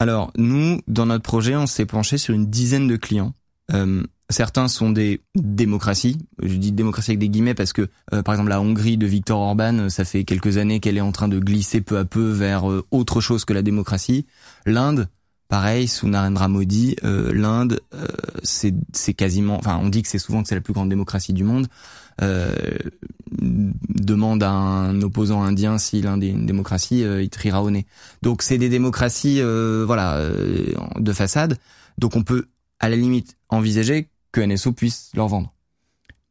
Alors, nous, dans notre projet, on s'est penché sur une dizaine de clients. Euh, certains sont des démocraties. Je dis démocratie avec des guillemets parce que, euh, par exemple, la Hongrie de Viktor Orban, euh, ça fait quelques années qu'elle est en train de glisser peu à peu vers euh, autre chose que la démocratie. L'Inde, pareil, sous Narendra Modi, euh, l'Inde, c'est quasiment, enfin, on dit que c'est souvent que c'est la plus grande démocratie du monde. Euh, demande à un opposant indien si l'Inde est une démocratie, euh, il te rira au nez. Donc c'est des démocraties, euh, voilà, de façade. Donc on peut à la limite envisager que NSO puisse leur vendre.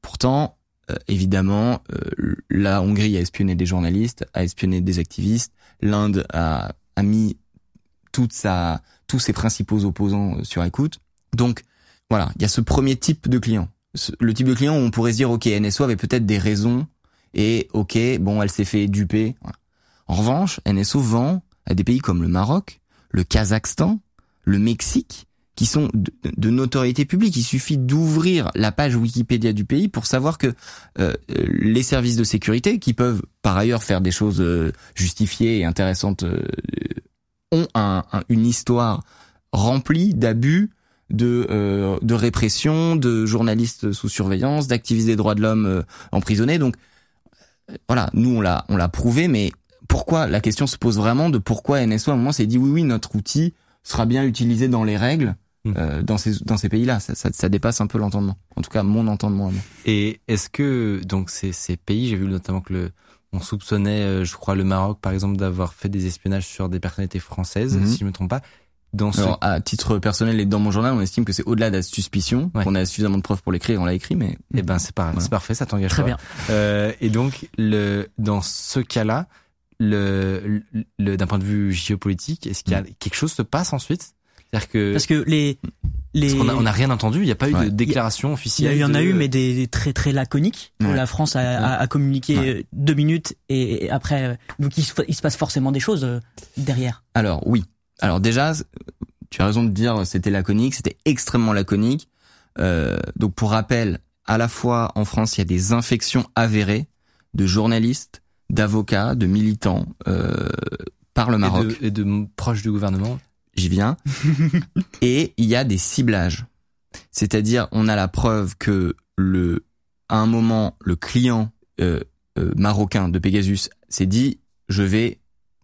Pourtant, euh, évidemment, euh, la Hongrie a espionné des journalistes, a espionné des activistes. L'Inde a, a mis toute sa, tous ses principaux opposants sur écoute. Donc voilà, il y a ce premier type de client. Le type de client où on pourrait se dire, ok, NSO avait peut-être des raisons et ok, bon, elle s'est fait duper. En revanche, NSO vend à des pays comme le Maroc, le Kazakhstan, le Mexique, qui sont de, notoriété publique. Il suffit d'ouvrir la page Wikipédia du pays pour savoir que euh, euh, les services de sécurité, qui peuvent par ailleurs faire des choses euh, justifiées et intéressantes, ont un- un- une histoire remplie d'abus, de, euh, de répression, de journalistes sous surveillance, d'activistes des droits de l'homme euh, emprisonnés. Donc euh, voilà, nous on l'a on l'a prouvé, mais pourquoi la question se pose vraiment de pourquoi NSO à un moment s'est dit oui oui notre outil sera bien utilisé dans les règles Mm. euh, dans ces dans ces pays-là. Ça, ça, ça dépasse un peu l'entendement. En tout cas mon entendement. moi. Et est-ce que donc ces ces pays, j'ai vu notamment que le on soupçonnait, euh, je crois, le Maroc par exemple d'avoir fait des espionnages sur des personnalités françaises, Mhm. si je me trompe pas. Dans ce Alors, à titre personnel et dans mon journal, on estime que c'est au-delà de la suspicion. Ouais. On a suffisamment de preuves pour l'écrire, on l'a écrit, mais Eh ben c'est par- Voilà. c'est parfait, ça t'engage Très pas. bien. Euh, et donc le dans ce cas-là, le, le d'un point de vue géopolitique, est-ce qu'il y a quelque chose se passe ensuite? C'est-à-dire que Parce que les les parce qu'on a, on a rien entendu, il n'y a pas eu Ouais. de déclaration officielle. il y en a de- eu, mais des, des très très laconiques. où Ouais. La France a, a, a communiqué Ouais. deux minutes et, et après, euh, donc il se, il se passe forcément des choses euh, derrière. Alors oui. Alors déjà, tu as raison de dire c'était laconique, c'était extrêmement laconique. Euh, donc pour rappel, à la fois en France, il y a des infections avérées de journalistes, d'avocats, de militants euh, par le et Maroc. de, et de proches du gouvernement. J'y viens. *laughs* et il y a des ciblages. C'est-à-dire, on a la preuve que le, à un moment, le client euh, euh, marocain de Pegasus s'est dit, je vais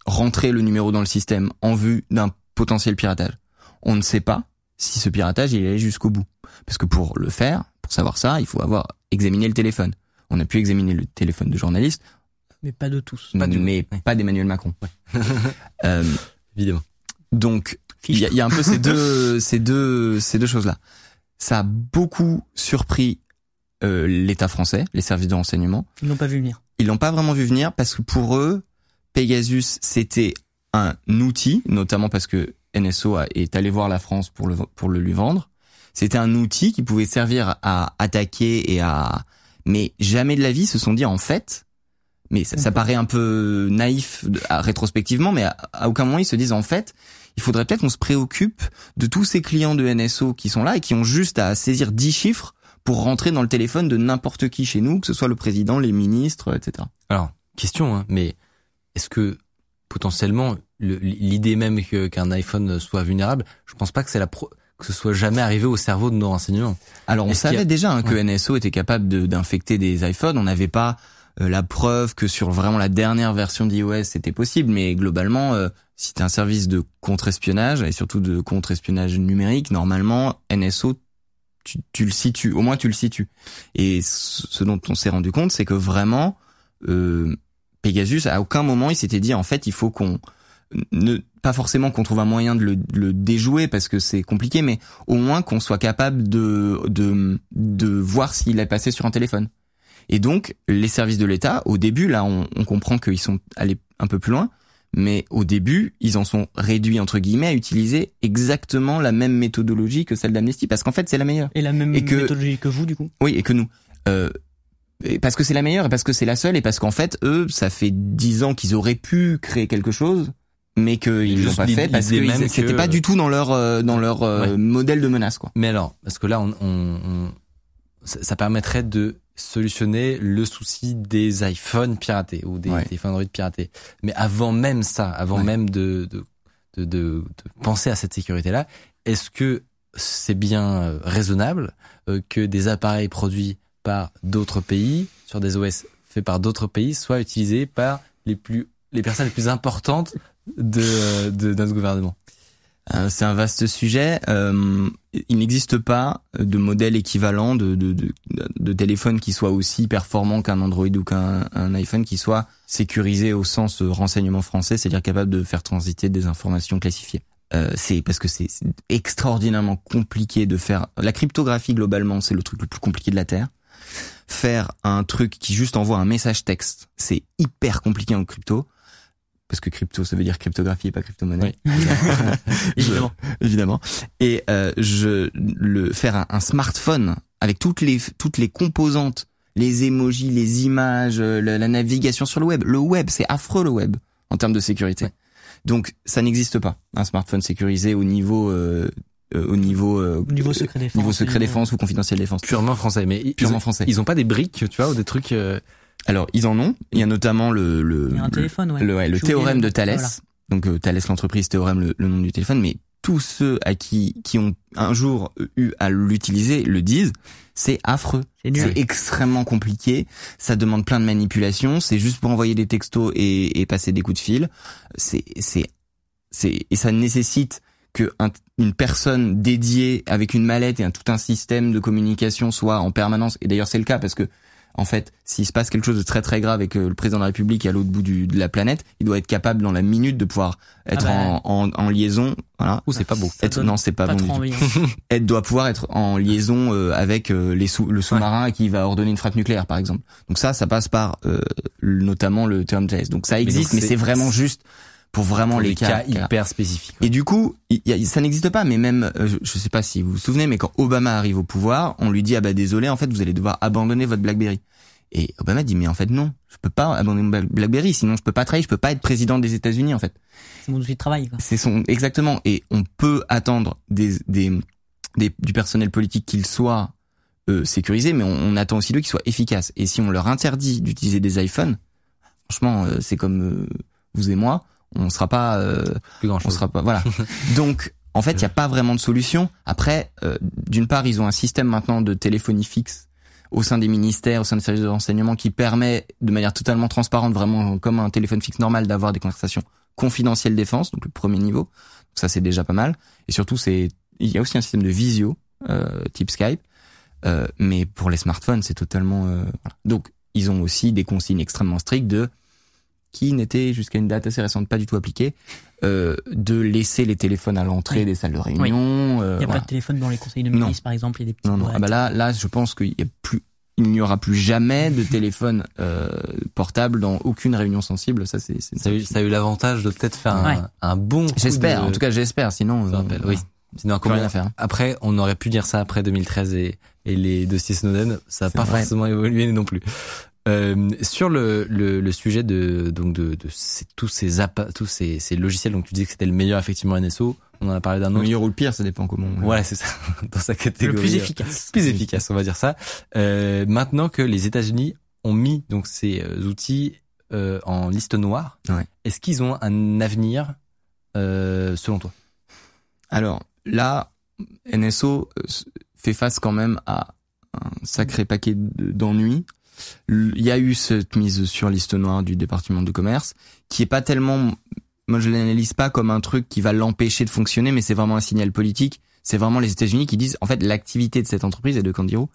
rentrer le numéro dans le système en vue d'un potentiel piratage. On ne sait pas si ce piratage il est allé jusqu'au bout, parce que pour le faire, pour savoir ça, il faut avoir examiné le téléphone. On a pu examiner le téléphone de journaliste, Mais pas de tous. Pas du- mais ouais. pas d'Emmanuel Macron. *laughs* Euh, Évidemment. donc il y, a- il y a un peu ces deux, *laughs* ces deux, ces deux choses-là. Ça a beaucoup surpris euh, l'État français, les services de renseignement. Ils n'ont pas vu venir. Ils l'ont pas vraiment vu venir parce que pour eux, Pegasus c'était un outil, notamment parce que NSO est allé voir la France pour le pour le lui vendre. C'était un outil qui pouvait servir à attaquer et à, mais jamais de la vie se sont dit en fait. Mais ça, ça paraît un peu naïf à- rétrospectivement, mais à, à aucun moment ils se disent en fait, il faudrait peut-être qu'on se préoccupe de tous ces clients de NSO qui sont là et qui ont juste à saisir 10 chiffres pour rentrer dans le téléphone de n'importe qui chez nous, que ce soit le président, les ministres, etc. Alors, question, hein, mais est-ce que potentiellement le- l'idée même qu'un iPhone soit vulnérable, je pense pas que c'est la pro- que ce soit jamais arrivé au cerveau de nos renseignements. Alors on savait a- déjà hein, que Ouais. NSO était capable de- d'infecter des iPhones. On n'avait pas euh, la preuve que sur vraiment la dernière version d'iOS c'était possible, mais globalement, euh, si t'es un service de contre-espionnage et surtout de contre-espionnage numérique, normalement NSO tu, tu le situes, au moins tu le situes. Et ce ce dont on s'est rendu compte, c'est que vraiment euh, Pegasus à aucun moment il s'était dit en fait il faut qu'on ne pas forcément qu'on trouve un moyen de le, de le déjouer parce que c'est compliqué, mais au moins qu'on soit capable de, de, de voir s'il est passé sur un téléphone. Et donc, les services de l'État, au début, là, on, on comprend qu'ils sont allés un peu plus loin, mais au début, ils en sont réduits, entre guillemets, à utiliser exactement la même méthodologie que celle d'Amnesty, parce qu'en fait, c'est la meilleure. Et la même Et que- méthodologie que vous, du coup? Oui, et que nous. Euh, et parce que c'est la meilleure, et parce que c'est la seule, et parce qu'en fait, eux, ça fait dix ans qu'ils auraient pu créer quelque chose, mais qu'ils l'ont pas fait parce que c'était que- pas du tout dans leur euh, dans leur euh, Ouais. modèle de menace, quoi. Mais alors, parce que là, on, on, on, ça, permettrait de solutionner le souci des iPhones piratés ou des Ouais. téléphones Android piratés. Mais avant même ça, avant Ouais. même de, de, de, de- de penser à cette sécurité-là, est-ce que c'est bien euh, raisonnable que des appareils produits par d'autres pays, sur des OS faits par d'autres pays, soient utilisés par les plus les personnes les plus importantes de, de gouvernement Euh, C'est un vaste sujet. Euh, il n'existe pas de modèle équivalent de, de, de, de téléphone qui soit aussi performant qu'un Android ou qu'un un iPhone qui soit sécurisé au sens renseignement français, c'est-à-dire capable de faire transiter des informations classifiées. Euh, c'est parce que c'est extraordinairement compliqué de faire la cryptographie globalement, c'est le truc le plus compliqué de la terre. Faire un truc qui juste envoie un message texte, c'est hyper compliqué en crypto parce que crypto ça veut dire cryptographie et pas crypto-monnaie. *laughs* Évidemment. évidemment. Et euh, je le faire un, un smartphone avec toutes les toutes les composantes, les emojis, les images, euh, la, la navigation sur le web. Le web, c'est affreux le web en termes de sécurité. Ouais. Donc ça n'existe pas un smartphone sécurisé au niveau euh, au niveau euh, Au niveau secret défense. niveau secret défense ou confidentiel défense. purement français mais ils- Purement ils ont, français. Ils ont pas des briques, tu vois, ou des trucs euh, Alors ils en ont. Il y a notamment le le Il y a un téléphone, ouais. le, ouais, le théorème de. Thalès. Voilà. Donc euh, Thalès l'entreprise, théorème le, le nom du téléphone, mais tous ceux à qui qui ont un jour eu à l'utiliser le disent, c'est affreux. C'est extrêmement compliqué. Ça demande plein de manipulations. C'est juste pour envoyer des textos et, et passer des coups de fil. C'est c'est c'est et ça nécessite que un- une personne dédiée avec une mallette et un, tout un système de communication soit en permanence. Et d'ailleurs c'est le cas parce que en fait, s'il se passe quelque chose de très très grave et que le président de la République est à l'autre bout du, de la planète, il doit être capable dans la minute de pouvoir être Ah bah. en, en, en liaison. Voilà. ou c'est pas beau. Être, non, c'est pas, Pas bon du trop tout envie. hein. *laughs* doit pouvoir être en liaison euh, avec euh, les sous, le sous-marin qui va ordonner une frappe nucléaire, par exemple. Donc ça, ça passe par euh, notamment le terme Thalès. Donc ça existe, mais c'est vraiment juste pour vraiment Pour les cas, cas. hyper spécifiques. Et du coup, il y a- ça n'existe pas. Mais même, euh, je, je sais pas si vous vous souvenez, mais quand Obama arrive au pouvoir, on lui dit ah bah désolé, en fait, vous allez devoir abandonner votre BlackBerry. Et Obama dit mais en fait non, je peux pas abandonner mon Black- BlackBerry, sinon je peux pas travailler, je peux pas être président des États-Unis en fait. C'est mon outil de travail. Quoi. C'est son exactement. Et on peut attendre des, des, des- du personnel politique qu'il soit euh, sécurisé, mais on, on attend aussi d'eux qu'il soit efficace. Et si on leur interdit d'utiliser des iPhones, franchement, euh, c'est comme euh, vous et moi, on sera pas, euh, Plus grand on chose. sera pas, voilà. *laughs* Donc, en fait, il n'y a pas vraiment de solution. Après, euh, d'une part, ils ont un système maintenant de téléphonie fixe au sein des ministères, au sein des services de renseignement, qui permet de manière totalement transparente, vraiment comme un téléphone fixe normal, d'avoir des conversations confidentielles défense, donc le premier niveau. Donc ça, c'est déjà pas mal. Et surtout, c'est il y a aussi un système de visio euh, type Skype, Euh, mais pour les smartphones, c'est totalement. euh, voilà. Donc, ils ont aussi des consignes extrêmement strictes de qui n'étaient jusqu'à une date assez récente pas du tout appliquées, euh, de laisser les téléphones à l'entrée Oui. des salles de réunion. euh, Il n'y a pas de téléphone dans les conseils de Non. ministre, par exemple. Il y a des Non, non. Ah bah là, là, je pense qu'il y a plus, il n'y aura plus jamais de *laughs* téléphone euh, portable dans aucune réunion sensible. Ça, c'est. Ça a eu, ça a eu l'avantage de peut-être faire un, Ouais. un bon. J'espère. de- En tout cas, j'espère. Sinon, ça euh, rappelle, voilà. oui. Sinon, rien comment- à faire. Après, on aurait pu dire ça après 2013 et, et les dossiers Snowden, ça n'a pas vrai. forcément évolué non plus. Euh, sur le, le, le sujet de donc de, de ces- tous ces appa- tous ces, ces logiciels, donc tu disais que c'était le meilleur effectivement NSO. On en a parlé d'un Le autre. meilleur ou le pire, ça dépend comment. on- Voilà, c'est ça. *laughs* Dans sa catégorie. Le plus euh, efficace. plus efficace, on va dire ça. Euh, maintenant que les États-Unis ont mis donc ces euh, outils euh, en liste noire, Ouais. est-ce qu'ils ont un avenir euh, selon toi? Alors là, NSO fait face quand même à un sacré paquet de- d'ennuis. Il y a eu cette mise sur liste noire du département de commerce, qui est pas tellement, moi je l'analyse pas comme un truc qui va l'empêcher de fonctionner, mais c'est vraiment un signal politique. C'est vraiment les États-Unis qui disent, en fait, l'activité de cette entreprise et de Candiru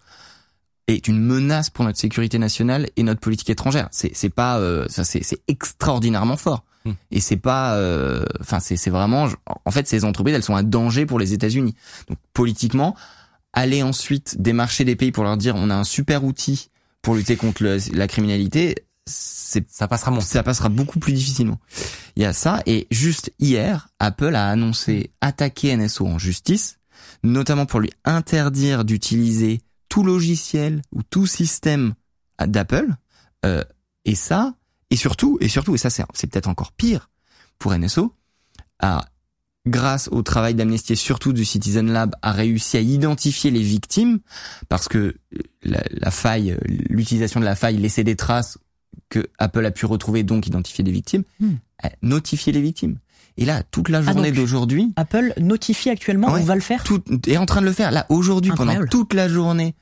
est une menace pour notre sécurité nationale et notre politique étrangère. C'est c'est pas, euh, ça c'est c'est extraordinairement fort. Hmm. Et c'est pas, euh, enfin c'est c'est vraiment, en fait, ces entreprises, elles sont un danger pour les États-Unis. Donc politiquement, aller ensuite démarcher des pays pour leur dire, on a un super outil pour lutter contre le- la criminalité, c'est Ça passera moins. ça passera beaucoup plus difficilement. Il y a ça et juste hier, Apple a annoncé attaquer NSO en justice, notamment pour lui interdire d'utiliser tout logiciel ou tout système d'Apple. Euh, et ça, et surtout, et surtout, et ça c'est c'est peut-être encore pire pour NSO, à grâce au travail d'Amnesty et surtout du Citizen Lab, a réussi à identifier les victimes parce que la, la faille, l'utilisation de la faille laissait des traces que Apple a pu retrouver, donc identifier des victimes, Hmm. a notifié les victimes. Et là, toute la journée donc, d'aujourd'hui, Apple notifie actuellement, Ouais. on va le faire. tout est en train de le faire. Là, aujourd'hui, pendant toute la journée,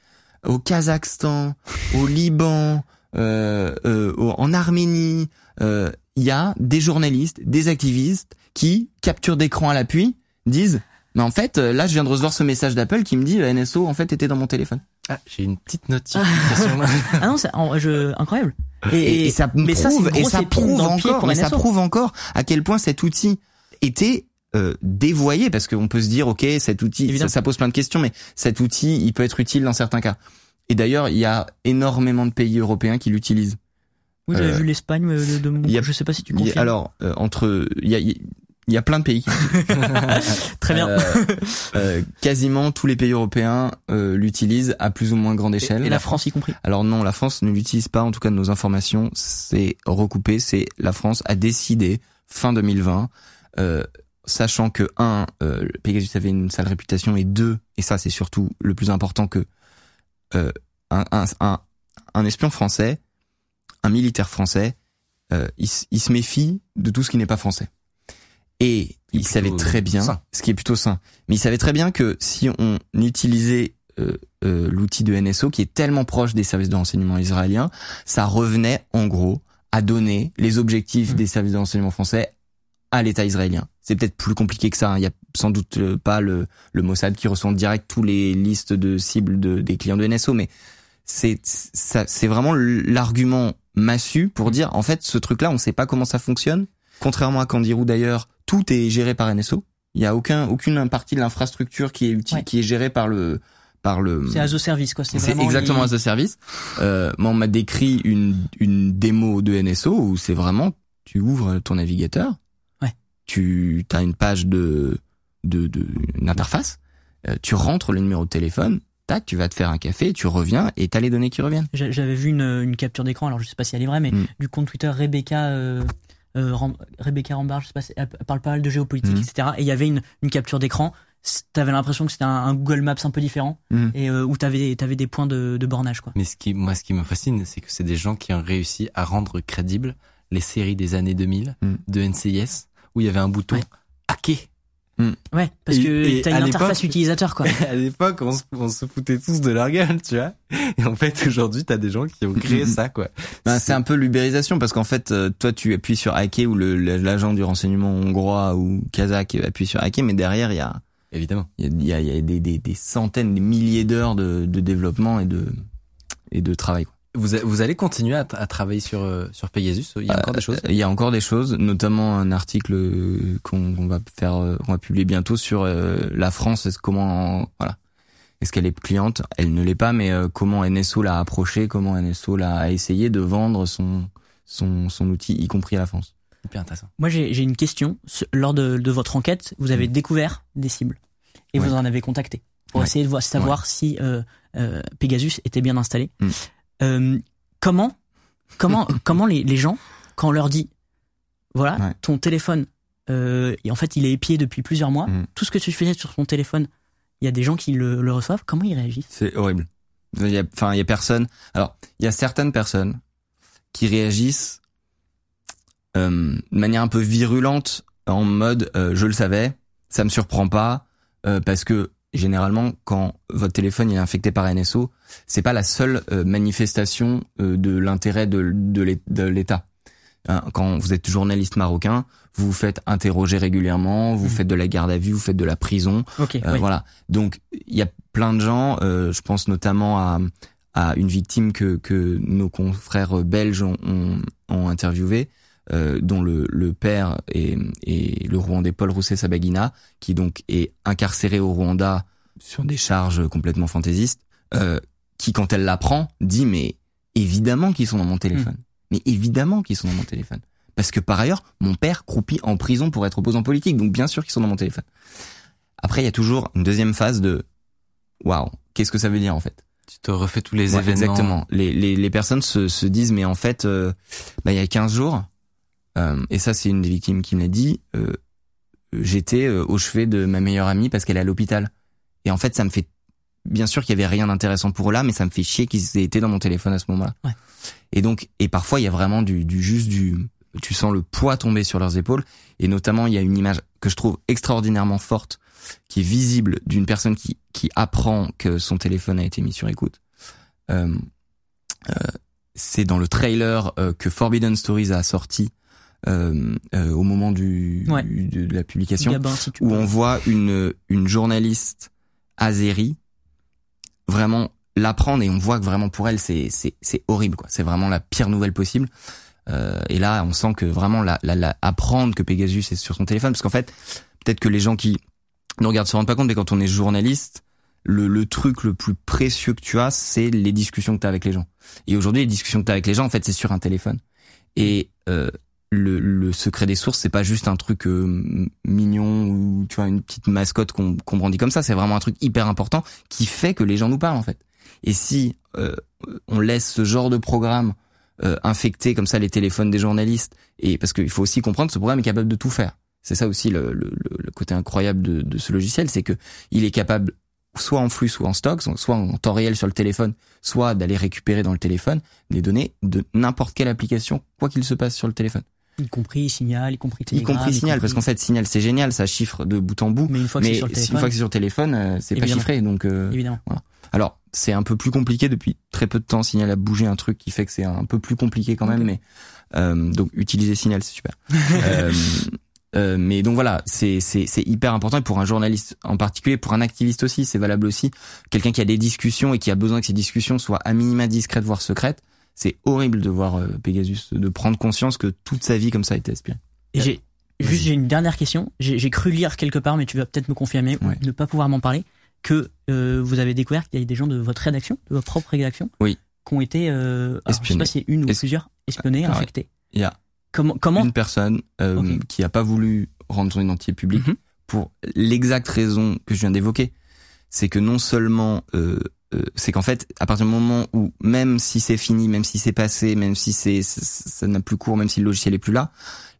au Kazakhstan, au Liban, euh, euh, en Arménie, euh, il y a des journalistes, des activistes qui, capture d'écran à l'appui, disent mais en fait, euh, là, je viens de recevoir ce message d'Apple qui me dit euh, NSO en fait était dans mon téléphone. Ah, j'ai une petite notification. *laughs* Ah non, c'est en- je, incroyable. Et, Et, et ça mais ça, prouve, une et ça prouve encore, ça prouve encore à quel point cet outil était euh, dévoyé, parce qu'on peut se dire, ok, cet outil, ça, Évidemment. ça pose plein de questions, mais cet outil, il peut être utile dans certains cas. Et d'ailleurs, il y a énormément de pays européens qui l'utilisent. Oui, j'avais Euh, vu l'Espagne euh, de, de y a- je sais pas si tu confirmes. Alors, euh, entre, il y a, il y a plein de pays. *laughs* Très bien. Euh, euh, quasiment tous les pays européens euh, l'utilisent à plus ou moins grande échelle. Et la France y compris. Alors non, la France ne l'utilise pas, en tout cas de nos informations, c'est recoupé, c'est la France a décidé fin 2020, euh, sachant que un, euh, Pegasus avait une sale réputation et deux, et ça c'est surtout le plus important que un, un, un, un espion français, un militaire français, euh, il, il se méfie de tout ce qui n'est pas français. Et il savait très bien, sain. ce qui est plutôt sain, mais il savait très bien que si on utilisait euh, euh, l'outil de NSO qui est tellement proche des services de renseignement israéliens, ça revenait en gros à donner les objectifs Mm. des services de renseignement français à l'État israélien. C'est peut-être plus compliqué que ça. hein. Il y a sans doute euh, pas le, le Mossad qui reçoit en direct tous les listes de cibles de, des clients de NSO, mais c'est ça, c'est vraiment l'argument massu pour dire en fait ce truc-là, on sait pas comment ça fonctionne. Contrairement à Candirou d'ailleurs, tout est géré par NSO. Il y a aucun aucune partie de l'infrastructure qui est utile, Ouais. qui est gérée par le par le C'est as a service, quoi. C'est exactement les- as a service. Euh, moi, on m'a décrit une, une démo de NSO où c'est vraiment, tu ouvres ton navigateur, Ouais. tu as une page de, de, de une interface, euh, tu rentres le numéro de téléphone, tac, tu vas te faire un café, tu reviens et t'as les données qui reviennent. J'a- J'avais vu une, une capture d'écran, alors je sais pas si elle est vraie, mais Mm. du compte Twitter Rebecca, euh, euh, Ram- Rebecca Rambard, je sais pas, si- elle parle pas mal de géopolitique, Mm. etc. Et il y avait une, une capture d'écran. T'avais l'impression que c'était un, un Google Maps un peu différent Mm. et euh, où t'avais avais des points de, de bornage, quoi. Mais ce qui, moi, ce qui me fascine, c'est que c'est des gens qui ont réussi à rendre crédibles les séries des années 2000 Mm. de NCIS où il y avait un bouton Ouais. hacker. Ouais, parce Et- que t'as une interface *laughs* utilisateur, quoi. *laughs* à l'époque, on se, on se foutait tous de leur gueule, tu vois. Et en fait, aujourd'hui, t'as des gens qui ont créé Mhm. ça, quoi. Ben, c'est un peu l'ubérisation parce qu'en fait, euh, toi, tu appuies sur hacker ou l'agent du renseignement hongrois ou kazakh appuie sur hacker, mais derrière, il y a, Évidemment. il y a, il y a- y a des, des, des centaines, des milliers d'heures de, de développement et de, et de travail. quoi. Vous, a- vous allez continuer à, à travailler sur, euh, sur Pegasus Il y a encore des choses? Il y a encore des choses, notamment un article euh, qu'on va faire, euh, qu'on va publier bientôt sur euh, la France. Est-ce comment, voilà, est-ce qu'elle est cliente Elle ne l'est pas, mais euh, comment NSO l'a approché, comment NSO l'a essayé de vendre son son son outil, y compris à la France? Hyper intéressant. Moi, j'ai une question. Lors de, de votre enquête, vous avez découvert des cibles et Mm. Ouais. vous en avez contacté pour Ouais. essayer de voir, savoir si euh, euh, Pegasus était bien installé. Mm. Euh, comment, comment, *laughs* comment les, les gens, quand on leur dit, voilà, Ouais. ton téléphone, euh, et en fait, il est épié depuis plusieurs mois. Mm. Tout ce que tu faisais sur ton téléphone, il y a des gens qui le, le reçoivent. Comment ils réagissent? C'est horrible. Il y a, enfin, il y a personne. Alors, il y a certaines personnes qui réagissent euh, de manière un peu virulente, en mode euh, je le savais, ça me surprend pas, euh, parce que généralement, quand votre téléphone est infecté par NSO, c'est pas la seule euh, manifestation euh, de l'intérêt de, de l'É- de l'État. Hein, quand vous êtes journaliste marocain, vous vous faites interroger régulièrement, vous Mhm. faites de la garde à vue, vous faites de la prison. Ok. Euh, oui. Voilà. Donc il y a plein de gens. euh, je pense notamment à, à une victime que, que nos confrères belges ont, ont, ont interviewé, euh, dont le, le père est, est le Rwandais Paul Rousset Sabagina, qui donc est incarcéré au Rwanda sur des charges complètement fantaisistes, euh, qui quand elle l'apprend dit mais évidemment qu'ils sont dans mon téléphone, mais évidemment qu'ils sont dans mon téléphone. Parce que par ailleurs, mon père croupit en prison pour être opposant politique, donc bien sûr qu'ils sont dans mon téléphone. Après, il y a toujours une deuxième phase de waouh, qu'est-ce que ça veut dire en fait? Tu te refais tous les Ouais, événements. Exactement. Les, les, les personnes se, se disent mais en fait, euh, bah, il y a 15 jours, et ça c'est une des victimes qui me l'a dit, euh, j'étais euh, au chevet de ma meilleure amie parce qu'elle est à l'hôpital. Et en fait, ça me fait bien sûr qu'il y avait rien d'intéressant pour eux là, mais ça me fait chier qu'ils aient été dans mon téléphone à ce moment-là. Ouais. Et donc, et parfois il y a vraiment du, du juste du, tu sens le poids tomber sur leurs épaules. Et notamment, il y a une image que je trouve extraordinairement forte, qui est visible d'une personne qui qui apprend que son téléphone a été mis sur écoute. Euh, euh, c'est dans le trailer euh, que Forbidden Stories a sorti euh, euh, au moment du, Ouais. du- de, de la publication Gabin, si où on voit une une journaliste azérie vraiment l'apprendre et on voit que vraiment pour elle c'est c'est c'est horrible quoi. C'est vraiment la pire nouvelle possible. Euh, et là on sent que vraiment la, la, la apprendre que Pegasus est sur son téléphone. Parce qu'en fait peut-être que les gens qui nous regardent se rendent pas compte mais quand on est journaliste le, le truc le plus précieux que tu as c'est les discussions que tu as avec les gens. Et aujourd'hui les discussions que tu as avec les gens en fait c'est sur un téléphone. Et euh, le, secret des sources, c'est pas juste un truc euh, mignon ou tu vois une petite mascotte qu'on brandit comme ça. C'est vraiment un truc hyper important qui fait que les gens nous parlent en fait. Et si euh, on laisse ce genre de programme euh, infecter comme ça les téléphones des journalistes, et parce qu'il faut aussi comprendre ce programme est capable de tout faire. C'est ça aussi le, côté incroyable de, ce logiciel, c'est que il est capable soit en flux, soit en stock, soit en temps réel sur le téléphone, soit d'aller récupérer dans le téléphone des données de n'importe quelle application, quoi qu'il se passe sur le téléphone. Y compris Signal, y compris Y Telegram. compris Signal, parce qu'en fait Signal c'est génial, ça chiffre de bout en bout. Mais une fois que c'est sur le si- une téléphone, fois que téléphone, euh, c'est pas chiffré. Donc, euh, évidemment. alors c'est un peu plus compliqué depuis très peu de temps. Signal a bougé un truc qui fait que c'est un peu plus compliqué quand même. Mais euh, donc utiliser Signal c'est super. *laughs* Euh, euh, mais donc voilà, c'est c'est c'est hyper important et pour un journaliste en particulier, pour un activiste aussi, c'est valable aussi. Quelqu'un qui a des discussions et qui a besoin que ces discussions soient à minima discrètes voire secrètes. C'est horrible de voir euh, Pegasus de prendre conscience que toute sa vie comme ça a été espionnée. Et j'ai juste j'ai une dernière question. J'ai j'ai cru lire quelque part, mais tu vas peut-être me confirmer Ouais. ou ne pas pouvoir m'en parler, que euh, vous avez découvert qu'il y avait des gens de votre rédaction, de votre propre rédaction, Oui. qui ont été, euh, alors, je sais pas si une ou Es- plusieurs, espionnés, Ah infectés. Il y a Comment, comment une personne euh, qui a pas voulu rendre son identité publique Mhm. pour l'exacte raison que je viens d'évoquer. C'est que non seulement, euh, euh, c'est qu'en fait, à partir du moment où même si c'est fini, même si c'est passé, même si c'est ça ça n'a plus cours, même si le logiciel est plus là,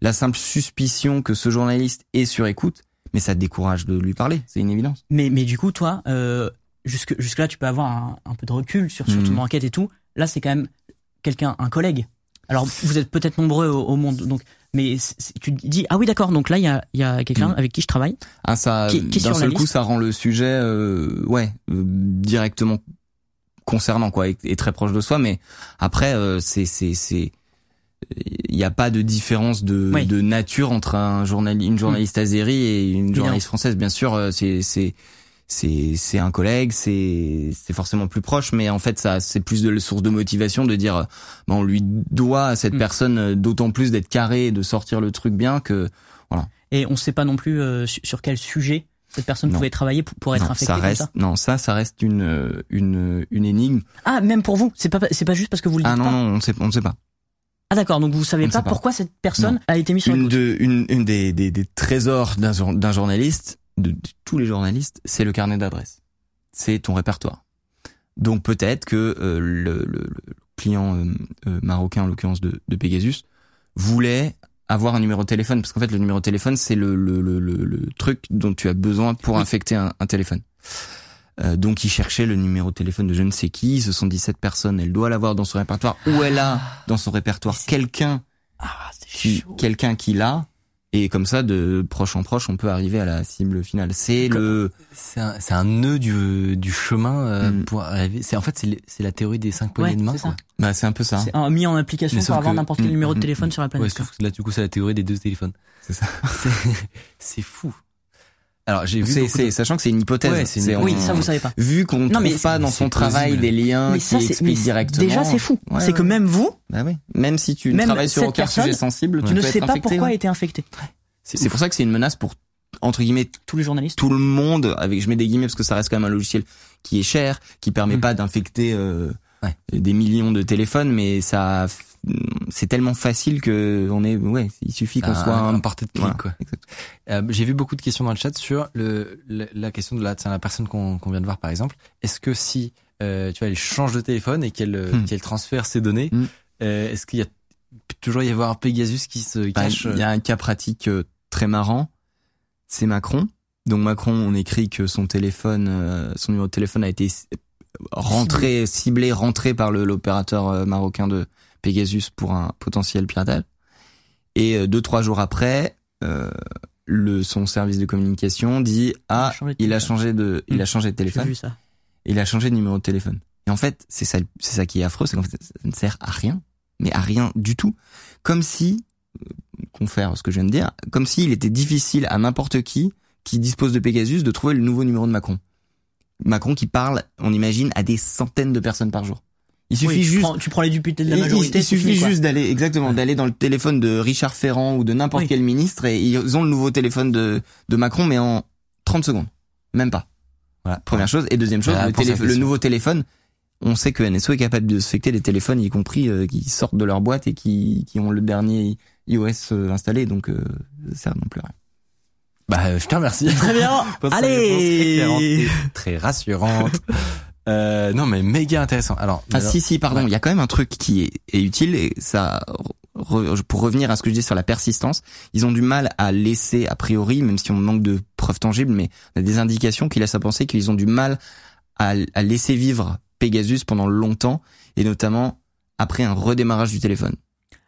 la simple suspicion que ce journaliste est sur écoute, mais ça te décourage de lui parler, c'est une évidence. Mais, mais du coup, toi, euh, jusque, jusque là, tu peux avoir un, un peu de recul sur, sur ton Mhm. enquête et tout. Là, c'est quand même quelqu'un, un collègue. Alors, vous êtes peut-être nombreux au, au monde, donc, mais tu dis, ah oui, d'accord, donc là, il y a, il y a quelqu'un Mhm. avec qui je travaille. Ah ça, d'un seul coup, ça rend le sujet, euh, ouais, euh, directement concernant quoi, et, et très proche de soi. Mais après, euh, c'est c'est c'est, il n'y a pas de différence de, Oui. de nature entre un journal, une journaliste azérie et une journaliste française. Bien sûr, euh, c'est c'est c'est c'est un collègue, c'est c'est forcément plus proche, mais en fait ça c'est plus de source de motivation de dire, ben, on lui doit à cette Mm. personne euh, d'autant plus d'être carré et de sortir le truc bien que Et on sait pas non plus euh, sur, quel sujet cette personne Non. pouvait travailler pour, pour être non, infectée ça reste ça. non ça ça reste une euh, une une énigme. Ah, même pour vous, c'est pas, c'est pas juste parce que vous le dites Ah non pas. non on ne sait on ne sait pas. Ah d'accord, donc vous savez ne pas pourquoi cette personne Non. a été mise sur Une de une une des des, des trésors d'un journaliste de, de tous les journalistes, c'est le carnet d'adresses. C'est ton répertoire. Donc peut-être que euh, le, le, le client euh, euh, marocain en l'occurrence de, de Pegasus voulait avoir un numéro de téléphone parce qu'en fait le numéro de téléphone c'est le, le, le, le, le truc dont tu as besoin pour Oui. infecter un, un téléphone. Euh, donc il cherchait le numéro de téléphone de je ne sais qui, ce sont 17 personnes, elle doit l'avoir dans son répertoire ou elle a dans son répertoire quelqu'un Ah, quelqu'un qui l'a et comme ça de proche en proche on peut arriver à la cible finale c'est le C'est un, c'est un nœud du, du chemin euh, Mm. pour arriver. C'est en fait c'est la théorie des cinq poignées Ouais, de main. quoi. bah c'est un peu ça C'est un- mis en application Mais pour avoir que- n'importe quel Mm, numéro de mm, téléphone mm. sur la Ouais, planète. sauf que là du coup c'est la théorie des deux téléphones. c'est ça *laughs* C'est- c'est fou. Alors j'ai vu c'est de- sachant que c'est une hypothèse Ouais, c'est une- C'est- oui, on- ça vous savez pas. vu qu'on Non, trouve mais pas dans son travail des liens Mais qui ça, c'est mais expliquent c'est- directement déjà c'est fou. Ouais, c'est ouais. que même vous, bah oui même si tu ne Même travailles sur aucun personne, sujet sensible tu ne peux sais être pas infecté, pourquoi a été infecté. c'est pour ça que c'est une menace pour entre guillemets Tous les journalistes. tout le monde avec je mets des guillemets parce que ça reste quand même un logiciel qui est cher qui permet Mm. pas d'infecter euh, des millions de téléphones mais ça c'est tellement facile que on est ouais il suffit qu'on soit un un portée de clic Voilà, quoi. Euh, j'ai vu beaucoup de questions dans le chat sur le, le- la question de la, la personne qu'on vient de voir par exemple. Est-ce que si euh, tu vois elle change de téléphone et qu'elle euh, Hmm. qu'elle transfère ses données, Hmm. euh, est-ce qu'il y a peut toujours y avoir un Pegasus qui se Bah, cache il y a un cas pratique euh, très marrant c'est Macron. Donc Macron, on écrit que son téléphone, euh, son numéro de téléphone a été rentré, ciblé, rentré par le- l'opérateur euh, marocain de Pegasus pour un potentiel piratage. Et euh, deux trois jours après, euh, le son service de communication dit ah changé de il a téléphone. changé de il a Hmm. changé de J'ai téléphone vu ça. il a changé de numéro de téléphone. Et en fait, c'est ça, c'est ça qui est affreux, c'est qu'en fait, ça ne sert à rien, mais à rien du tout. Comme si, euh, confère ce que je viens de dire, comme s'il était difficile à n'importe qui qui dispose de Pegasus de trouver le nouveau numéro de Macron. Macron qui parle, on imagine, à des centaines de personnes par jour. Il suffit Oui, tu juste prends- tu prends les députés de la il- majorité. Il, suffit fini, juste d'aller exactement d'aller dans le téléphone de Richard Ferrand ou de n'importe Oui. quel ministre et ils ont le nouveau téléphone de de Macron mais en 30 secondes, même pas. Voilà. Première chose et deuxième chose, Voilà, le, télé- le question. nouveau téléphone. On sait que NSO est capable de suspecter des téléphones, y compris euh, qui sortent de leur boîte et qui qui ont le dernier iOS euh, installé, donc euh, ça sert non plus à rien. Bah, je te remercie. Très bien. *laughs* Allez. Très rassurante. *laughs* Euh, non, mais méga intéressant. Alors, Ah alors- si si pardon, il y a quand même un truc qui est, est utile et ça re- pour revenir à ce que je dis sur la persistance, ils ont du mal à laisser a priori même si on manque de preuves tangibles mais on a des indications qui laissent à penser qu'ils ont du mal à, à laisser vivre Pegasus pendant longtemps et notamment après un redémarrage du téléphone.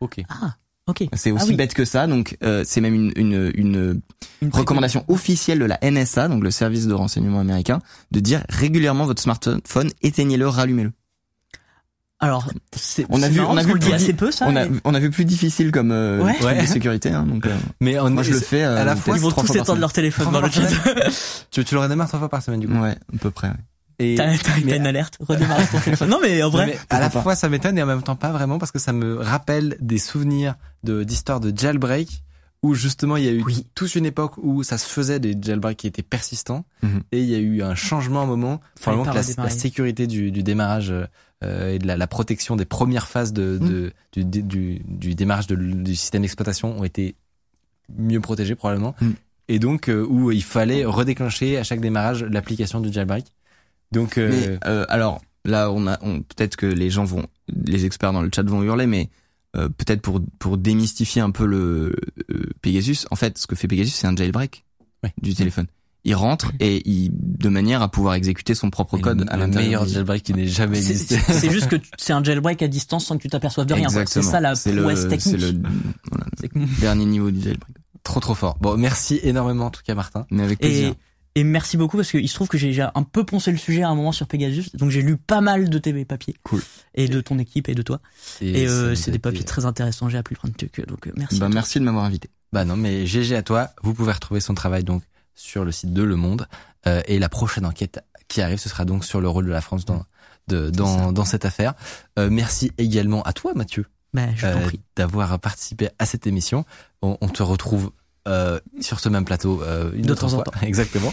ok. Ah, ok. C'est Ah aussi oui. bête que ça donc euh, c'est même une, une, une Une recommandation officielle de la NSA donc le service de renseignement américain de dire régulièrement votre smartphone éteignez-le rallumez-le. Alors, c'est On a vu- on a vu plus- assez peu, ça. on a mais on a vu plus difficile comme euh, Ouais. truc de sécurité hein, donc euh, Mais on, moi je le fais euh, à la fois, Ils vont tous étendre leur téléphone Trois dans le chat. *laughs* tu, tu le redémarres trois fois par semaine, du coup. Ouais, à peu près. ouais. Et, T'as t'as- t'as mais- une alerte. Redémarre ton téléphone. *laughs* Non, mais en Non, vrai. mais à la pas. fois ça m'étonne et en même temps pas vraiment parce que ça me rappelle des souvenirs de d'histoires de jailbreak où justement il y a eu Oui. toute une époque où ça se faisait des jailbreaks qui étaient persistants Mhm. et il y a eu un changement à un moment pas que la, sécurité du, du démarrage euh, et de la, la protection des premières phases de, de- du, du, du, du démarrage de du système d'exploitation ont été mieux protégées probablement Mhm. et donc euh, où il fallait redéclencher à chaque démarrage l'application du jailbreak donc euh, Mais euh, alors là, on a, on, peut-être que les gens vont, les experts dans le chat vont hurler, mais euh, peut-être pour pour démystifier un peu le euh, Pegasus. En fait, ce que fait Pegasus, c'est un jailbreak Oui. du téléphone. Il rentre et il de manière à pouvoir exécuter son propre et code le, à le l'intérieur. meilleur du- jailbreak qui n'ait jamais C'est existé. c'est juste que tu- *laughs* c'est un jailbreak à distance sans que tu t'aperçoives de rien. C'est ça la C'est le- prouesse C'est technique. le voilà, C'est dernier niveau du jailbreak. Trop trop fort. Bon, merci énormément en tout cas Martin. Mais avec plaisir. Et, et merci beaucoup parce qu'il se trouve que j'ai déjà un peu poncé le sujet à un moment sur Pegasus, donc j'ai lu pas mal de tes papiers. Cool. Et de ton équipe et de toi. Et, ça euh, c'est a des papiers très intéressants, j'ai appris plein de trucs. Donc euh, merci. Bah, merci de m'avoir invité. Bah non, mais GG à toi. Vous pouvez retrouver son travail donc sur le site de Le Monde. Euh, et la prochaine enquête qui arrive, ce sera donc sur le rôle de la France dans de, dans, dans cette affaire. Euh, merci également à toi Mathieu Bah, je t'en euh, prie. d'avoir participé à cette émission. On, on te retrouve euh, sur ce même plateau euh, une De autre temps en fois. *laughs* Exactement.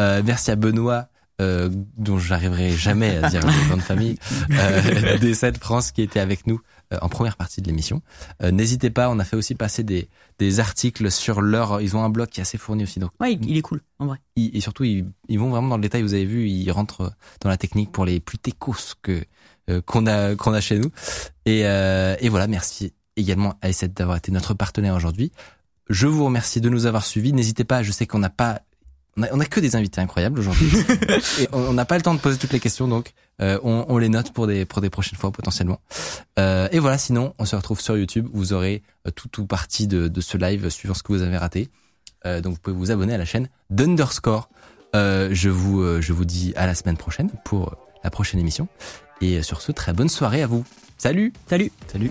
Euh, merci à Benoît. Euh, dont j'arriverai jamais à dire le nom de famille, euh, *laughs* des 7 France qui était avec nous euh, en première partie de l'émission. Euh, N'hésitez pas, on a fait aussi passer des, des articles sur leur... Ils ont un blog qui est assez fourni aussi, donc Ouais, il- est cool, en vrai. ils- et surtout ils, ils vont vraiment dans le détail. Vous avez vu, ils rentrent dans la technique pour les plus techos que euh, qu'on a qu'on a chez nous. Et, euh, et voilà, merci également à S7 d'avoir été notre partenaire aujourd'hui. Je vous remercie de nous avoir suivis. N'hésitez pas, je sais qu'on n'a pas on a, on a que des invités incroyables aujourd'hui. *laughs* et on n'a pas le temps de poser toutes les questions, donc euh, on, on les note pour des pour des prochaines fois potentiellement. Euh, et voilà, sinon on se retrouve sur YouTube. Vous aurez euh, tout ou partie de, de ce live suivant ce que vous avez raté. Euh, donc vous pouvez vous abonner à la chaîne d'Underscore. Euh, je vous euh, je vous dis à la semaine prochaine pour la prochaine émission. Et sur ce, très bonne soirée à vous. Salut, Salut. salut.